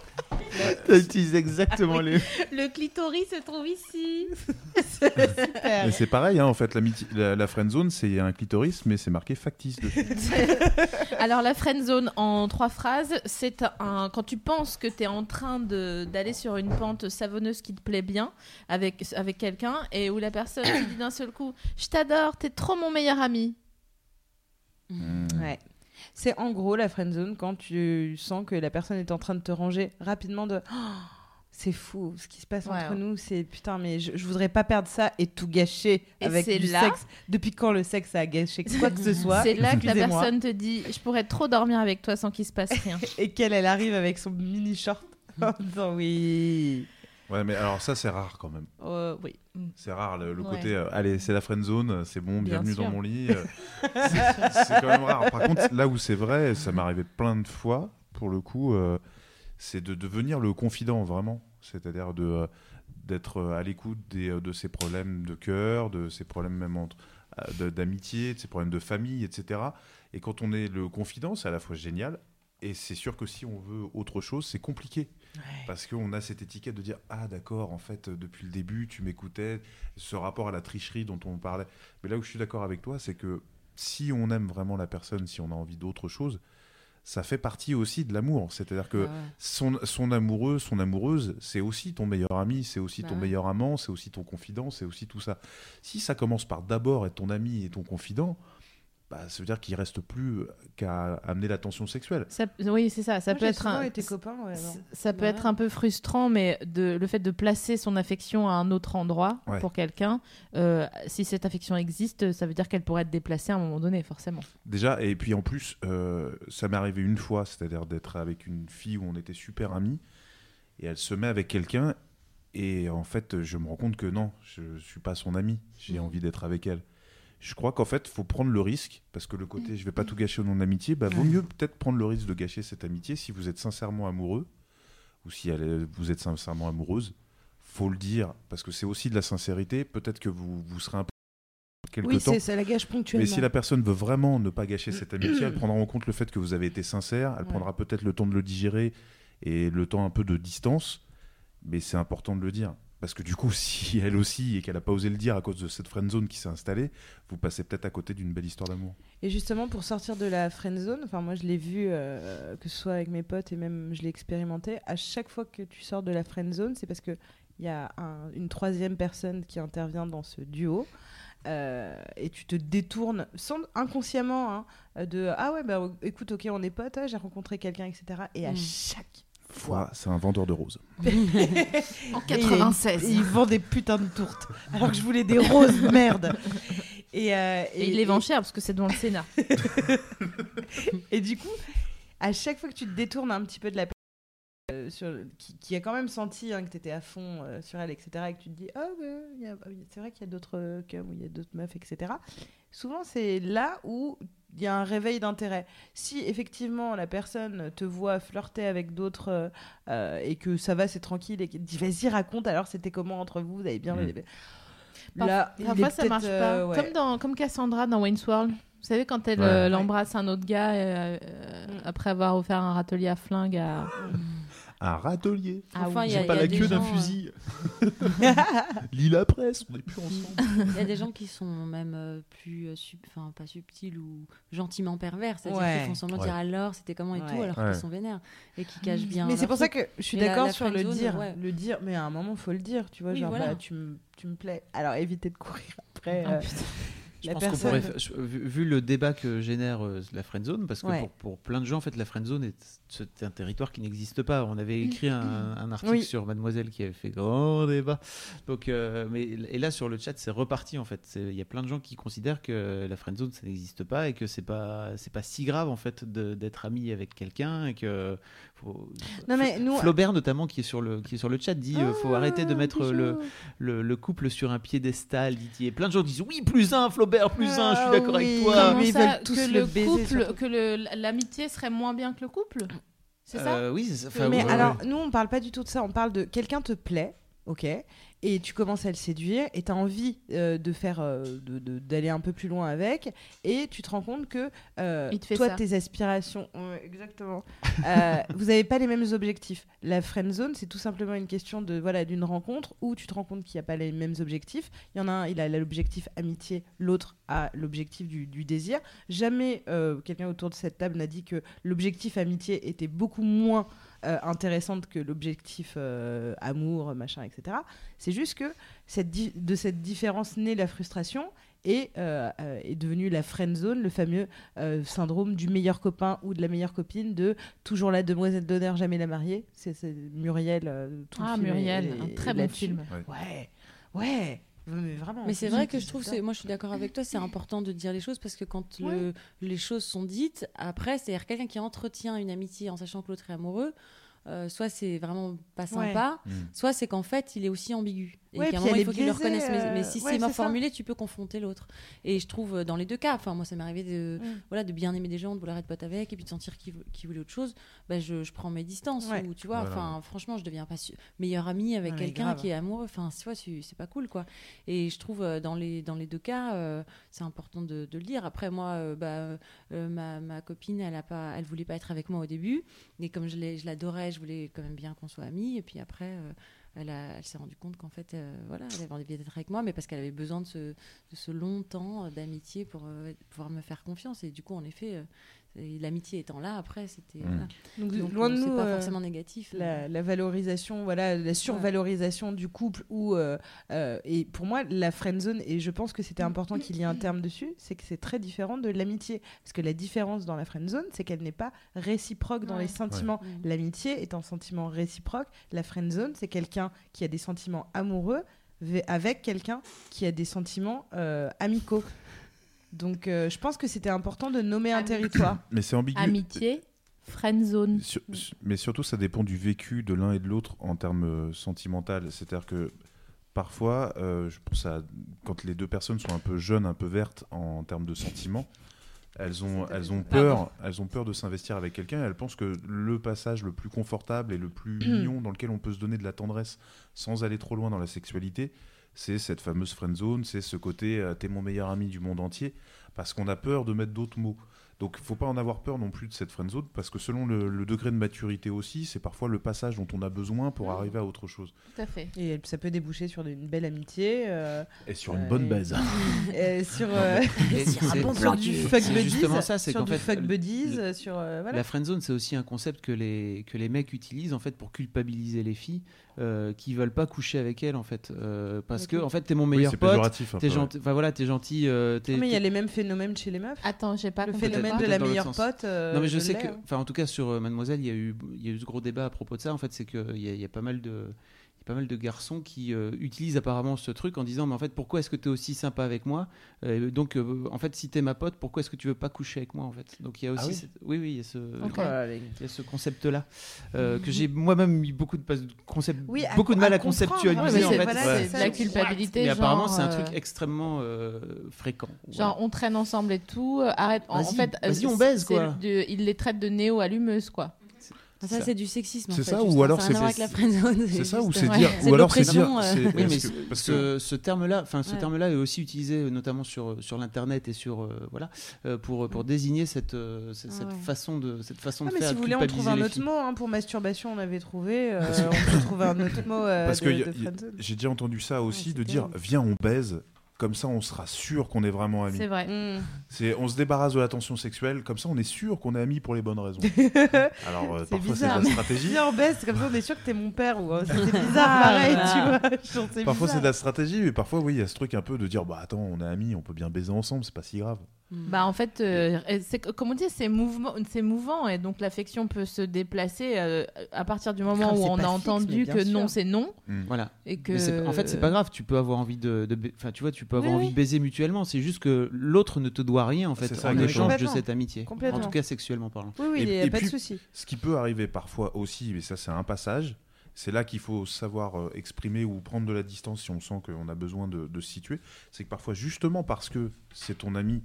T'as utilisé exactement les. Le clitoris se trouve ici. Super. C'est pareil, hein, en fait, la, la friend zone, c'est un clitoris, mais c'est marqué factice dessus. Alors la friendzone en trois phrases, c'est un quand tu penses que tu es en train de- d'aller sur une pente savonneuse qui te plaît bien avec avec quelqu'un et où la personne te dit d'un seul coup "Je t'adore, t'es trop mon meilleur ami." Ouais. C'est en gros la friend zone quand tu sens que la personne est en train de te ranger rapidement de Oh, c'est fou ce qui se passe Ouais, entre ouais. nous c'est putain mais je, je voudrais pas perdre ça et tout gâcher Et avec du là- sexe depuis quand le sexe a gâché quoi que ce soit C'est là que la personne te dit "Je pourrais trop dormir avec toi sans qu'il se passe rien." et qu'elle elle arrive avec son mini short en disant oui Ouais, mais alors ça, c'est rare quand même. Euh, oui. C'est rare le, le Ouais. côté euh, allez, c'est la friend zone, c'est bon, Bien bienvenue sûr. dans mon lit. euh, c'est quand même rare. Par contre, là où c'est vrai, ça m'est arrivé plein de fois, pour le coup, c'est de devenir le confident vraiment. C'est-à-dire de d'être à l'écoute de ses problèmes de cœur, de ses problèmes même entre- d'amitié, de ses problèmes de famille, etc. Et quand on est le confident, c'est à la fois génial. Et c'est sûr que si on veut autre chose, c'est compliqué. Parce qu'on a cette étiquette de dire Ah, d'accord, en fait, depuis le début, tu m'écoutais, ce rapport à la tricherie dont on parlait. Mais là où je suis d'accord avec toi, c'est que si on aime vraiment la personne, si on a envie d'autre chose, ça fait partie aussi de l'amour. C'est-à-dire que ouais. son, son amoureux, son amoureuse, c'est aussi ton meilleur ami, c'est aussi Bah ton ouais. meilleur amant, c'est aussi ton confident, c'est aussi tout ça. Si ça commence par d'abord être ton ami et ton confident, bah, ça veut dire qu'il reste plus qu'à amener l'attention sexuelle. Ça- oui, c'est ça. Ça Moi, peut être un. été copain, ouais, c- non. Ça peut être un peu frustrant, mais de, le fait de placer son affection à un autre endroit Ouais. pour quelqu'un, euh, si cette affection existe, ça veut dire qu'elle pourrait être déplacée à un moment donné, forcément. Déjà, et puis en plus, euh, ça m'est arrivé une fois, c'est-à-dire d'être avec une fille où on était super amis, et elle se met avec quelqu'un, et en fait, je me rends compte que non, je ne suis pas son ami, j'ai envie d'être avec elle. Je crois qu'en fait, il faut prendre le risque, parce que le côté je vais pas tout gâcher au nom de l'amitié, bah, vaut mieux peut-être prendre le risque de gâcher cette amitié si vous êtes sincèrement amoureux, ou si elle vous êtes sincèrement amoureuse, faut le dire, parce que c'est aussi de la sincérité, peut-être que vous, vous serez un peu quelque oui temps. c'est ça la gâche ponctuellement Mais si la personne veut vraiment ne pas gâcher cette amitié, elle prendra en compte le fait que vous avez été sincère, elle Ouais. prendra peut-être le temps de le digérer et le temps un peu de distance, mais c'est important de le dire. Parce que du coup, si elle aussi et qu'elle n'a pas osé le dire à cause de cette friend zone qui s'est installée, vous passez peut-être à côté d'une belle histoire d'amour. Et justement, pour sortir de la friend zone, enfin moi je l'ai vu, euh, que ce soit avec mes potes et même je l'ai expérimenté, à chaque fois que tu sors de la friend zone, c'est parce qu'il y a un- une troisième personne qui intervient dans ce duo. euh, et tu te détournes sans, inconsciemment hein, de ah ouais bah écoute ok on est potes ah, j'ai rencontré quelqu'un etc et à Mm. chaque Fois, c'est un vendeur de roses. En Et il a une- 96. et il vend des putains de tourtes alors que je voulais des roses merde et, euh, Et il les vend cher parce que c'est devant le Sénat. Et du coup, à chaque fois que tu te détournes un petit peu de la personne euh, sur- qui, qui a quand même senti hein, que tu étais à fond euh, sur elle, etc., et que tu te dis, ah c'est vrai qu'il y a d'autres euh, cums ou il y a d'autres meufs, etc., souvent c'est là où il y a un réveil d'intérêt. Si effectivement la personne te voit flirter avec d'autres euh, euh, et que ça va, c'est tranquille, et qu'elle dit, vas-y, raconte, alors c'était comment entre vous, vous avez bien. Mm. Là, Parfois ça marche euh, pas. ouais. Comme, dans, comme Cassandra dans Wayne's World. Vous savez, quand elle Ouais. euh, l'embrasse un autre gars euh, euh, après avoir offert un râtelier à flingue à. Un râtelier. Ah Enfin, il y a- pas il y a la des queue d'un gens, euh, fusil. Lila presse, on n'est plus ensemble. Il y a des gens qui sont même euh, plus, euh, sub- enfin pas subtils ou gentiment pervers, c'est-à-dire Ouais. qu'ils font semblant de Ouais. dire alors c'était comment et Ouais. tout, alors Ouais. qu'ils sont vénères et qui cachent bien. Mais c'est pour ça que je suis d'accord sur le dire, ouais. le dire, mais à un moment faut le dire, tu vois, Oui, genre voilà. bah, tu me tu me plais. Alors évitez de courir après Ah, euh, putain. Je la pense qu'on personne. pourrait vu, vu le débat que génère euh, la friendzone, parce que Ouais. pour, pour plein de gens, en fait, la friendzone est c'est un territoire qui n'existe pas. On avait écrit un, un article Oui. sur Mademoiselle qui avait fait grand débat. Donc, euh, mais et là sur le chat, c'est reparti en fait. Il y a plein de gens qui considèrent que la friendzone ça n'existe pas et que c'est pas c'est pas si grave en fait d'être ami avec quelqu'un et que faut- Non, mais nous- Flaubert notamment qui est sur le qui est sur le chat dit euh, faut Ah, arrêter de mettre le, le, le couple sur un piédestal, dit-il. Et plein de gens disent oui, plus un, Flaubert, plus un, je suis Ah d'accord oui. avec toi. Mais ils veulent tous que le le baiser, couple, que l'amitié serait moins bien que le couple? C'est ça? Euh, Oui, c'est ça. Enfin, mais ouais, alors, ouais. nous, on parle pas du tout de ça. On parle de quelqu'un te plaît, ok, et tu commences à le séduire, et tu as envie euh, de faire, euh, d'aller un peu plus loin avec, et tu te rends compte que euh, Il te fait toi, ça. tes aspirations, ouais, exactement, euh, vous n'avez pas les mêmes objectifs. La friend zone, c'est tout simplement une question de voilà d'une rencontre où tu te rends compte qu'il n'y a pas les mêmes objectifs. Il y en a un, il a l'objectif amitié, l'autre a l'objectif du, du désir. Jamais quelqu'un autour de cette table n'a dit que l'objectif amitié était beaucoup moins euh, intéressante que l'objectif euh, amour, machin, etc. C'est juste que cette de cette différence naît la frustration et euh, est devenue la friend zone, le fameux euh, syndrome du meilleur copain ou de la meilleure copine, de toujours la demoiselle d'honneur, jamais la mariée. C'est Muriel. euh, tout le Ah, film Muriel, est- un très bon film. Ouais, ouais, mais vraiment. Mais c'est vrai que je trouve, moi je suis d'accord avec toi, c'est important de dire les choses parce que quand le- les choses sont dites, après, c'est-à-dire quelqu'un qui entretient une amitié en sachant que l'autre est amoureux, euh, soit c'est vraiment pas sympa, Mm. soit c'est qu'en fait il est aussi ambigu. Et Ouais, qu'à un puis moment il faut qu'il le biaisée, reconnaisse. Mais, mais euh, si ouais, c'est mal ça. formulé, tu peux confronter l'autre. Et je trouve euh, dans les deux cas, enfin moi ça m'est arrivé de, Mm. voilà, de bien aimer des gens, de vouloir être pote avec, et puis de sentir qu'ils qu'ils voulaient autre chose, bah, je, je prends mes distances. Ouais. Ou, tu vois, Voilà. franchement, je deviens pas meilleure amie avec mais quelqu'un qui est amoureux. Enfin, tu vois, c'est pas cool quoi. Et je trouve euh, dans les, dans les deux cas, euh, c'est important de, de le dire. Après, moi, euh, bah, euh, ma, ma copine, elle, a pas, elle voulait pas être avec moi au début. Et comme je l'ai- je l'adorais, je voulais quand même bien qu'on soit amis. Et puis après, euh, elle, s'est rendue compte qu'en fait, euh, voilà, elle avait envie d'être avec moi, mais parce qu'elle avait besoin de ce, long temps euh, d'amitié pour euh, pouvoir me faire confiance. Et du coup, en effet, et l'amitié étant là, après, c'était. Mm. voilà. Donc, Donc, loin de euh, nous, c'est pas euh, forcément négatif. la, la valorisation, voilà, la survalorisation du couple ou euh, euh, et pour moi la friend zone et je pense que c'était important qu'il y ait un terme dessus, c'est que c'est très différent de l'amitié parce que la différence dans la friend zone, c'est qu'elle n'est pas réciproque dans Ouais. les sentiments. Ouais. L'amitié est un sentiment réciproque. La friend zone, c'est quelqu'un qui a des sentiments amoureux ve- avec quelqu'un qui a des sentiments euh, amicaux. Donc euh, je pense que c'était important de nommer un territoire. Mais c'est ambigu. Amitié, friend zone. Sur- mais surtout, ça dépend du vécu de l'un et de l'autre en termes euh, sentimental. C'est-à-dire que parfois, euh, je pense à quand les deux personnes sont un peu jeunes, un peu vertes en termes de sentiments, elles ont, elles ont peur, elles ont peur de s'investir avec quelqu'un. Elles pensent que le passage le plus confortable et le plus mignon dans lequel on peut se donner de la tendresse sans aller trop loin dans la sexualité, c'est cette fameuse friend zone, c'est ce côté euh, t'es mon meilleur ami du monde entier. parce qu'on a peur de mettre d'autres mots. Donc, faut pas en avoir peur non plus de cette friend zone, parce que selon le, le degré de maturité aussi, c'est parfois le passage dont on a besoin pour arriver à autre chose. Tout à fait. Et ça peut déboucher sur une belle amitié. euh, Et sur une euh, bonne baise. et sur, Non, euh, mais- sur un c'est- bon plan du c'est fuck buddies. justement ça, c'est sur qu'en du fait, fuck le- buddies, le- euh, sur euh, voilà. La friendzone, c'est aussi un concept que les, que les mecs utilisent en fait pour culpabiliser les filles euh, qui veulent pas coucher avec elles en fait euh, parce que en fait t'es mon meilleur pote, péjoratif un t'es gentil, enfin voilà t'es gentil, euh, mais il y a les mêmes phénomènes chez les meufs. Attends, j'ai pas Le phénomène de la meilleure pote. euh, non mais je je sais que, hein. enfin en tout cas sur Mademoiselle, il y a eu, il y a eu ce gros débat à propos de ça. En fait, c'est qu'il y, a- il y a pas mal de, pas mal de garçons qui euh, utilisent apparemment ce truc en disant mais en fait pourquoi est-ce que tu es aussi sympa avec moi? Euh, Donc euh, en fait si t'es ma pote, pourquoi est-ce que tu veux pas coucher avec moi en fait? Donc il y a aussi, Ah oui cette- oui oui, il y a ce, il y a ce concept là que j'ai moi-même eu beaucoup de concept, Oui, à- beaucoup de mal à à, conceptualiser Ouais, mais en c'est- fait. voilà, c'est de la culpabilité, Mais apparemment c'est un euh, truc extrêmement euh, fréquent. Genre, on traîne ensemble et tout. Arrête. En, en Vas-y, fait, vas-y, on baise, quoi. de- il les traite de néo-allumeuse, quoi. Ça, c'est du sexisme. C'est ça, ou alors c'est- c'est ça, ou c'est ouais. dire- C'est ou alors c'est dire- euh, c'est- Oui, mais Parce que- ce- parce ce, ce terme-là, enfin ce terme-là est aussi utilisé euh, notamment sur sur l'internet et sur euh, voilà euh, pour pour désigner cette euh, cette, Ah façon de cette façon Ah, de faire si vous voulez, on trouve un autre mot hein, pour masturbation. On avait trouvé. euh, on peut trouver un autre mot euh, Parce que j'ai déjà entendu ça aussi, de dire viens on baise, comme ça on sera sûr qu'on est vraiment amis. C'est vrai. Mm. C'est on se débarrasse de la tension sexuelle, comme ça on est sûr qu'on est amis pour les bonnes raisons. Alors euh, C'est parfois c'est de la stratégie. Viens, on baisse, comme ça on est sûr que t'es mon père. Ou... euh, C'est bizarre, pareil, tu vois. Genre, c'est Parfois c'est de la stratégie, mais parfois oui, il y a ce truc un peu de dire bah attends, on est amis, on peut bien baiser ensemble, c'est pas si grave. Bah en fait, euh, c'est comme on dit, c'est mouvement, c'est mouvant et donc l'affection peut se déplacer euh, à partir du moment où on a fixe, entendu que sûr. non c'est non Voilà. et que en fait, c'est pas grave. Tu peux avoir envie de, enfin, tu vois, tu peux avoir Oui, envie oui. de baiser mutuellement. C'est juste que l'autre ne te doit rien en fait C'est ça, en échange de cette amitié. Complètement. En tout cas, sexuellement parlant. Oui, oui, il Et- n'y a et pas puis- de souci. Ce qui peut arriver parfois aussi, mais ça c'est un passage, c'est là qu'il faut savoir euh, exprimer ou prendre de la distance si on sent qu'on a besoin de, de se situer. C'est que parfois, justement parce que c'est ton ami,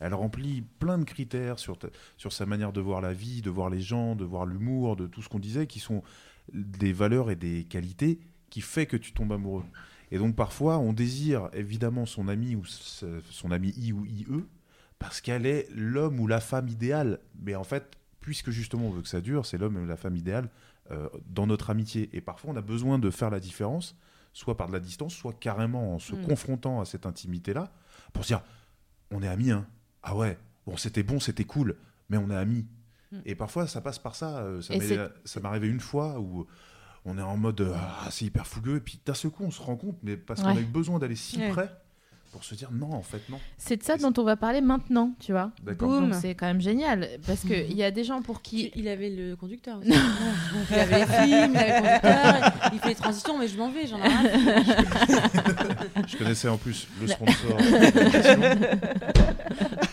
elle remplit plein de critères sur, sur sa manière de voir la vie, de voir les gens, de voir l'humour, de tout ce qu'on disait, qui sont des valeurs et des qualités qui fait que tu tombes amoureux. Et donc parfois, on désire évidemment son ami ou son ami I ou IE parce qu'elle est l'homme ou la femme idéale. Mais en fait, puisque justement on veut que ça dure, c'est l'homme ou la femme idéale euh, dans notre amitié. Et parfois, on a besoin de faire la différence, soit par de la distance, soit carrément en se Mm. confrontant à cette intimité-là, pour se dire, on est amis, hein. Ah ouais, bon, c'était bon, c'était cool, mais on est amis. Mm. Et parfois, ça passe par ça. euh, Ça m'est m'est arrivé une fois où on est en mode, euh, ah, c'est hyper fougueux, et puis d'un seul coup, on se rend compte, mais parce qu'on a eu besoin d'aller si Ouais. près pour se dire, non, en fait, non. c'est de ça dont on va parler maintenant, tu vois. Boum. c'est quand même génial parce que il y a des gens pour qui Il avait le conducteur. aussi. il avait les films, il avait le conducteur, il fait les transitions, mais je m'en vais, j'en ai rien. Je connaissais en plus le sponsor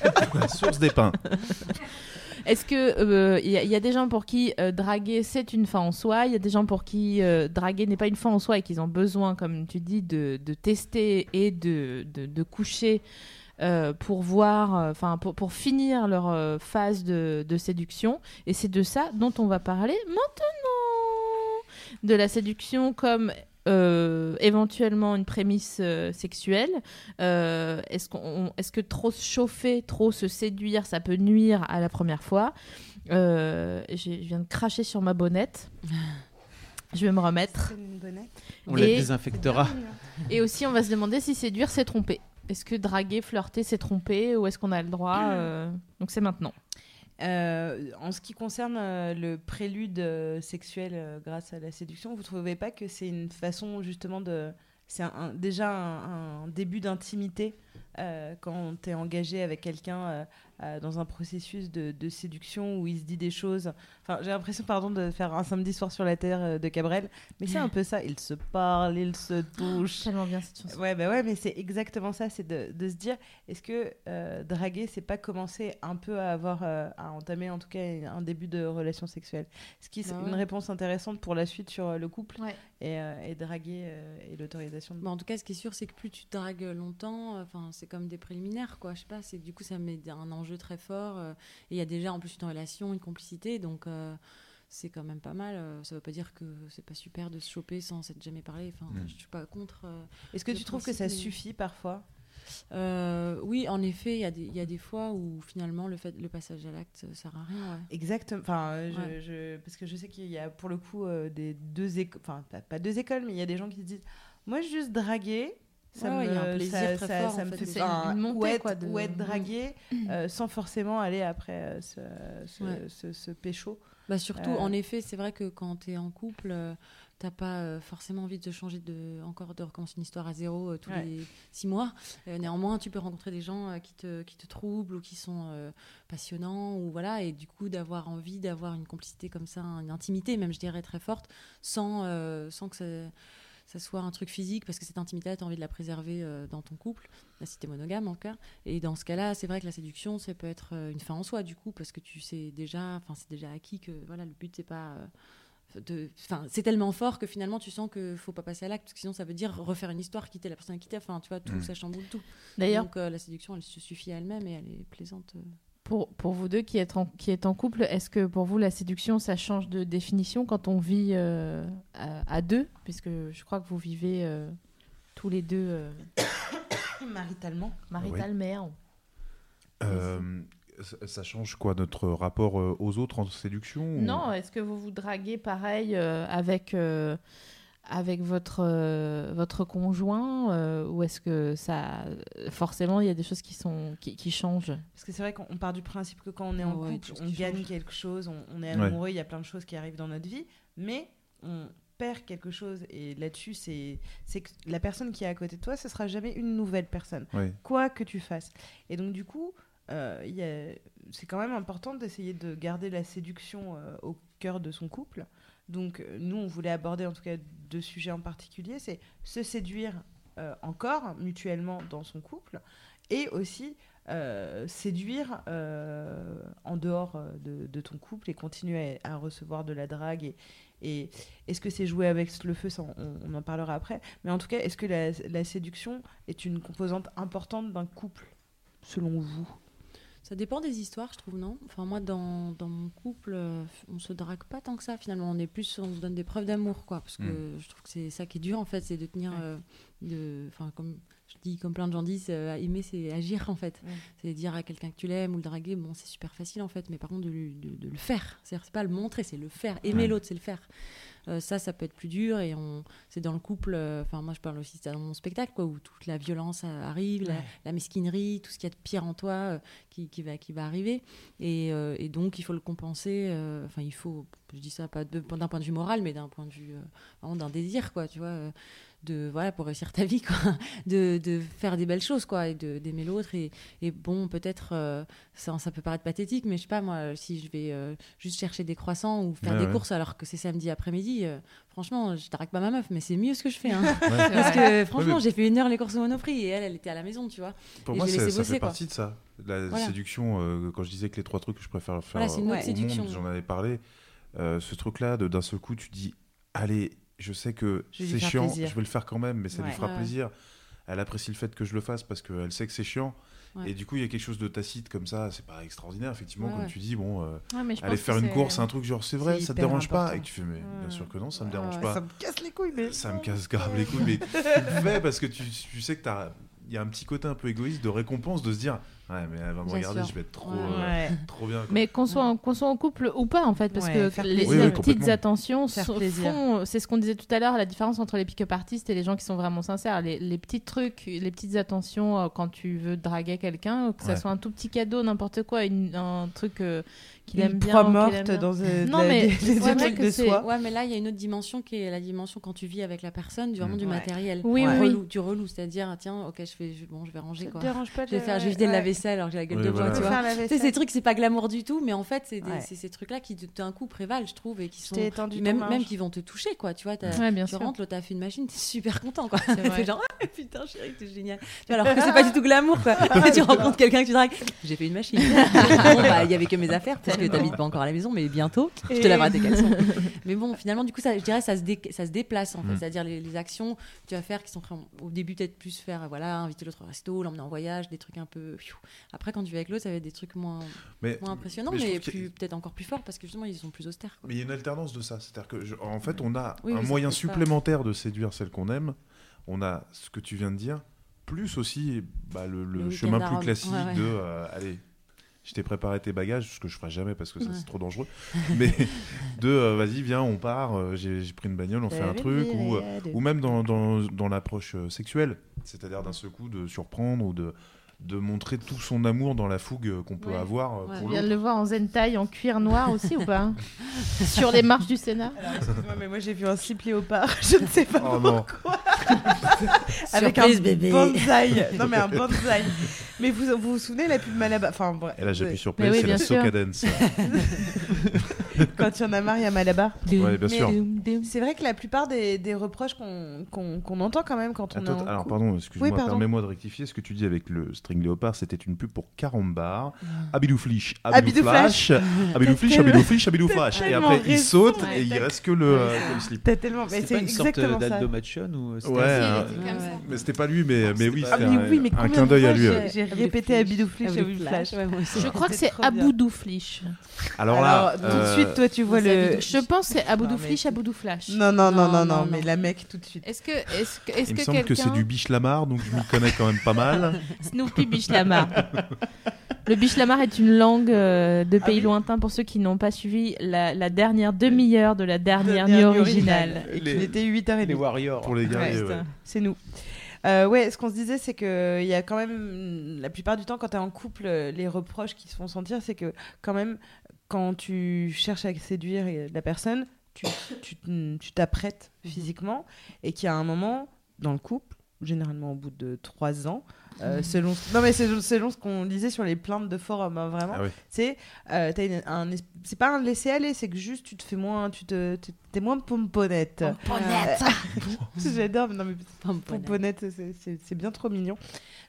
source des pains. Est-ce que euh, il il y a des gens pour qui euh, draguer c'est une fin en soi, il y a des gens pour qui euh, draguer n'est pas une fin en soi et qu'ils ont besoin, comme tu dis, de, tester et de, de, de coucher euh, pour voir, enfin pour, pour finir leur euh, phase de, de séduction. Et c'est de ça dont on va parler maintenant, de la séduction comme euh, éventuellement une prémisse euh, sexuelle. Euh, est-ce, qu'on, est-ce que trop se chauffer, trop se séduire, ça peut nuire à la première fois? Euh, Je viens de cracher sur ma bonnette. Je vais me remettre. C'est une bonnette. On Et- la désinfectera. Et aussi, on va se demander si séduire, c'est tromper. Est-ce que draguer, flirter, c'est tromper? Ou est-ce qu'on a le droit euh, Donc c'est maintenant. Euh, en ce qui concerne euh, le prélude euh, sexuel grâce à la séduction, vous trouvez pas que c'est une façon justement de. C'est déjà un début d'intimité euh, quand tu es engagé avec quelqu'un euh, euh, dans un processus de, de séduction où il se dit des choses. Enfin, j'ai l'impression, pardon, de faire un samedi soir sur la terre de Cabrel, mais c'est un peu ça. Ils se parlent, ils se touchent. Tellement bien cette chanson. Ouais, bah ouais, mais c'est exactement ça, c'est de, de se dire, est-ce que euh, draguer, c'est pas commencer un peu à avoir, à entamer en tout cas un début de relation sexuelle? Ce qui est Bah une réponse intéressante pour la suite sur le couple Ouais. et, et draguer et l'autorisation de... Bah, en tout cas, ce qui est sûr, c'est que plus tu dragues longtemps, euh, enfin, c'est comme des préliminaires, quoi. Je sais pas, c'est du coup, ça met un enjeu très fort. euh, et il y a déjà en plus une relation, une complicité, donc euh, c'est quand même pas mal. euh, ça veut pas dire que c'est pas super de se choper sans s'être jamais parlé. Enfin, Mm. je suis pas contre. euh, Est-ce que tu trouves que ça mais- suffit parfois? Euh, oui, en effet, il y, a des- il y a des fois où finalement le, fait, le passage à l'acte euh, sert à rien. ouais. Exactement. Enfin, euh, je- Ouais. je- parce que je sais qu'il y a pour le coup euh, des deux écoles, enfin pas, pas deux écoles, mais il y a des gens qui se disent, moi juste draguer. Ça Ouais, me, il y a un plaisir ça, très ça- fort, ça en me fait, fait enfin, une montée, ou être, quoi, de- ou être dragué euh, sans forcément aller après euh, ce, ce, Ouais. ce- ce pécho. Bah surtout, Euh, en effet, c'est vrai que quand tu es en couple, euh, t'as pas forcément envie de changer de encore de recommencer une histoire à zéro tous Ouais. les six mois. Néanmoins, tu peux rencontrer des gens qui te qui te troublent ou qui sont passionnants ou voilà et du coup d'avoir envie d'avoir une complicité comme ça, une intimité même je dirais très forte, sans sans que ça ça soit un truc physique parce que cette intimité tu as envie de la préserver euh, dans ton couple là si t'es monogame en cas et dans ce cas-là c'est vrai que la séduction ça peut être euh, une fin en soi du coup parce que tu sais déjà enfin c'est déjà acquis que voilà le but c'est pas euh, de enfin c'est tellement fort que finalement tu sens que faut pas passer à l'acte parce que sinon ça veut dire refaire une histoire quitter la personne quitter enfin tu vois tout Mm. ça chamboule tout D'ailleurs- donc euh, la séduction elle se suffit à elle-même et elle est plaisante euh. Pour, pour vous deux qui êtes en, qui êtes en couple, est-ce que pour vous la séduction, ça change de définition quand on vit euh, à, à deux? Puisque je crois que vous vivez euh, tous les deux euh, Maritalement. maritalement. Euh, ça- ça change quoi notre rapport aux autres en séduction ou- Non, est-ce que vous vous draguez pareil euh, avec, euh, avec votre, euh, votre conjoint euh, Ou est-ce que ça. Forcément, il y a des choses qui, sont, qui, qui changent? Parce que c'est vrai qu'on part du principe que quand on est en Ouais, couple, on gagne change. quelque chose, on, on est Ouais. amoureux, il y a plein de choses qui arrivent dans notre vie, mais on perd quelque chose. Et là-dessus, c'est c'est que la personne qui est à côté de toi, ce sera jamais une nouvelle personne, Ouais. quoi que tu fasses. Et donc, du coup, euh, c'est quand même important d'essayer de garder la séduction euh, au cœur de son couple. Donc, euh, nous, on voulait aborder en tout cas deux sujets en particulier c'est se séduire euh, encore mutuellement dans son couple et aussi euh, séduire en dehors de, ton couple et continuer à, recevoir de la drague. Et, est-ce que c'est jouer avec le feu ça, on, en parlera après. Mais en tout cas, est-ce que la séduction est une composante importante d'un couple, selon vous? Ça dépend des histoires, je trouve, non? Enfin, moi, dans, dans mon couple, euh, on se drague pas tant que ça, finalement. On est plus, on se donne des preuves d'amour, quoi. Parce que Mm. je trouve que c'est ça qui est dur, en fait, c'est de tenir. Ouais. euh, de, enfin, comme je dis, comme plein de gens disent, euh, aimer, c'est agir, en fait. C'est dire à quelqu'un que tu l'aimes ou le draguer, bon, c'est super facile, en fait. Mais par contre, de, lui- de, de le faire. C'est-à-dire, c'est pas le montrer, c'est le faire. Aimer Ouais. l'autre, c'est le faire. Euh, ça, ça peut être plus dur et on, c'est dans le couple. euh, Enfin, moi, je parle aussi c'est dans mon spectacle, quoi, où toute la violence euh, arrive, la, Ouais. la mesquinerie, tout ce qu'il y a de pire en toi euh, qui, qui va, qui va arriver. Et, et donc, il faut le compenser. Enfin, il faut. Je dis ça pas de- d'un point de vue moral, mais d'un point de vue vraiment d'un désir, quoi. Tu vois. De voilà pour réussir ta vie quoi de, de faire des belles choses quoi et d'aimer l'autre et, et bon peut-être euh, ça, ça peut paraître pathétique mais je sais pas moi si je vais euh, juste chercher des croissants ou faire Ouais, des ouais. courses alors que c'est samedi après-midi euh, franchement je drague pas ma meuf mais c'est mieux ce que je fais hein. Ouais. parce que franchement mais- j'ai fait une heure les courses au monoprix et elle elle était à la maison tu vois Pour Et moi, ça, laissé ça bosser, fait quoi. partie de ça. La Voilà. séduction, quand je disais que les trois trucs que je préfère faire Voilà, c'est une au monde, j'en avais parlé. ce truc-là, de- d'un seul coup, tu dis, allez, je sais que c'est chiant, plaisir. je vais le faire quand même, mais ça Ouais. lui fera plaisir. Elle apprécie le fait que je le fasse parce qu'elle sait que c'est chiant. Ouais. Et du coup, il y a quelque chose de tacite comme ça, c'est pas extraordinaire, effectivement, Ouais, comme ouais. tu dis, bon, euh, aller faire une c'est- course, un truc genre, c'est vrai, ça te dérange pas? Et tu fais, mais bien sûr que non, ça me dérange pas. Ça me casse les couilles, mais. Ça me casse grave les couilles, mais tu le fais parce que tu, tu sais que t'as. Il y a un petit côté un peu égoïste de récompense de se dire Ouais, mais elle va me regarder, sûr. je vais être trop, Ouais. euh, Ouais. trop bien. quoi. Mais qu'on soit, en- qu'on soit en couple ou pas, en fait, parce Ouais, que les. Oui, oui, petites attentions Faire font, c'est ce qu'on disait tout à l'heure, la différence entre les pick-up artistes et les gens qui sont vraiment sincères. Les, les petits trucs, les petites attentions euh, quand tu veux draguer quelqu'un, que ça Ouais. soit un tout petit cadeau, n'importe quoi, une- un truc euh, qu'il Une aime bien. proie qu'il morte aime bien. dans euh, de Non, la- mais des- c'est des vrai trucs que de soi. Ouais, mais là, il y a une autre dimension qui est la dimension quand tu vis avec la personne, du, vraiment du Ouais. matériel. Oui, du oui, relou, du relou, c'est-à-dire, tiens, ok, je vais, je, bon, je vais ranger Ça te quoi. dérange pas de Je vais faire, je vais vider ouais. la vaisselle alors que j'ai la gueule Oui, de voilà. bois, tu vois. Tu sais, ces trucs, c'est pas glamour du tout, mais en fait, c'est Ouais. ces trucs-là qui, d'un coup, prévalent, je trouve, et qui sont. Même, qui vont te toucher, quoi. Tu vois, t'as- Ouais, bien tu rentres, l'autre a fait une machine, t'es super content, quoi. C'est genre, ah, putain, chérie, t'es génial. Tu vois, alors que c'est pas du tout glamour, quoi. tu rencontres quelqu'un que tu dragues, j'ai fait une machine. bon, bah, il y avait que mes affaires, parce que t'habites pas encore à la maison, mais bientôt, je te laverai tes caleçons. mais bon, finalement, du coup, ça, je dirais, ça se, dé- ça se déplace, en fait. Mm. C'est-à-dire, les, les actions que tu vas faire qui sont au début, peut-être plus faire, voilà, inviter l'autre au resto, l'emmener en voyage, des trucs un peu. Après, quand tu vas avec l'autre, ça va être des trucs moins, Mais, moins impressionnants, mais peut-être encore plus forts, parce que justement, ils sont plus austères. quoi. mais il y a une alternance de ça. C'est-à-dire que, je- en fait, on a Oui, un moyen supplémentaire de séduire celle qu'on aime. On a ce que tu viens de dire, plus aussi bah, le, le Le chemin plus classique Ouais, ouais. de euh, allez. Je t'ai préparé tes bagages, ce que je ferai jamais parce que ça Ouais. c'est trop dangereux. Mais de euh, vas-y, viens, on part, euh, j'ai pris une bagnole, on fait un truc. Ou, ou même dans, dans, dans l'approche euh, sexuelle, c'est-à-dire d'un seul coup de surprendre ou de, de montrer tout son amour dans la fougue euh, qu'on peut Ouais. avoir euh, Tu pour viens de le voir en zentai, en cuir noir aussi ou pas Sur les marches du Sénat Excuse-moi, mais moi j'ai vu un slip léopard, je ne sais pas Oh pourquoi. Avec Surprise, un bébé. bonsaï. Non mais un bonsaï. Mais vous vous, vous souvenez la pub Malabar Enfin bref. Et là j'appuie sur play, oui, c'est la bien sûr. Quand il y en a marre, il y a Malabar. Ouais, bien sûr. C'est vrai que la plupart des, des reproches qu'on entend quand même quand on Attends, alors pardon, excuse-moi, Oui, permets-moi de rectifier. Ce que tu dis avec le string léopard, c'était une pub pour Carambar, Abidou Flish, Abidou Flash, Abidou Flish, Abidou Flish, Abidou Flash. Et après il saute et il reste que le, euh, slip. T'as tellement. Mais C'était c'est une sorte exactement ça. d'Aldo Machon ou c'était Ouais, euh, mais c'était pas lui, mais, mais oui, Ah c'était un, combien clin d'œil à lui. j'ai-. J'ai répété Abidou Flish, Abidou Flash. Aussi. Je crois que c'est trop bien. Aboudou Flish. Alors là, tout de euh, toi, tu vois le. Je pense que c'est Aboudou Non, mais Flish, écoute. Aboudou Flash. Non, non, non, non, Non, mais la mec, tout de suite. Est-ce que, est-ce que, est-ce il me semble que c'est du biche-lamar, donc je m'y connais quand même pas mal. Snoopy Bichlamar. Le Bichlamar est une langue euh, de pays lointains pour ceux qui n'ont pas suivi la, la dernière demi-heure de la dernière nuit originale. Et qu'il était 8h30. Les Warriors. Pour les guerriers, Ouais, ouais. C'est nous. Euh, ouais, ce qu'on se disait, c'est que il y a quand même, la plupart du temps, quand tu es en couple, les reproches qui se font sentir, c'est que quand même, quand tu cherches à séduire la personne, tu tu t- tu t'apprêtes physiquement et qu'il y a un moment dans le couple, généralement au bout de trois ans, euh, selon non mais selon, selon ce qu'on disait sur les plaintes de forum, hein, vraiment, Ah oui. c'est euh, un es- c'est pas un laisser aller, c'est que juste tu te fais moins, tu te moins pomponnette. J'adore, mais non mais Pomponette. Pomponette, c'est- bien trop mignon.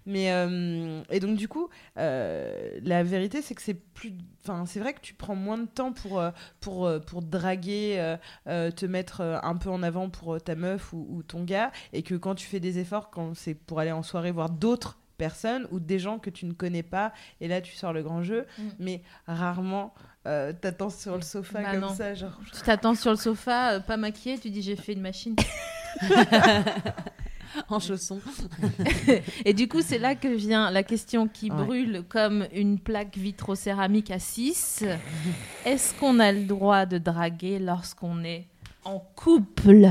Mais euh, et donc du coup, euh, la vérité c'est que c'est plus, enfin c'est vrai que tu prends moins de temps pour euh, pour euh, pour draguer, euh, euh, te mettre euh, un peu en avant pour euh, ta meuf ou, ou ton gars, et que quand tu fais des efforts, quand c'est pour aller en soirée voir d'autres personnes ou des gens que tu ne connais pas, et là tu sors le grand jeu, Mm. mais rarement euh, t'attends sur le sofa Bah comme non. ça, genre. Tu t'attends sur le sofa, euh, pas maquillée, tu dis j'ai fait une machine. en chaussons. Et du coup, c'est là que vient la question qui Ouais. brûle comme une plaque vitrocéramique à 6. Est-ce qu'on a le droit de draguer lorsqu'on est en couple?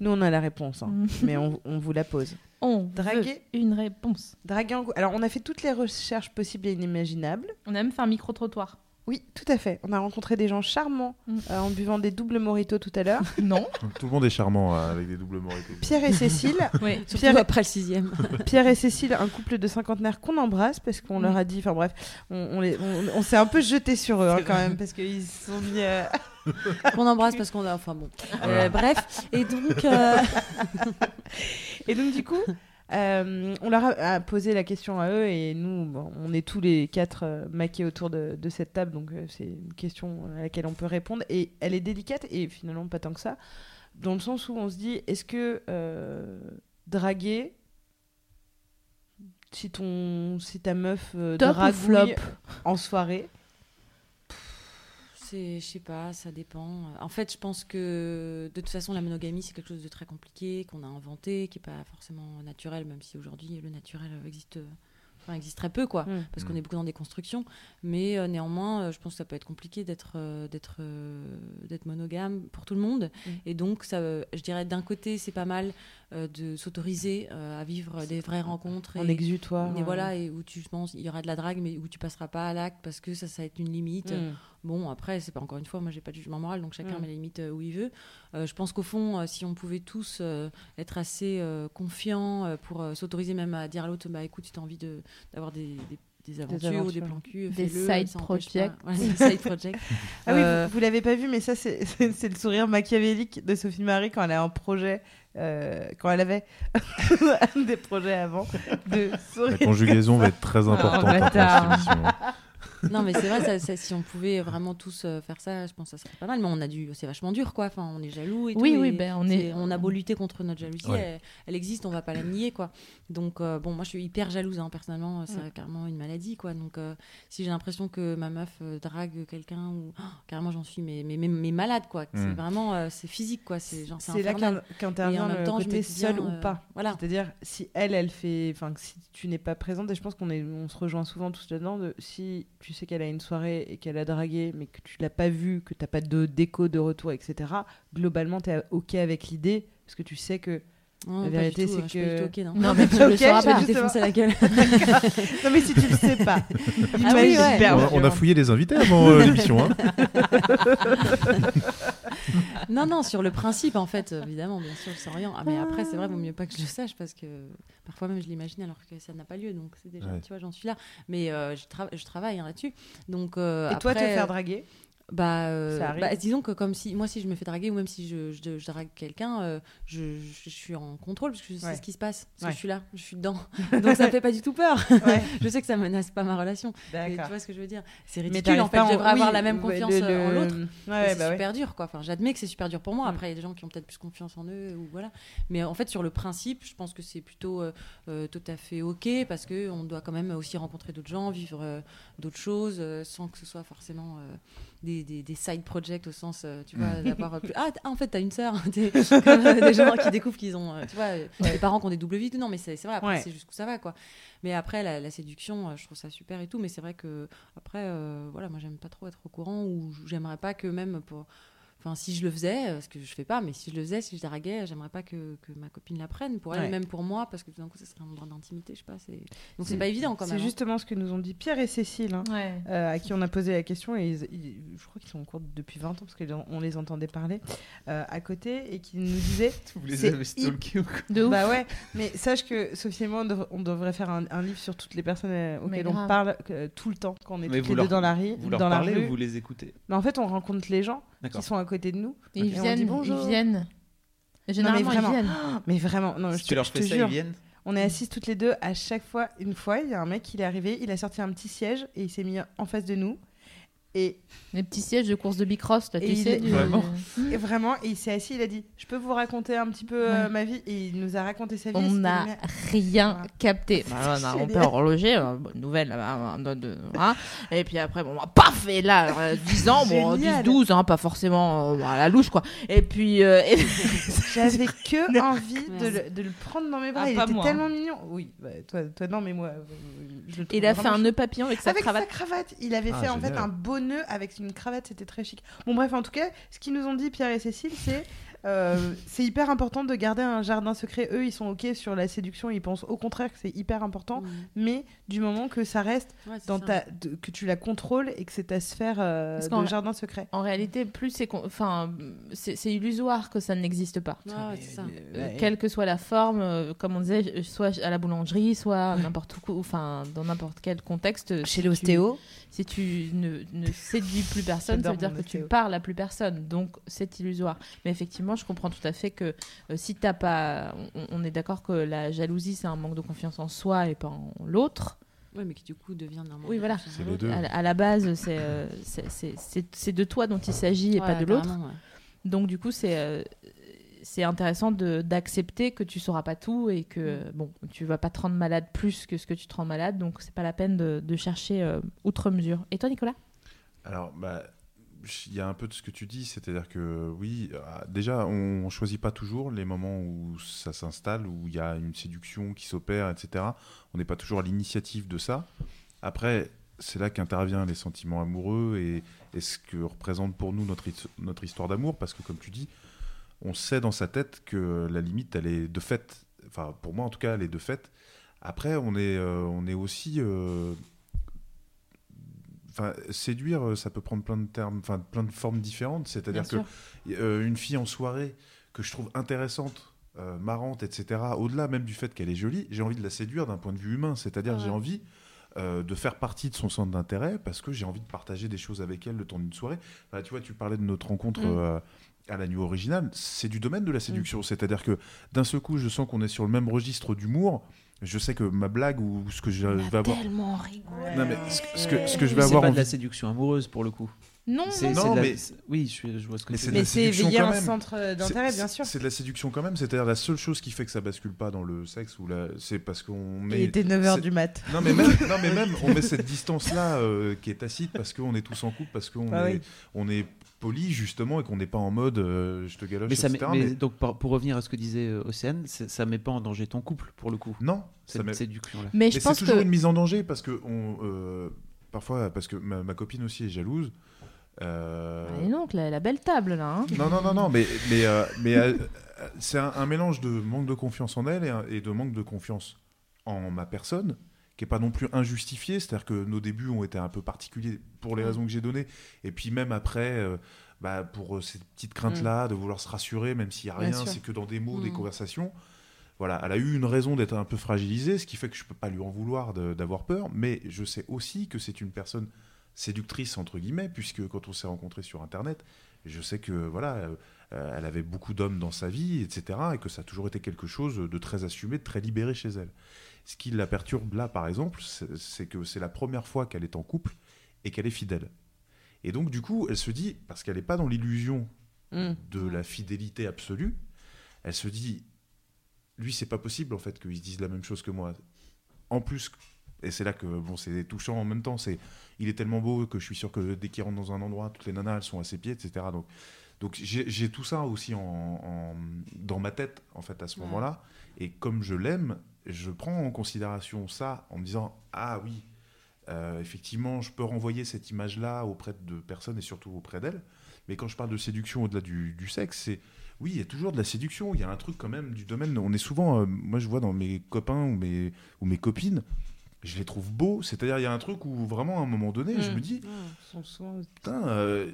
Nous on a la réponse, hein, mais on, on vous la pose. On Draguer veut une réponse. Draguer en Alors, on a fait toutes les recherches possibles et inimaginables. On a même fait un micro-trottoir. Oui, tout à fait. On a rencontré des gens charmants Mm. euh, en buvant des doubles mojitos tout à l'heure. Non. Tout le monde est charmant euh, avec des doubles moritos. Pierre et Cécile. Oui. Surtout Pierre- après le sixième. Pierre et Cécile, un couple de cinquantenaires qu'on embrasse parce qu'on leur a dit. Enfin bref, on, on les- on- on s'est un peu jeté sur eux hein, quand même parce qu'ils se sont mis. euh, Qu'on embrasse parce qu'on a. Enfin bon. Euh, bref. Et donc. euh, Et donc, du coup, euh, on leur a, posé la question à eux et nous, bon, on est tous les quatre euh, maqués autour de, de cette table, donc euh, c'est une question à laquelle on peut répondre. Et elle est délicate et finalement pas tant que ça, dans le sens où on se dit est-ce que draguer. Si, ton, si ta meuf flop? en soirée, C'est, je sais pas, ça dépend. En fait, je pense que de toute façon, la monogamie, c'est quelque chose de très compliqué, qu'on a inventé, qui est pas forcément naturel, même si aujourd'hui le naturel existe, enfin, existe très peu, quoi, Mm. parce qu'on est beaucoup dans des constructions. Mais euh, néanmoins, euh, je pense que ça peut être compliqué d'être, euh, d'être, euh, d'être monogame pour tout le monde. Mm. Et donc, ça, euh, je dirais, d'un côté, c'est pas mal euh, de s'autoriser euh, à vivre des vraies rencontres. en et- exutoire. et voilà, et où tu penses il y aura de la drague, mais où tu passeras pas à l'acte parce que ça, ça va être une limite. mm. Bon, après, c'est pas encore une fois, moi j'ai pas de jugement moral, donc chacun Mm. met les limites euh, où il veut. Euh, je pense qu'au fond, euh, si on pouvait tous euh, être assez euh, confiants euh, pour euh, s'autoriser même à dire à l'autre, bah écoute, si t'as envie de- d'avoir des, des, des aventures ou des aventures. plans cul, Des side projects. pas. Voilà, des side projects. Ah oui, Euh, vous, vous l'avez pas vu, mais ça, c'est le sourire machiavélique de Sophie Marie quand elle a un projet, euh, quand elle avait un des projets avant, de La conjugaison va être très importante Oh, Non, mais c'est vrai, ça- ça- si on pouvait vraiment tous euh, faire ça, je pense que ça serait pas mal. Mais on a dû, c'est vachement dur, quoi. Enfin, on est jaloux et Oui, tout, oui, et ben, on est- on a beau lutter contre notre jalousie, Ouais. elle, elle existe, on va pas la nier, quoi. Donc, euh, bon, moi, je suis hyper jalouse, hein, personnellement, c'est Ouais. carrément une maladie, quoi. Donc, euh, si j'ai l'impression que ma meuf euh, drague quelqu'un, ou oh, carrément, j'en suis, mais, mais, mais, mais malade, quoi. C'est Mm. vraiment, euh, c'est physique, quoi. C'est genre, C'est là qu'intervient le temps, côté seul ou euh, pas. Voilà. C'est-à-dire, si elle, elle fait. Enfin, si tu n'es pas présente, et je pense qu'on est, on se rejoint souvent tous là-dedans, de, si tu sais qu'elle a une soirée et qu'elle a dragué, mais que tu l'as pas vue, que tu n'as pas de déco de retour, etc., globalement, tu es OK avec l'idée, parce que tu sais que. Non, la vérité, c'est je que. non. Non, mais tu le Ok, sauras je pas. Défoncer la gueule. Non, mais si tu le sais pas. Ah oui, ouais. On a- on a violent. fouillé les invités avant euh, l'émission. hein. non, non, sur le principe, en fait, évidemment, bien sûr, sans rien. Ah, mais après, c'est vrai, vaut mieux pas que je le sache parce que parfois même je l'imagine alors que ça n'a pas lieu. Donc, c'est déjà, Ouais. tu vois, j'en suis là. Mais euh, je, tra- je travaille hein, là-dessus. Donc, euh, Et toi, te faire euh, draguer? Bah, euh, bah, disons que comme si moi si je me fais draguer ou même si je, je, je drague quelqu'un euh, je, je, suis en contrôle parce que je sais Ouais. ce qui se passe. Parce Ouais. que je suis là je suis dedans. Donc ça me fait pas du tout peur. Ouais. je sais que ça menace pas ma relation. Et tu vois ce que je veux dire? C'est ridicule en fait. je en- devrais avoir la même ouais, confiance le- euh, en le- l'autre. Ouais, Et c'est bah ouais. super dur quoi. Enfin j'admets que c'est super dur pour moi. Après il y a des gens qui ont peut-être plus confiance en eux ou voilà. Mais en fait sur le principe je pense que c'est plutôt euh, tout à fait ok parce que on doit quand même aussi rencontrer d'autres gens vivre d'autres choses euh, sans que ce soit forcément euh, des, des, des side projects au sens euh, tu vois d'avoir plus ah ah, en fait t'as une sœur T'es comme des gens qui découvrent qu'ils ont tu vois Ouais. des parents qui ont des doubles vies non mais c'est vrai après Ouais. c'est jusqu'où ça va quoi mais après la, la séduction je trouve ça super et tout mais c'est vrai que après euh, voilà moi j'aime pas trop être au courant ou j'aimerais pas que même pour Enfin, si je le faisais, euh, ce que je fais pas, mais si je le faisais, si je draguais, j'aimerais pas que, que ma copine la prenne pour elle, Ouais. même pour moi, parce que tout d'un coup, ça serait un endroit d'intimité, je sais pas. c'est- Donc C'est- c'est pas évident quand même. C'est hein. justement ce que nous ont dit Pierre et Cécile, hein, Ouais. euh, à qui on a posé la question, et ils- ils- je crois qu'ils sont en cours depuis 20 ans, parce qu'on les entendait parler euh, à côté, et qui nous disaient... Vous les avez stalkés ou quoi? De ouf. Bah ouais, mais sache que Sophie et moi, on, devrait- on devrait faire un, un livre sur toutes les personnes euh, auxquelles on parle euh, tout le temps, quand on est toutes les leur- deux dans la, rue, vous leur dans la parlez rue. ou vous les écoutez? Mais en fait, on rencontre les gens D'accord. qui sont à côté de nous. Et ils on viennent, dit ils bonjour. viennent. Non, Généralement, mais vraiment, ils viennent. Oh, mais vraiment, non, Si je tu te- leur je fais te ça, ils jure. viennent On est assises toutes les deux à chaque fois. Une fois, il y a un mec, il est arrivé, il a sorti un petit siège et il s'est mis en face de nous. Et Les petits sièges de course de Bicross, là, tu il sais. est- du- Vraiment Et vraiment, et il s'est assis, il a dit Je peux vous raconter un petit peu euh, Ouais. ma vie? Et il nous a raconté sa vie. On n'a rien Voilà. capté. Bah, on, a- on peut horloger, euh, bonne nouvelle, de, de- hein. et puis après, bon, bah, paf, et là, euh, 10 ans, bon, Génial. 10-12, hein, pas forcément euh, à la louche, quoi. Et puis, euh, et- J'avais que envie de le, de le prendre dans mes bras. Ah, il était moi, tellement mignon. Oui, bah, toi, toi, non, mais moi. euh, je le trouve il a fait un nœud papillon avec sa avec cravate. sa cravate. Il avait Ah, fait en fait un beau nœud avec une cravate, c'était très chic. Bon bref, en tout cas, ce qu'ils nous ont dit Pierre et Cécile, c'est euh, c'est hyper important de garder un jardin secret. Eux, ils sont ok sur la séduction, ils pensent au contraire que c'est hyper important, Mhm. mais du moment que ça reste Ouais, dans ça. ta, de- que tu la contrôles et que c'est ta sphère euh, de jardin secret. En réalité, plus c'est, enfin, c'est illusoire que ça n'existe pas. Ouais, ouais, c'est ça. Euh, Ouais. quelle que soit la forme, euh, comme on disait, euh, soit à la boulangerie, soit n'importe où, enfin dans n'importe quel contexte. Chez si l'ostéo. tu- Si tu ne, ne séduis plus personne, ça veut dire que tu ostéo. parles à plus personne. Donc c'est illusoire. Mais effectivement, je comprends tout à fait que euh, si t'as pas, on, on est d'accord que la jalousie c'est un manque de confiance en soi et pas en l'autre. Ouais, mais qui du coup devient normalement. Oui, voilà. C'est les deux. À, la- à la base, c'est euh, c'est- de toi dont il s'agit et pas de l'autre. Donc du coup, c'est euh, c'est intéressant de- d'accepter que tu sauras pas tout et que bon, tu vas pas te rendre malade plus que ce que tu te rends malade, donc c'est pas la peine de, de chercher euh, outre mesure. Et toi, Nicolas? Alors, bah, il y a un peu de ce que tu dis, c'est-à-dire que oui, euh, déjà, on, on choisit pas toujours les moments où ça s'installe, où il y a une séduction qui s'opère, etc. On n'est pas toujours à l'initiative de ça. Après, c'est là qu'interviennent les sentiments amoureux et, ce que représente pour nous notre, notre histoire d'amour, parce que comme tu dis, on sait dans sa tête que la limite, elle est de fait. Enfin, pour moi, en tout cas, elle est de fait. Après, on est, euh, on est aussi. euh, Enfin, séduire, euh, ça peut prendre plein de termes, enfin plein de formes différentes. C'est-à-dire que euh, une fille en soirée que je trouve intéressante, euh, marrante, etc. Au-delà même du fait qu'elle est jolie, j'ai envie de la séduire d'un point de vue humain. C'est-à-dire que j'ai envie euh, de faire partie de son centre d'intérêt parce que j'ai envie de partager des choses avec elle le temps d'une soirée. Enfin, tu vois, tu parlais de notre rencontre. Mm. à la nuit originale, c'est du domaine de la séduction. C'est-à-dire que d'un seul coup, je sens qu'on est sur le même registre d'humour. Je sais que ma blague ou ce que je vais avoir. Tellement rigolo. Non, mais ce, que- ce que, ce que je Mais vais c'est avoir pas de la séduction amoureuse pour le coup. Non, C'est- non, c'est de la- mais- c'est- Oui, je, vois ce que Mais tu c'est la Mais c'est séduction éveiller quand un même. centre d'intérêt, C'est- bien sûr. C'est de la séduction quand même, c'est-à-dire la seule chose qui fait que ça bascule pas dans le sexe ou la... c'est parce qu'on met. Il était 9h c'est- du mat. Non mais même, non, mais même on met cette distance-là euh, qui est tacite parce qu'on est tous en couple, parce qu'on Bah est, oui. on est poli justement et qu'on n'est pas en mode euh, je te galoche, Mais ça met- etc. mais mais- donc pour, pour revenir à ce que disait euh, Océane, c'est- ça met pas en danger ton couple pour le coup? Non, ça cette met- séduction-là. Mais je c'est pense toujours que une mise en danger parce que on, euh, parfois parce que ma, ma copine aussi est jalouse. euh, Et donc, la, la belle table là. hein. Non, non, non, non, mais, mais, euh, mais c'est un, un mélange de manque de confiance en elle et de manque de confiance en ma personne, qui est pas non plus injustifié. C'est-à-dire que nos débuts ont été un peu particuliers pour les raisons que j'ai données. Et puis même après, euh, bah, pour euh, ces petites craintes-là, de vouloir se rassurer, même s'il n'y a rien, c'est que dans des mots, des Mm. conversations. Voilà, elle a eu une raison d'être un peu fragilisée, ce qui fait que je peux pas lui en vouloir d'avoir peur, mais je sais aussi que c'est une personne séductrice entre guillemets, puisque quand on s'est rencontrés sur Internet, je sais que voilà, euh, elle avait beaucoup d'hommes dans sa vie, etc., et que ça a toujours été quelque chose de très assumé, de très libéré chez elle. Ce qui la perturbe là, par exemple, c'est que c'est la première fois qu'elle est en couple et qu'elle est fidèle. Et donc, du coup, elle se dit, parce qu'elle n'est pas dans l'illusion Mm. de la fidélité absolue, elle se dit, lui, c'est pas possible en fait qu'il se dise la même chose que moi. En plus, et c'est là que bon, c'est touchant en même temps, c'est il est tellement beau que je suis sûr que dès qu'il rentre dans un endroit, toutes les nanas elles sont à ses pieds, etc. Donc, donc j'ai j'ai tout ça aussi en, en- dans ma tête en fait à ce Ouais. moment-là. Et comme je l'aime, je prends en considération ça en me disant ah oui, euh, effectivement, je peux renvoyer cette image-là auprès de personnes et surtout auprès d'elle. Mais quand je parle de séduction au-delà du, du sexe, c'est oui, il y a toujours de la séduction. Il y a un truc quand même du domaine. On est souvent, euh, moi je vois dans mes copains ou mes, ou mes copines, je les trouve beaux. C'est-à-dire, il y a un truc où vraiment à un moment donné, je Mm. me dis, souvent- putain, euh,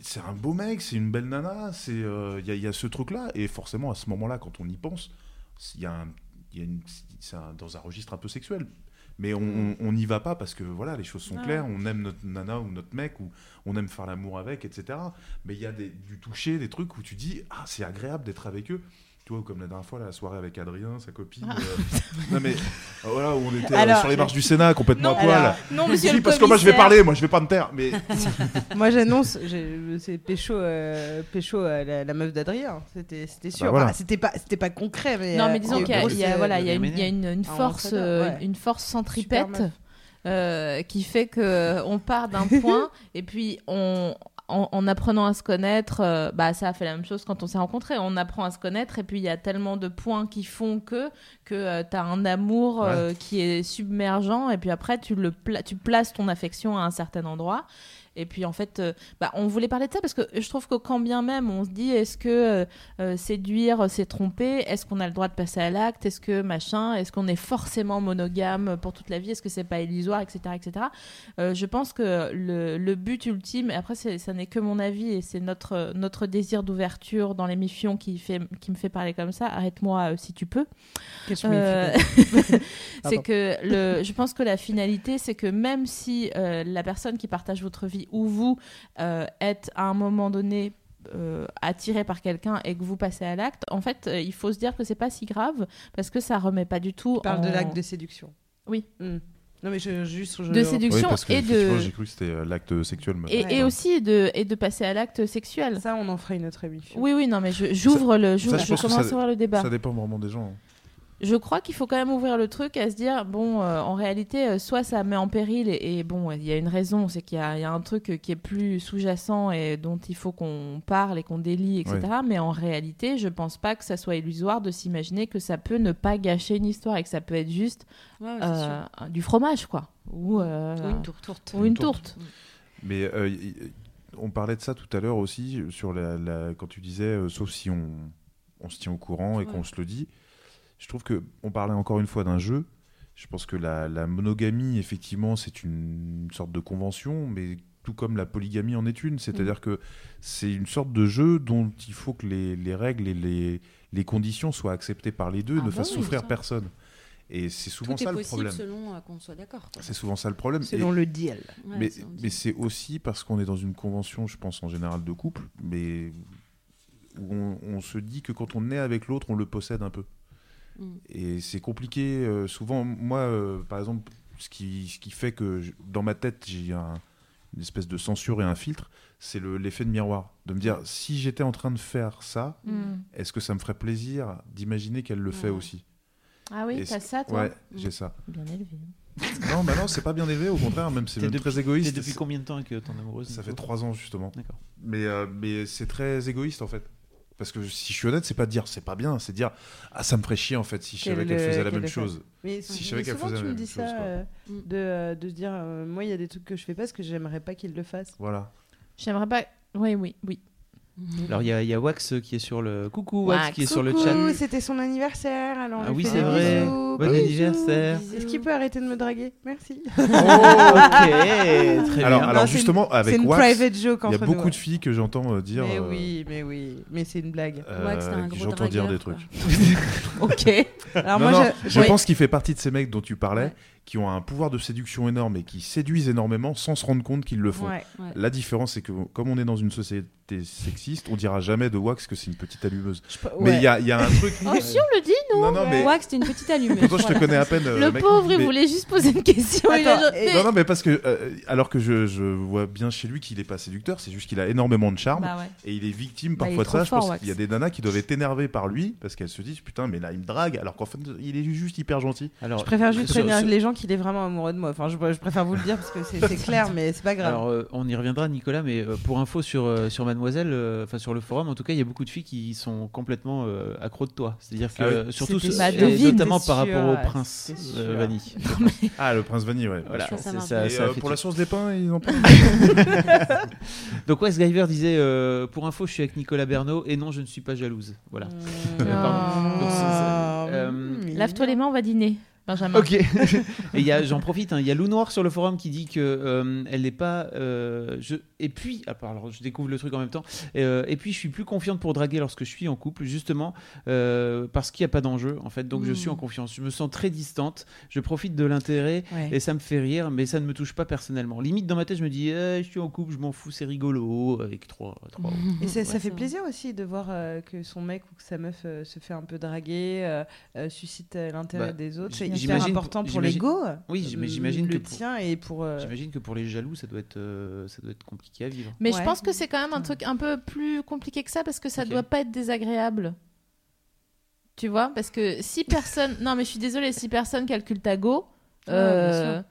c'est un beau mec, c'est une belle nana, c'est, il y, y a ce truc-là. Et forcément, à ce moment-là, quand on y pense, il y a, un- y a une, c'est un- dans un registre un peu sexuel. Mais on n'y va pas parce que voilà, les choses sont Ah. claires. On aime notre nana ou notre mec ou on aime faire l'amour avec, etc. Mais il y a des, du toucher, des trucs où tu dis ah c'est agréable d'être avec eux. Tu vois, comme la dernière fois, la soirée avec Adrien, sa copine. Ah. euh, non mais euh, voilà, où on était euh, sur les marches du Sénat, complètement Non, à poil. alors, non, monsieur dis, le parce que moi je vais parler, moi je vais pas me taire. Mais Moi j'annonce, c'est Pécho, euh, Pécho euh, la, la meuf d'Adrien. C'était c'était sûr. bah voilà. Enfin, c'était pas, c'était pas concret, mais. Non, mais disons il qu'il y y a- voilà, il y y a une, une Ah, force, euh, ouais. une force centripète euh, qui fait que on part d'un point et puis on, en, en apprenant à se connaître, euh, bah ça a fait la même chose quand on s'est rencontrés. On apprend à se connaître et puis il y a tellement de points qui font que que tu as un amour euh, qui est submergent et puis après tu le pla- tu places ton affection à un certain endroit. Et puis en fait, euh, bah, on voulait parler de ça parce que je trouve que quand bien même on se dit est-ce que euh, euh, séduire, c'est tromper, est-ce qu'on a le droit de passer à l'acte, est-ce que machin, est-ce qu'on est forcément monogame pour toute la vie, est-ce que c'est pas illusoire, etc. etc. Euh, je pense que le, le but ultime, et après ça n'est que mon avis et c'est notre, notre désir d'ouverture dans l'émission qui, fait, qui me fait parler comme ça, arrête-moi si tu peux. Qu'est-ce que c'est que le, je pense que la finalité, c'est que même si la personne qui partage votre vie ou vous euh, êtes à un moment donné euh, attiré par quelqu'un et que vous passez à l'acte, en fait, euh, il faut se dire que c'est pas si grave parce que ça remet pas du tout. Tu parles en... de l'acte de séduction. Oui. Hmm. Non, mais je, juste. Je... De séduction oui, parce que et de j'ai cru que c'était l'acte sexuel. et, et aussi de et de passer à l'acte sexuel. Ça, on en fera une autre émission. Oui, oui, non, mais j'ouvre le, j'ouvre- Ça, je, pense que commence ça- à ouvrir le débat. Ça dépend vraiment des gens. Je crois qu'il faut quand même ouvrir le truc à se dire bon, euh, en réalité, euh, soit ça met en péril et, et bon, il y a une raison, c'est qu'il y, a il y a un truc euh, qui est plus sous-jacent et dont il faut qu'on parle et qu'on délie, etc. Mais en réalité, je pense pas que ça soit illusoire de s'imaginer que ça peut ne pas gâcher une histoire et que ça peut être juste Ouais, ouais, c'est euh, du fromage, quoi, ou, euh, une tourte. ou une tourte. tourte. Mais euh, on parlait de ça tout à l'heure aussi, sur la, la- quand tu disais, euh, sauf si on, on se tient au courant et Ouais. qu'on se le dit. Je trouve que on parlait encore une fois d'un jeu. Je pense que la, la monogamie, effectivement, c'est une sorte de convention, mais tout comme la polygamie en est une. C'est-à-dire que c'est une sorte de jeu dont il faut que les, les règles et les, les conditions soient acceptées par les deux et Ah ne bah fassent oui, souffrir personne. Et c'est souvent Tout ça est le problème. selon euh, qu'on soit d'accord. quoi. C'est souvent ça le problème. Selon Et- le deal. Ouais, mais c'est aussi parce qu'on est dans une convention, je pense en général de couple, mais où on, on se dit que quand on est avec l'autre, on le possède un peu. Mm. Et c'est compliqué. euh, souvent, moi, euh, par exemple, ce qui, ce qui fait que je- dans ma tête, j'ai un- une espèce de censure et un filtre, c'est le- l'effet de miroir. De me dire, si j'étais en train de faire ça, Mm. est-ce que ça me ferait plaisir d'imaginer qu'elle le fait aussi? Ah oui, t'as c'est- ça, toi? Ouais, j'ai ça. Bien élevé. Non, bah non, c'est pas bien élevé, au contraire, même c'est très égoïste. t'es depuis combien de temps avec euh, ton amoureuse Ça fait trois ans justement. D'accord. Mais, euh, mais c'est très égoïste en fait. Parce que si je suis honnête, c'est pas de dire c'est pas bien, c'est de dire ah ça me ferait chier en fait si je savais Qu'elle faisait la qu'elle même chose. Mais, si je savais qu'elle faisait tu la me même dis chose. euh, de, euh, de se dire, euh, moi, il y a des trucs que je fais pas parce que j'aimerais pas qu'il le fasse. Voilà. J'aimerais pas. Oui, oui, oui. Alors il y, a- il y a Wax qui est sur le coucou Wax, Wax. qui est sur le Coucou, chat. c'était son anniversaire, alors Ah oui, c'est vrai. bisous. Bon Bisous. anniversaire. Est-ce qu'il peut arrêter de me draguer? Merci. Oh, ok, très alors, bien. alors Non, justement une- avec c'est une Wax, private joke il y a beaucoup nous, de filles que j'entends euh, dire. Mais euh, oui, mais oui, mais c'est une blague. euh, Wax, un gros j'entends dire des trucs. ok. Alors Non, moi, non, je- je oui. pense qu'il fait partie de ces mecs dont tu parlais, qui ont un pouvoir de séduction énorme et qui séduisent énormément sans se rendre compte qu'ils le font. Ouais. Ouais. La différence, c'est que comme on est dans une société sexiste, on dira jamais de Wax que c'est une petite allumeuse. peux- Mais il ouais. y a, il y a un truc. Oh, si, on le dit, non Non, non, mais. Wax, c'était une petite allumeuse. Pourtant, je te connais à peine. euh, Le mec, pauvre, il voulait juste poser une question. Attends, genre- et- mais- Non, non, mais parce que, euh, alors que je, je vois bien chez lui qu'il est pas séducteur, c'est juste qu'il a énormément de charme Bah ouais. et il est victime Bah, il est parfois de ça. Je fort, pense Wax. qu'il y a des nanas qui doivent être énervées par lui parce qu'elles se disent putain, mais là il me drague alors qu'en fait il est juste hyper gentil. Alors, Je préfère juste prévenir les gens qu'il est vraiment amoureux de moi. Enfin, je, je préfère vous le dire parce que c'est c'est clair, mais c'est pas grave. Alors, euh, on y reviendra, Nicolas, mais euh, pour info sur, euh, sur Mademoiselle, euh, enfin sur le forum, en tout cas, il y a beaucoup de filles qui sont complètement euh, accros de toi. C'est-à-dire que, Ah oui. euh, surtout, ce- devine, notamment par rapport au prince euh. Vanille. Ah, le prince Vanille, ouais. Voilà. Ça, ça ça, ça euh, pour la source des pains, ils en parlent. Donc, Wes Giver disait euh, Pour info, je suis avec Nicolas Bernot et non, je ne suis pas jalouse. Voilà. Mmh. Euh, mmh, Lave-toi les mains, on va dîner. Benjamin. Ok. et il y a, j'en profite, hein, il y a Lou Noir sur le forum qui dit que euh, elle n'est pas. euh, je, et puis, ah, alors je découvre le truc en même temps. Euh, et puis, je suis plus confiante pour draguer lorsque je suis en couple, justement euh, parce qu'il n'y a pas d'enjeu en fait. Donc, je suis en confiance. Je me sens très distante. Je profite de l'intérêt Ouais. et ça me fait rire, mais ça ne me touche pas personnellement. Limite dans ma tête, je me dis, Eh, je suis en couple, je m'en fous, c'est rigolo avec trois. trois. Et ça, fait plaisir aussi de voir euh, que son mec ou que sa meuf se fait un peu draguer, suscite l'intérêt Bah, des autres. C'est hyper important pour l'ego. Oui, j'imagine le pour- tien et pour. J'imagine que pour les jaloux, ça doit être, ça doit être compliqué à vivre. Mais je pense que c'est quand même un truc un peu plus compliqué que ça parce que ça doit pas être désagréable. Tu vois Parce que si personne. Non, mais je suis désolée, si personne calcule ta go. Euh. Ah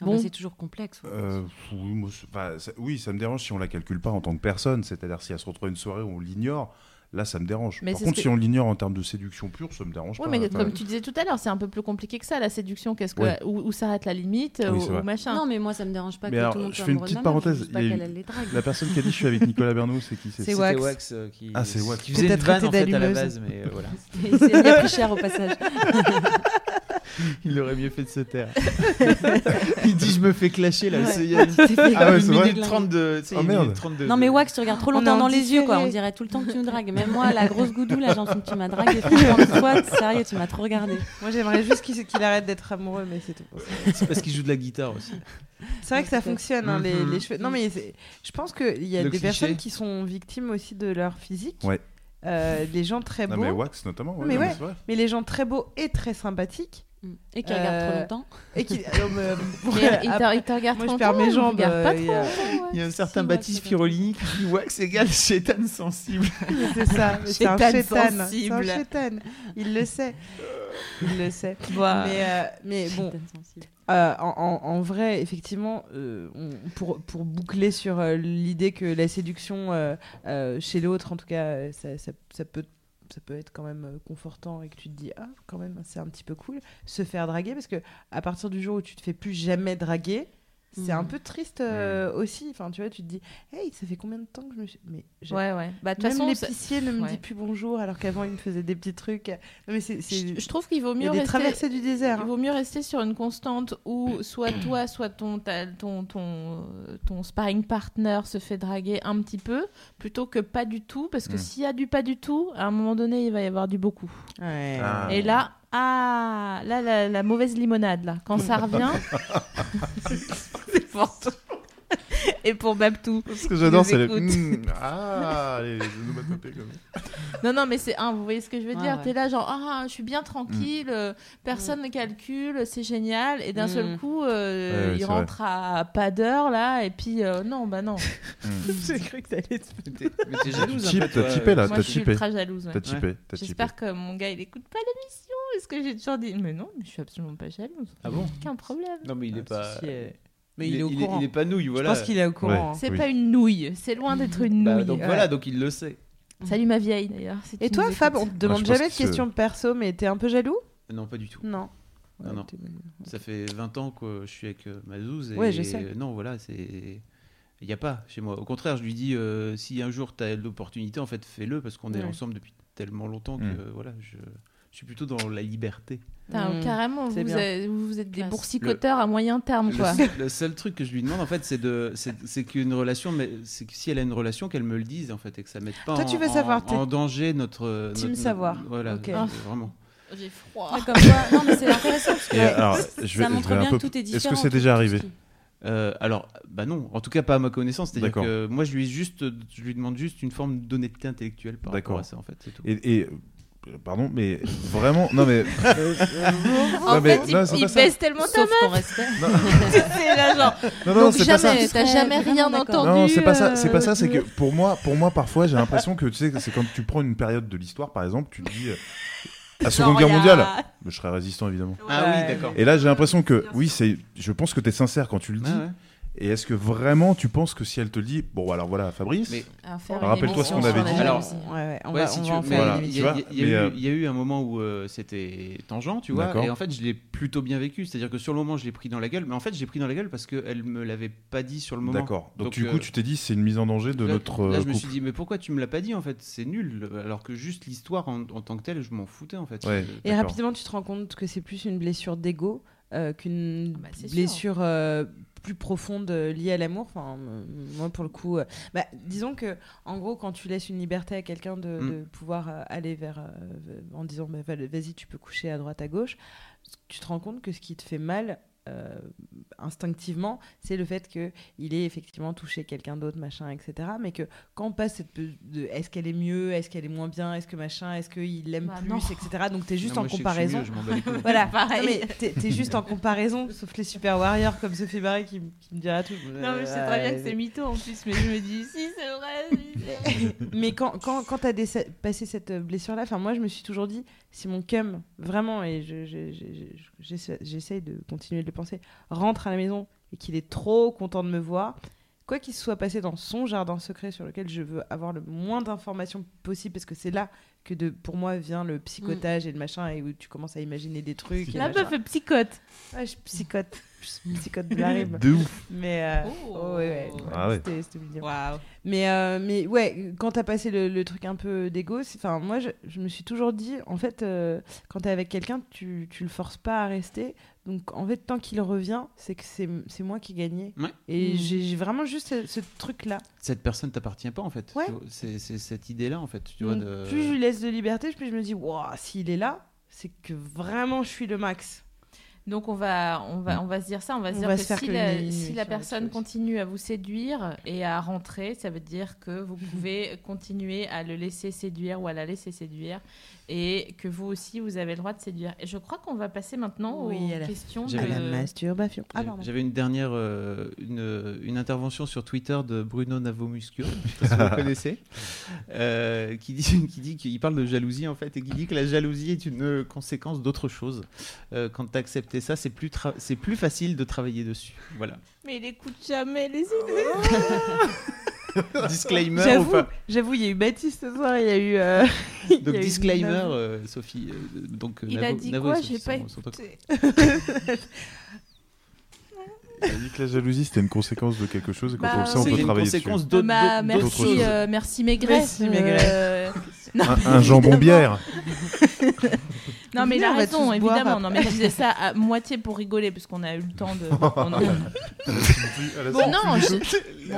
bah, bon. c'est toujours complexe. ouais. Euh, oui, moi, c'est- enfin, ça, oui, ça me dérange si on la calcule pas en tant que personne. C'est-à-dire si elle se retrouve à une soirée où on l'ignore, là ça me dérange. Mais Par contre, si on l'ignore en termes de séduction pure, ça me dérange Ouais, pas. mais Enfin, comme tu disais tout à l'heure, c'est un peu plus compliqué que ça, la séduction. Qu'est-ce que, Ouais. où, où s'arrête la limite Oui, ou, machin? Non, mais moi, ça me dérange pas Mais que alors, tout le monde je fais une petite parenthèse. pas Il une- les. La personne qui a dit je suis avec Nicolas Bernot, c'est qui C'est Wax. Wax euh, qui, Ah, c'est Wax. qui faisait une vanne en fait à la base, mais euh, voilà. Et c'est bien plus cher au passage. Il aurait mieux fait de se taire. il dit je me fais clasher là. Ouais. c'est- il Ah ouais, une minute 32. tu sais, Oh, une merde. minute 32 Non mais de- Wax, tu regardes trop longtemps dans les yeux quoi. On dirait tout le temps que tu nous dragues. Même moi, la grosse goudou, là, que tu m'as dragué. Toi, sérieux, tu m'as trop regardé. Moi, j'aimerais juste qu'il arrête d'être amoureux, mais c'est tout. C'est parce qu'il joue de la guitare aussi. C'est vrai que ça fonctionne, hein, les, Mhm. les cheveux. Non, mais je pense qu'il y a Le des cliché. personnes qui sont victimes aussi de leur physique. Ouais. Euh, des gens très Non, beaux, mais mais, Wax notamment. ouais, Mais non, ouais. vrai. les gens très beaux et très sympathiques. Et qui regarde Euh, trop longtemps. Et qui. euh, il te, regarde Moi, je trop perds mes jambes, il euh, y ouais. Il y a un certain Si, Baptiste Firolini qui dit Wax égale chétane sensible. C'est ça, c'est un Chétane un sensible. chétane. Il le sait. Il le sait. Mais, euh, mais bon. Euh, en, en- en vrai, effectivement, euh, on- pour, pour boucler sur euh, l'idée que la séduction euh, euh, chez l'autre, en tout cas, euh, ça, ça- ça peut, ça peut être quand même euh, confortant et que tu te dis, ah, quand même, c'est un petit peu cool, se faire draguer, parce que à partir du jour où tu te fais plus jamais draguer, c'est un peu triste euh, aussi. Enfin, tu vois, tu te dis, hey, ça fait combien de temps que je me suis. Mais ouais, ouais. Bah, de toute Même façon, l'épicier ne me ouais. dit plus bonjour alors qu'avant il me faisait des petits trucs. Non, mais c'est, c'est- je, je trouve qu'il vaut il y mieux a des rester. traversées du désert. Il hein. vaut mieux rester sur une constante où soit toi, soit ton, ta- ton, ton, euh, ton sparring partner se fait draguer un petit peu, plutôt que pas du tout, parce que Mm. s'il y a du pas du tout, à un moment donné, il va y avoir du beaucoup. Ouais. Ah. Et là, ah, là, la, la mauvaise limonade, là, quand ça revient, c'est pour toi. Et pour Babtou. Ce que j'adore, nous c'est les. écoute. Mm, ah, les onomatopées comme. Non, non, mais c'est un, vous voyez ce que je veux Ouais, dire? ouais. T'es là, genre, ah, je suis bien tranquille, euh, personne ne calcule, c'est génial. Et d'un seul Mm. coup, euh, Ouais, il rentre à pas d'heure, là, et puis, euh, non, bah non. J'ai cru que t'allais te T'es- Mais t'es jalouse t'as typé là, Moi, t'as je suis typé. ultra jalouse. ouais. T'as typé, t'as typé. J'espère que mon gars, il écoute pas l'émission, parce que j'ai toujours dit, mais non, mais je suis absolument pas jalouse. Ah bon Aucun problème. Non, mais il est pas. Si, euh, Mais il, est au il courant. il est pas nouille, voilà. Je pense qu'il est au courant. hein. C'est Oui. pas une nouille, c'est loin d'être une Bah, nouille. donc Ouais. voilà, donc il le sait. Salut ma vieille d'ailleurs. si Et tu toi, nous Fab, on écoutes. te demande je pense jamais de que ce- questions perso, mais t'es un peu jaloux? Non, pas du tout. Non. Non, Ouais, non. t'es- Ça fait 20 ans que je suis avec euh, Mazouz. Et Ouais, je sais. Non, voilà, c'est. Il n'y a pas chez moi. Au contraire, je lui dis euh, si un jour tu as l'opportunité, en fait, fais-le parce qu'on est Ouais. ensemble depuis tellement longtemps que Mm. euh, voilà, je, je suis plutôt dans la liberté. Putain, Mm. carrément, vous, êtes, vous êtes des Classe. boursicoteurs à moyen terme, Le, quoi. seul- le seul truc que je lui demande, en fait, c'est de, c'est, qu'une relation, mais c'est que si elle a une relation, qu'elle me le dise, en fait, et que ça mette pas Toi, en, tu veux en- savoir, en danger notre. team notre- savoir. Voilà, Ok. euh, vraiment. J'ai froid. Ouais, comme quoi. Non, mais c'est intéressant parce que alors, je vais, ça je montre vais un bien peu- que tout est différent. Est-ce que c'est déjà arrivé Euh, alors, bah non, en tout cas pas à ma connaissance. C'est-à-dire que moi, je lui, juste, je lui demande juste une forme d'honnêteté intellectuelle par rapport D'accord. à ça, en fait, tout. Et, et- pardon, mais vraiment, non mais. En Non, mais- fait, non, il, il baisse tellement ta Sauf ton respect. c'est là, genre. Non, non, Donc c'est pas ça. jamais, t'as jamais rien entendu. Non, c'est pas ça. C'est euh, pas ça. C'est que pour moi, pour moi, parfois, j'ai l'impression que tu sais, c'est quand tu prends une période de l'histoire, par exemple, tu te dis euh, la Seconde Guerre a- mondiale. Je serais résistant évidemment. Ah oui, d'accord. Et là, j'ai l'impression que oui, c'est. Je pense que tu es sincère quand tu le dis. Ouais, ouais. Et est-ce que vraiment tu penses que si elle te le dit, bon alors voilà, Fabrice. Une rappelle-toi ce qu'on avait dit. Alors. Ouais, ouais, on Ouais, va, si on tu va en veux, faire voilà. une il y a, il y eu, euh, il y a eu un moment où euh, c'était tangent, tu vois, et en fait, je l'ai plutôt bien vécu. C'est-à-dire que sur le moment, je l'ai pris dans la gueule, mais en fait, je l'ai pris dans la gueule parce qu'elle me l'avait pas dit sur le moment. D'accord. Donc, Donc, du euh, coup, tu t'es dit c'est une mise en danger de Là, notre là, euh, je me suis dit, mais pourquoi tu me l'as pas dit en fait? C'est nul. Alors que juste l'histoire en, en tant que telle, je m'en foutais en fait. Ouais. Euh, Et rapidement, tu te rends compte que c'est plus une blessure d'ego euh, qu'une Bah, c'est sûr. blessure euh, plus profonde euh, liée à l'amour. Enfin, moi, pour le coup, euh, bah, disons que, en gros, quand tu laisses une liberté à quelqu'un de, Mm. de pouvoir euh, aller vers, en disant, bah, va- vas-y, tu peux coucher à droite, à gauche, tu te rends compte que ce qui te fait mal. Euh, instinctivement, c'est le fait que il ait effectivement touché quelqu'un d'autre, machin, etc. Mais que quand on passe cette de est-ce qu'elle est mieux, est-ce qu'elle est moins bien, est-ce que machin, est-ce qu'il l'aime Bah plus, non? etc. Donc t'es juste non, en comparaison. mieux. Voilà, Pareil. Non, mais t'es juste en comparaison, sauf les super warriors comme Sophie Barré qui, qui me dira tout. Non, mais je sais très bien que c'est mytho en plus, mais je me dis, si, c'est vrai. mais quand, quand, quand t'as passé cette blessure-là, enfin moi je me suis toujours dit, si mon cum, vraiment, et j'essaye de continuer de le penser, rentre à la maison et qu'il est trop content de me voir, quoi qu'il se soit passé dans son jardin secret sur lequel je veux avoir le moins d'informations possible, parce que c'est là que de, pour moi vient le psychotage et le machin, et où tu commences à imaginer des trucs. La meuf psychote. Ouais, je psychote. Psychote de la rime. De ouf. Mais euh, Oh. oh, ouais, ouais, ouais, Ah ouais. C'était, mignon. Mais, euh, mais ouais, quand t'as passé le, le truc un peu enfin moi je, je me suis toujours dit, en fait, euh, quand t'es avec quelqu'un, tu, tu le forces pas à rester. Donc en fait, tant qu'il revient, c'est que c'est, c'est moi qui gagnais. Ouais. Et Mm. j'ai, vraiment juste ce, ce truc-là. Cette personne t'appartient pas en fait. C'est cette idée-là en fait. Tu vois, Donc, de... Plus je lui laisse de liberté, plus je me dis, waouh, s'il est là, c'est que vraiment je suis le max. Donc on va, on va, on va se dire ça, on va se On dire va que se faire si que la, une si nuit la sur personne continue à vous séduire et à rentrer, ça veut dire que vous pouvez continuer à le laisser séduire ou à la laisser séduire et que vous aussi vous avez le droit de séduire. Et je crois qu'on va passer maintenant Oui, aux à la- questions J'avais de... À la masturbation. Ah, J'avais- une dernière euh, une, une intervention sur Twitter de Bruno Navomuscio, je sais pas si vous le connaissez, euh, qui dit qui dit qu'il parle de jalousie en fait et qui dit que la jalousie est une conséquence d'autre chose. Euh, quand tu as accepté ça, c'est plus tra- c'est plus facile de travailler dessus. Voilà. Mais il écoute jamais les idées. Disclaimer ou J'avoue, pas? j'avoue, il y a eu Baptiste ce soir, il y a eu. euh, Donc a disclaimer, euh, Sophie. euh, donc Il Navo- a dit Navo quoi J'ai pas écouté. Il a dit que la jalousie c'était une conséquence de quelque chose et quand Bah, on le sait, on peut travailler conséquence dessus. Bah, d'autres- d'autres merci, euh, merci Maigret. Merci, Maigret. Euh, non, Un, un jambon bière. Non mais il a raison, évidemment. Non mais je disais ça à moitié pour rigoler parce qu'on a eu le temps de. Bon, non, je- Bon,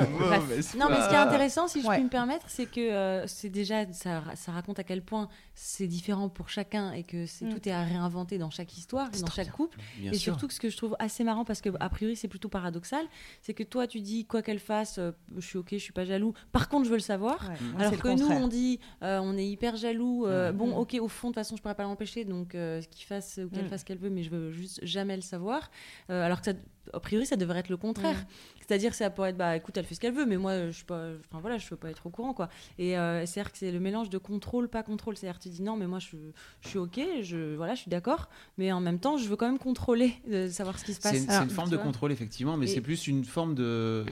non, mais ce qui est intéressant, si je Ouais. puis me permettre, c'est que euh, c'est déjà ça, ça raconte à quel point c'est différent pour chacun et que Mm. tout est à réinventer dans chaque histoire, dans chaque couple. Bien et sûr. surtout, que ce que je trouve assez marrant, parce que a priori c'est plutôt paradoxal, c'est que toi tu dis quoi qu'elle fasse, euh, je suis ok, je suis pas jaloux. Par contre, je veux le savoir. Ouais, Alors que nous, on dit, euh, on est hyper jaloux. euh, Mm. Bon, Mm. ok, au fond, de toute façon, je pourrais pas l'empêcher, donc euh, qu'il fasse ou qu'elle Mm. fasse ce qu'elle veut, mais je veux juste jamais le savoir. Euh, alors que ça, a priori, ça devrait être le contraire. C'est-à-dire, ça pourrait être, bah, écoute, elle fait ce qu'elle veut, mais moi, je suis pas, enfin voilà, je veux pas être au courant, quoi. Et euh, c'est-à-dire que c'est le mélange de contrôle, pas contrôle. C'est-à-dire, tu dis non, mais moi, je, je suis ok, je, voilà, je suis d'accord, mais en même temps, je veux quand même contrôler, de savoir ce qui se passe. C'est une, forme de contrôle effectivement, mais Et- c'est plus une forme de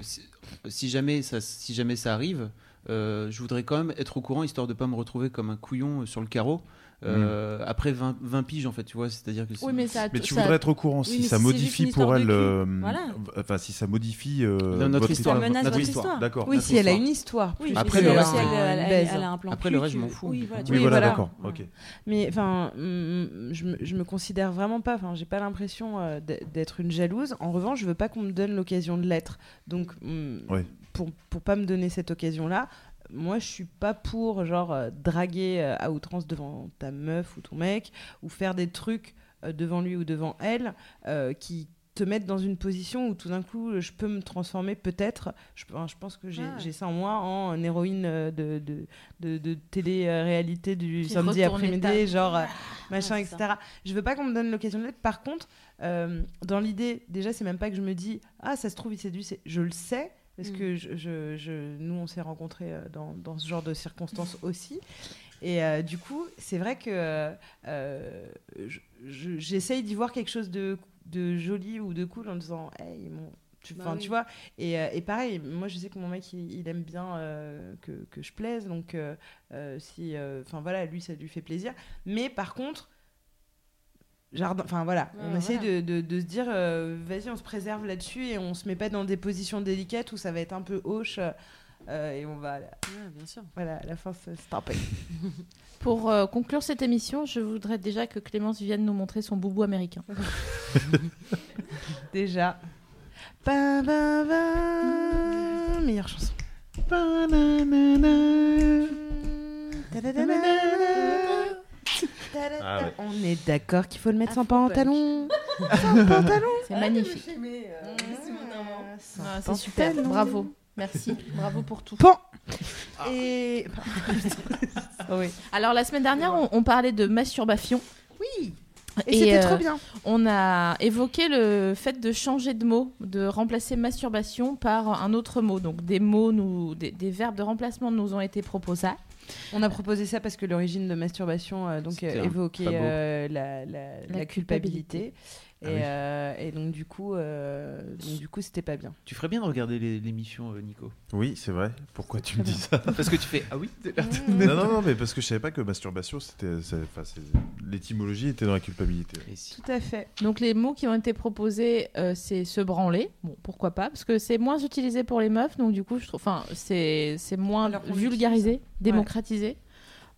si, jamais ça si jamais ça arrive, euh, je voudrais quand même être au courant histoire de pas me retrouver comme un couillon sur le carreau. Euh, Après 20, 20 piges en fait, tu vois, c'est-à-dire que c'est- Oui, mais ça. Mais tu ça- voudrais être au courant Oui, si ça c'est modifie pour elle. euh, voilà. Enfin, si ça modifie. euh, notre votre histoire, notre histoire. histoire. D'accord. Oui, notre si elle a une histoire. Oui, Après, que le reste, si elle, elle- une elle- baise. elle a un plan Après, le reste, je m'en fous. Oui, voilà, d'accord. Ok. Mais enfin, hum, je, me- je me considère vraiment pas. Enfin, j'ai pas l'impression d'être une jalouse. En revanche, je veux pas qu'on me donne l'occasion de l'être. Donc, Ouais. pour pour pas me donner cette occasion-là, moi, je suis pas pour genre euh, draguer euh, à outrance devant ta meuf ou ton mec ou faire des trucs euh, devant lui ou devant elle qui te mettent dans une position où tout d'un coup je peux me transformer peut-être. Je, je pense que j'ai Ah. j'ai ça en moi en héroïne de, de, de, de télé-réalité du samedi après-midi genre euh, machin Ouais, c'est etc je veux pas qu'on me donne l'occasion de l'être. Par contre dans l'idée déjà c'est même pas que je me dis ah ça se trouve il séduit je le sais parce Mm. que je, je- je- nous on s'est rencontrés euh, dans, dans ce genre de circonstances aussi et euh, du coup c'est vrai que euh, je- je- j'essaye d'y voir quelque chose de, de joli ou de cool en disant hey mon tu, Bah oui. tu vois et, et pareil moi je sais que mon mec il, il aime bien euh, que, que je plaise donc euh, si enfin voilà lui ça lui fait plaisir mais par contre jardin enfin voilà Ouais, on essaie voilà. de, de- de se dire euh, vas-y on se préserve là-dessus et on se met pas dans des positions délicates où ça va être un peu hoche euh, et on va Ouais, bien sûr. voilà à la fin se stopper Pour euh, conclure cette émission, je voudrais déjà que Clémence vienne nous montrer son boubou américain. déjà Ba, ba, ba. meilleure chanson Ah ouais. On est d'accord qu'il faut le mettre sans pantalon. sans pantalon. C'est magnifique. Sans Ah, c'est super. Bravo. Merci. Bravo pour tout. Pan. Et Oh oui. Alors la semaine dernière, on, on parlait de masturbation. Oui. Et, c'était euh, trop bien. On a évoqué le fait de changer de mot, de remplacer masturbation par un autre mot. Donc des mots, nous, des, des verbes de remplacement nous ont été proposés. On a proposé ça parce que l'origine de masturbation euh, donc euh, évoquait euh, la, la- La la culpabilité. culpabilité. Et, Ah oui. euh, et donc du coup, euh, donc, du coup, c'était pas bien. Tu ferais bien de regarder l'émission, euh, Nico. Oui, c'est vrai. Pourquoi tu me dis ça Parce que tu fais ah oui. non, non, non, mais parce que je savais pas que masturbation, c'était. L'étymologie était dans la culpabilité. Si. Tout à fait. Donc les mots qui ont été proposés, euh, c'est se branler. Bon, pourquoi pas? Parce que c'est moins utilisé pour les meufs, donc du coup, je trouve, enfin, c'est c'est moins vulgarisé, démocratisé.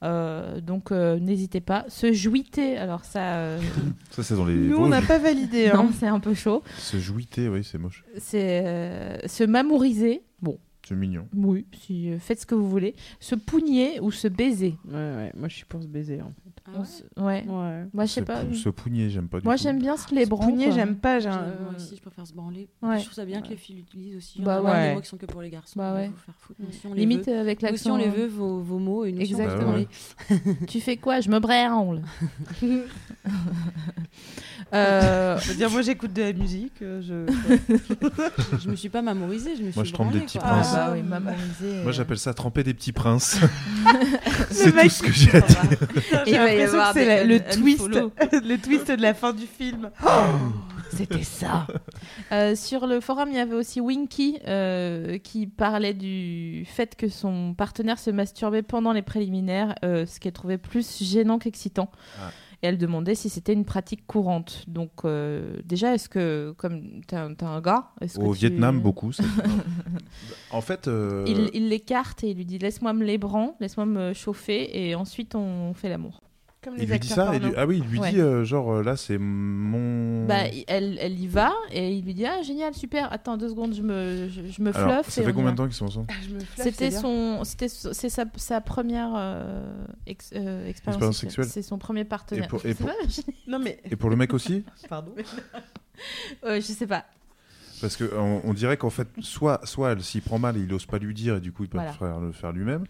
Euh, donc euh, n'hésitez pas. Se jouiter, alors ça, euh, Ça, c'est dans les. Nous, on n'a pas validé. non, Hein. c'est un peu chaud. Se jouiter, oui, c'est moche. C'est euh, se mamouriser. Bon, C'est mignon. oui, si, euh, faites ce que vous voulez. Se pougner ou se baiser. Ouais, ouais. Moi, je suis pour se baiser. En fait. Ah On ouais se- ouais. Ouais. Moi, je sais pas. pou- Se pougner, j'aime pas du Moi, tout. j'aime bien se les branler. Pougner, j'aime pas. j'ai un- Moi aussi, je préfère se branler. Ouais. Je trouve ça bien que les filles l'utilisent aussi. Bah Il y en a ouais. des mots qui sont que pour les garçons. Bah on ouais. vous faire foutre. Nous aussi, on les Limite veut. avec Nous aussi, on l'accent. les veut, vos, vos mots, et nous on Exactement. branler. Tu fais quoi? Je me branle. euh, Je veux dire, moi, j'écoute de la musique. euh, Je... Je me suis pas mamorisée, je me suis Moi, je trempe des petits quoi. princes. Bah oui. Moi, j'appelle ça tremper des petits princes. Le c'est tout ce que j'ai à dire. J'ai l'impression que c'est le twist, le twist de la fin du film. C'était ça. Euh, sur le forum, il y avait aussi Winky euh, qui parlait du fait que son partenaire se masturbait pendant les préliminaires, euh, ce qu'elle trouvait plus gênant qu'excitant. Ah. Et elle demandait si c'était une pratique courante. Donc, euh, déjà, est-ce que, comme t'es un, gars, Au que tu- Vietnam, beaucoup. c'est- en fait. euh, Il, il l'écarte et il lui dit laisse-moi me lébran, laisse-moi me chauffer et ensuite on fait l'amour. Comme Il lui dit ça et lui- Ah oui, il lui Ouais. dit euh, genre euh, là c'est mon. Bah, elle, elle y va et il lui dit Ah, génial, super, attends deux secondes, je me, je, je me Alors, fluffe. ça et fait combien de temps qu'ils sont ensemble Je me fluffe, C'était son, c'était c'est sa, sa première euh, ex- euh, expérience, Expérience sexuelle. C'est son premier partenaire. Et pour- et Non mais. Et pour le mec aussi Pardon. Je sais pas. Parce que on, dirait qu'en fait, soit, soit elle s'y prend mal et il ose pas lui dire et du coup il peut Voilà. faire, le faire lui-même,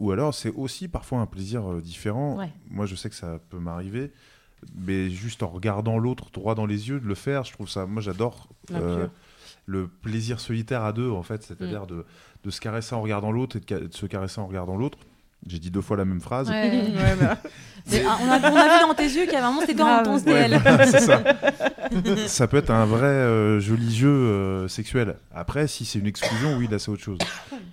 ou alors c'est aussi parfois un plaisir euh, différent. Ouais. Moi je sais que ça peut m'arriver, mais juste en regardant l'autre droit dans les yeux, de le faire, je trouve ça. Moi j'adore euh, le plaisir solitaire à deux en fait, c'est-à-dire Mm. de, de se caresser en regardant l'autre et de, de se caresser en regardant l'autre. J'ai dit deux fois la même phrase. Ouais. Ouais, bah. Mais, ah, on, a, on a vu dans tes yeux qu'il y avait vraiment c'était dans ton voilà, c'est ça. ça peut être un vrai euh, joli jeu euh, sexuel. Après, si c'est une exclusion, oui, là c'est autre chose.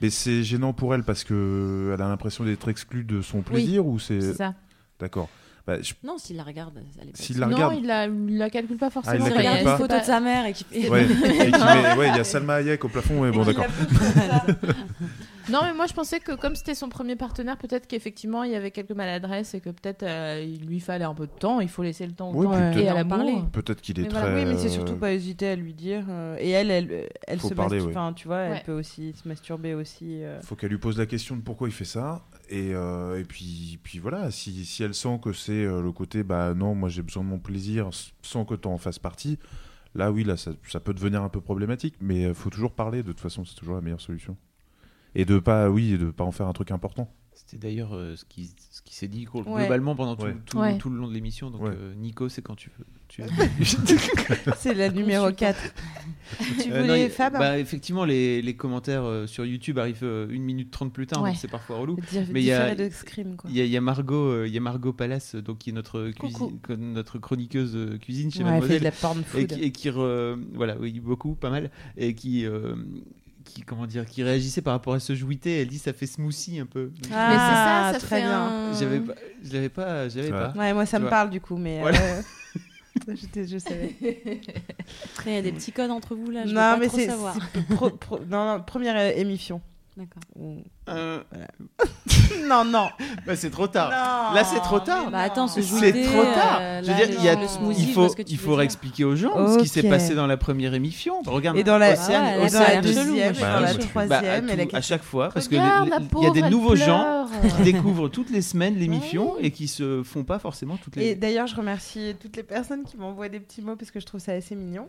Mais c'est gênant pour elle parce que elle a l'impression d'être exclue de son plaisir ou c'est. C'est ça. D'accord. Bah, je- Non, s'il la regarde, elle est la non, regarde. il la, il la calcule pas forcément. Ah, il la calcule regarde pas. une photo de sa mère et qui Ouais, et qui met- ouais, il y a Salma Hayek au plafond, ouais, bon d'accord. Non, mais moi je pensais que comme c'était son premier partenaire, peut-être qu'effectivement il y avait quelques maladresses et que peut-être euh, il lui fallait un peu de temps. Il faut laisser le temps au Oui, temps et peut-être- à en parler. Peut-être qu'il est Mais très. voilà, oui, mais c'est euh, surtout pas hésiter à lui dire. euh, et elle, elle, elle Faut se parler, ouais. Enfin, tu vois, Ouais. elle peut aussi se masturber aussi. euh. Faut qu'elle lui pose la question de pourquoi il fait ça. Et, euh, et puis, voilà, si, si elle sent que c'est euh, le côté, bah non, moi j'ai besoin de mon plaisir sans que tu en fasses partie, là oui, là ça, ça peut devenir un peu problématique. Mais il faut toujours parler, de toute façon, c'est toujours la meilleure solution. Et de pas, oui, de pas en faire un truc important. C'était d'ailleurs euh, ce qui, ce qui s'est dit Ouais. globalement pendant tout, Ouais. tout, Ouais. tout le long de l'émission. Donc, Ouais. euh, Nico, c'est quand tu veux. Tu... C'est la numéro 4. tu Euh, voulais, non, Fab bah, Effectivement, les, les commentaires euh, sur YouTube arrivent euh, 1 minute 30 plus tard, Ouais. donc c'est parfois relou. Dire- Mais il y a- de Scream, quoi. Il y, a- il y a Margot, euh, il y a Margot Palace, donc qui est notre, chroniqueuse cuisine chez Ouais, elle fait Mademoiselle. de la porn et food. qui, et qui re- voilà, oui, beaucoup, pas mal, et qui, euh, qui, comment dire, qui réagissait par rapport à ce jouité. Elle dit ça fait smoothie un peu. Ah, Mais c'est ça, ça très fait bien. un- J'avais pas, je l'avais pas, j'avais pas. Ouais, moi ça Tu me vois. parle du coup, mais. Voilà. euh, j'étais- je savais. Il y a des petits codes entre vous là, je non, pas mais trop c'est. pro- pro- non, non, première euh, émission. D'accord. Euh, Non, non. bah, c'est trop tard. Non, Là, c'est trop tard. mais Bah attends, ce C'est trop tard. euh, je veux là, dire, il y a, le smoothie, il faut, il faut dire. réexpliquer aux gens ce qui s'est passé dans la première émission. Regarde, Et dans la, Océane, Ah ouais, et dans Océane la deuxième, et dans la troisième, Bah, à, et tout- la à chaque fois, parce que Regarde, le- la le- il y a des nouveaux gens qui découvrent toutes les semaines l'émission et qui se font pas forcément toutes les. Et d'ailleurs, je remercie toutes les personnes qui m'envoient des petits mots parce que je trouve ça assez mignon.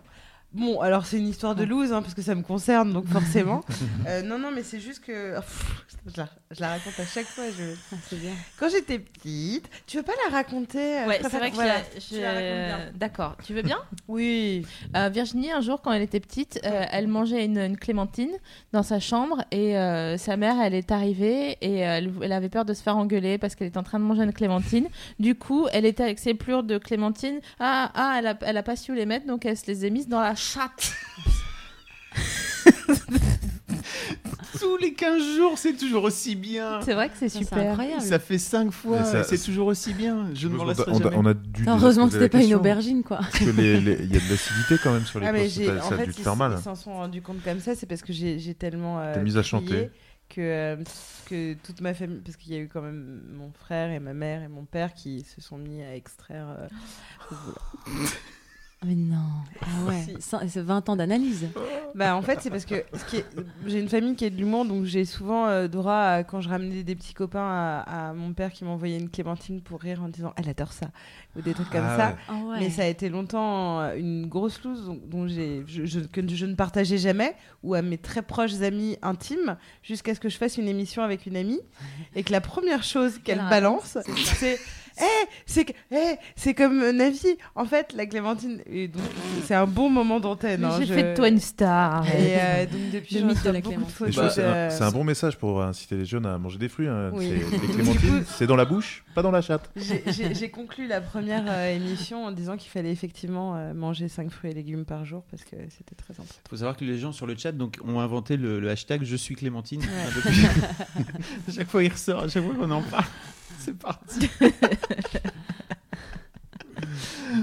Bon, alors c'est une histoire de loose, hein, parce que ça me concerne, donc forcément. Euh, non, non, mais c'est juste que. oh, pff, je, la, je la raconte à chaque fois. Je... Ah, c'est bien. Quand j'étais petite, tu veux pas la raconter euh, Ouais, je c'est vrai que voilà, je- bien. D'accord, tu veux bien? Oui. Euh, Virginie, un jour, quand elle était petite, euh, elle mangeait une, une clémentine dans sa chambre et euh, sa mère, elle est arrivée et elle, elle avait peur de se faire engueuler parce qu'elle était en train de manger une clémentine. Du coup, elle était avec ses plures de clémentine. Ah, ah elle, a, elle a pas su les mettre, donc elle se les a mises dans la chatte. Tous les 15 jours, c'est toujours aussi bien. C'est vrai que c'est super. incroyable. Ça fait 5 fois, c'est toujours aussi bien. Je ne m'en on, lasserai on a- jamais. on a dû. Heureusement que c'était pas une aubergine quoi. Parce que les- les- il y a de l'acidité quand même sur les Ah, mais postes, j'ai- ça, en ça a fait, dû te ils- faire mal. Ils s'en sont rendus compte comme ça, c'est parce que j'ai j'ai tellement. euh, T'es mise à crié chanter. Que, euh, que toute ma famille. Parce qu'il y a eu quand même mon frère et ma mère et mon père qui se sont mis à extraire. euh. Mais non. Ah ouais. C'est 20 ans d'analyse. Bah en fait c'est parce que ce qui est- j'ai une famille qui est de l'humour donc j'ai souvent euh, droit à- quand je ramenais des petits copains à, à mon père qui m'envoyait une clémentine pour rire en disant elle adore ça ou des trucs comme Ah ça ouais. Ah ouais. mais ça a été longtemps euh, une grosse loose dont, dont j'ai je, je- que je ne partageais jamais ou à mes très proches amis intimes jusqu'à ce que je fasse une émission avec une amie et que la première chose qu'elle balance c'est c'est Eh, c'est eh, c'est comme Navi en fait la clémentine et donc c'est un bon moment d'antenne hein, J'ai je- fait de toi une star. et euh, donc depuis, Le j'en mythe de la clémentine. Bah, c'est un, bon message pour inciter les jeunes à manger des fruits. hein. Oui. C'est- Les clémentines, c'est dans la bouche, pas dans la chatte. J'ai- conclu la première euh, émission en disant qu'il fallait effectivement euh, manger 5 fruits et légumes par jour parce que c'était très important. Il faut savoir que les gens sur le chat donc, ont inventé le, le hashtag Je suis Clémentine. Ouais. Depuis- à chaque fois, il ressort, à chaque fois qu'on en parle. C'est parti.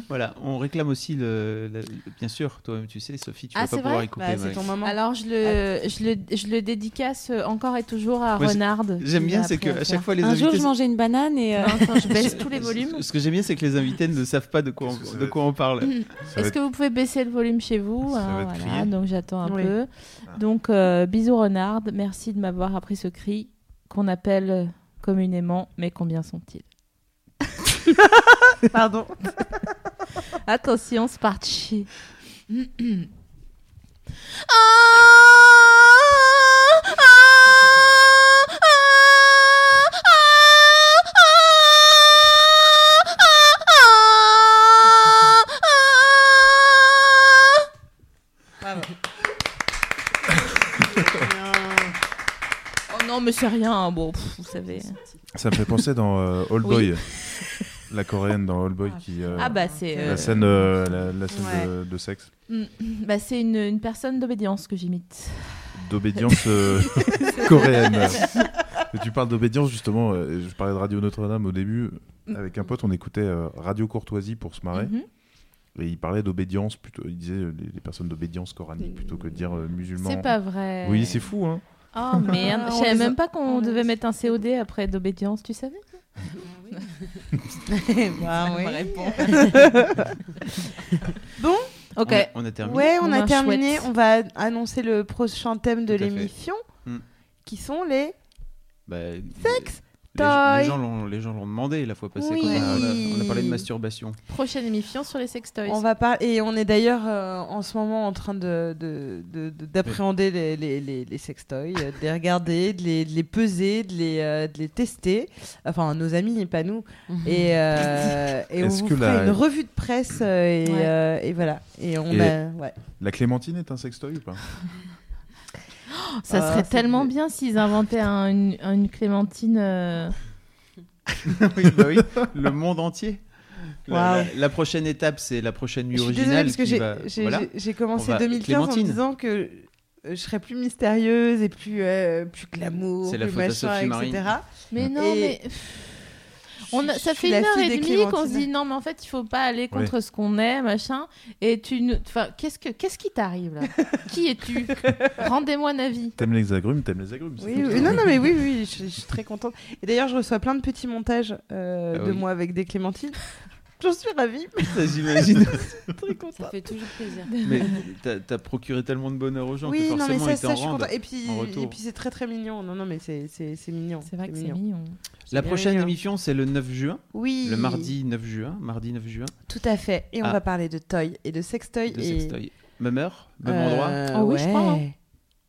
Voilà, on réclame aussi le, le- bien sûr, toi-même tu sais, Sophie, tu Ah, vas pas pouvoir y couper. Bah, c'est ton moment. Alors je le, je le, je le dédicace encore et toujours à Renard. J'aime bien, c'est que à chaque fois les Un jour, invités. je mangeais une banane et. euh, je baisse tous les volumes. Ce que j'aime bien, c'est que les invités ne savent pas de quoi on, de quoi on parle. Est-ce être- que vous pouvez baisser le volume chez vous hein, voilà. Donc j'attends un Oui. peu. Donc euh, bisous Renard, merci de m'avoir appris ce cri qu'on appelle communément mais combien sont-ils Pardon. Attention, c'est parti. Oh mais c'est rien. Bon, pff, vous savez. Ça me fait penser dans euh, Old. Boy, la coréenne dans Old Boy qui. euh, Ah bah c'est. La euh, scène, euh, la, la scène de, de sexe, mm, bah c'est une, une personne d'obédience que j'imite. d'obédience euh, coréenne. Tu parles d'obédience justement. euh, je parlais de Radio Notre-Dame au début. Avec un pote, on écoutait euh, Radio Courtoisie pour se marrer. Mhm. Et il parlait d'obédience plutôt. Il disait euh, les, les personnes d'obédience coranique plutôt que de dire euh, musulman. C'est pas vrai. Oui, c'est fou, hein. Oh merde, Ah, je on savais même pas qu'on devait mettre un COD après d'obédience, tu savais bah, oui. Ok. On a, on a terminé. Ouais, on a Bon, terminé. chouette. On va annoncer le prochain thème de l'émission, Hmm. qui sont les Bah, sex les, gens l'ont les gens l'ont demandé la fois passée Oui. quand on a, on a parlé de masturbation. Prochaine émission sur les sextoys. On va pas et on est d'ailleurs euh, en ce moment en train de de- de- de- d'appréhender les, les, les, les sextoys, euh, de les regarder, de les, de les peser, de les, euh, de les tester. Enfin, nos amis, pas nous. Et, euh, et on vous que fera la- une revue de presse euh, et, Ouais. euh, et voilà. Et on Et- a ouais. La clémentine est un sextoy ou pas? Ça Ah, serait tellement bien s'ils inventaient un- une, une clémentine. euh, oui, bah oui, le monde entier. La, Waouh. la- la prochaine étape, c'est la prochaine nuit Je suis désolée originale. parce que qui j'ai va- j'ai- voilà. j'ai- j'ai commencé On va- 2015 Clémentine. en me disant que euh, je serais plus mystérieuse et plus, euh, plus glamour, C'est la plus faute à machin, Sophie etc. Mais non, Et- mais. On ça fait une heure et demie qu'on se dit non, mais en fait, il faut pas aller contre ce qu'on est, machin. Et tu nous. Enfin, qu'est-ce que qu'est-ce qui t'arrive là? Qui es-tu? Rendez-moi un avis. T'aimes les agrumes, t'aimes les agrumes. Oui, oui, non, non, mais oui, oui, je, je suis très contente. Et d'ailleurs, je reçois plein de petits montages euh, Ah de oui. moi avec des clémentines. J'en suis ravie. Ça, j'imagine. très contente. Ça fait toujours plaisir. Mais t'as- t'as procuré tellement de bonheur aux gens Oui, que non, mais forcément ça, ils ça, t'en je suis rendent contente. Et puis, en retour. et puis c'est très très mignon. Non, non, mais c'est mignon. C'est vrai que c'est mignon. La prochaine mignon. émission, c'est le 9 juin. Oui. Le mardi 9 juin. Mardi 9 juin. Tout à fait. Et on Ah. va parler de toy et de sextoy. De et... sextoy. Même heure, même Euh, endroit. Oh oui, je crois,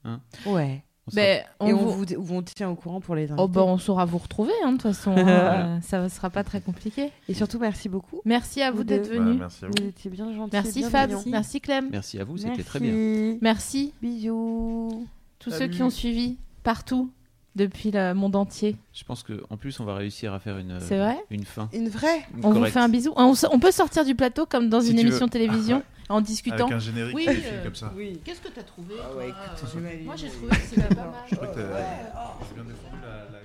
hein. ouais. Ben, on et on vous- vous, vous- on tient au courant pour les invités. Oh, bah, on saura vous retrouver, hein, de toute façon. hein. Euh, ça ne sera pas très compliqué. Et surtout, merci beaucoup. Merci à vous, Vous d'être venus. Bah, merci à vous. Vous étiez bien gentils. Merci bien Fab, merci Clem, Merci à vous, c'était très bien. merci Bisous. tous ceux qui ont suivi partout depuis le monde entier. Je pense qu'en plus, on va réussir à faire une, C'est vrai une fin. Une vraie. Une On vous correcte. fait un bisou. On, peut sortir du plateau comme dans Si une tu veux. émission télévision en discutant. Avec un générique Oui, qui euh, comme ça. Oui. Qu'est-ce que t'as trouvé Ah ouais, toi, écoute, euh, Moi j'ai trouvé que c'était pas mal. Je crois que t'as j'ai bien défendu la, la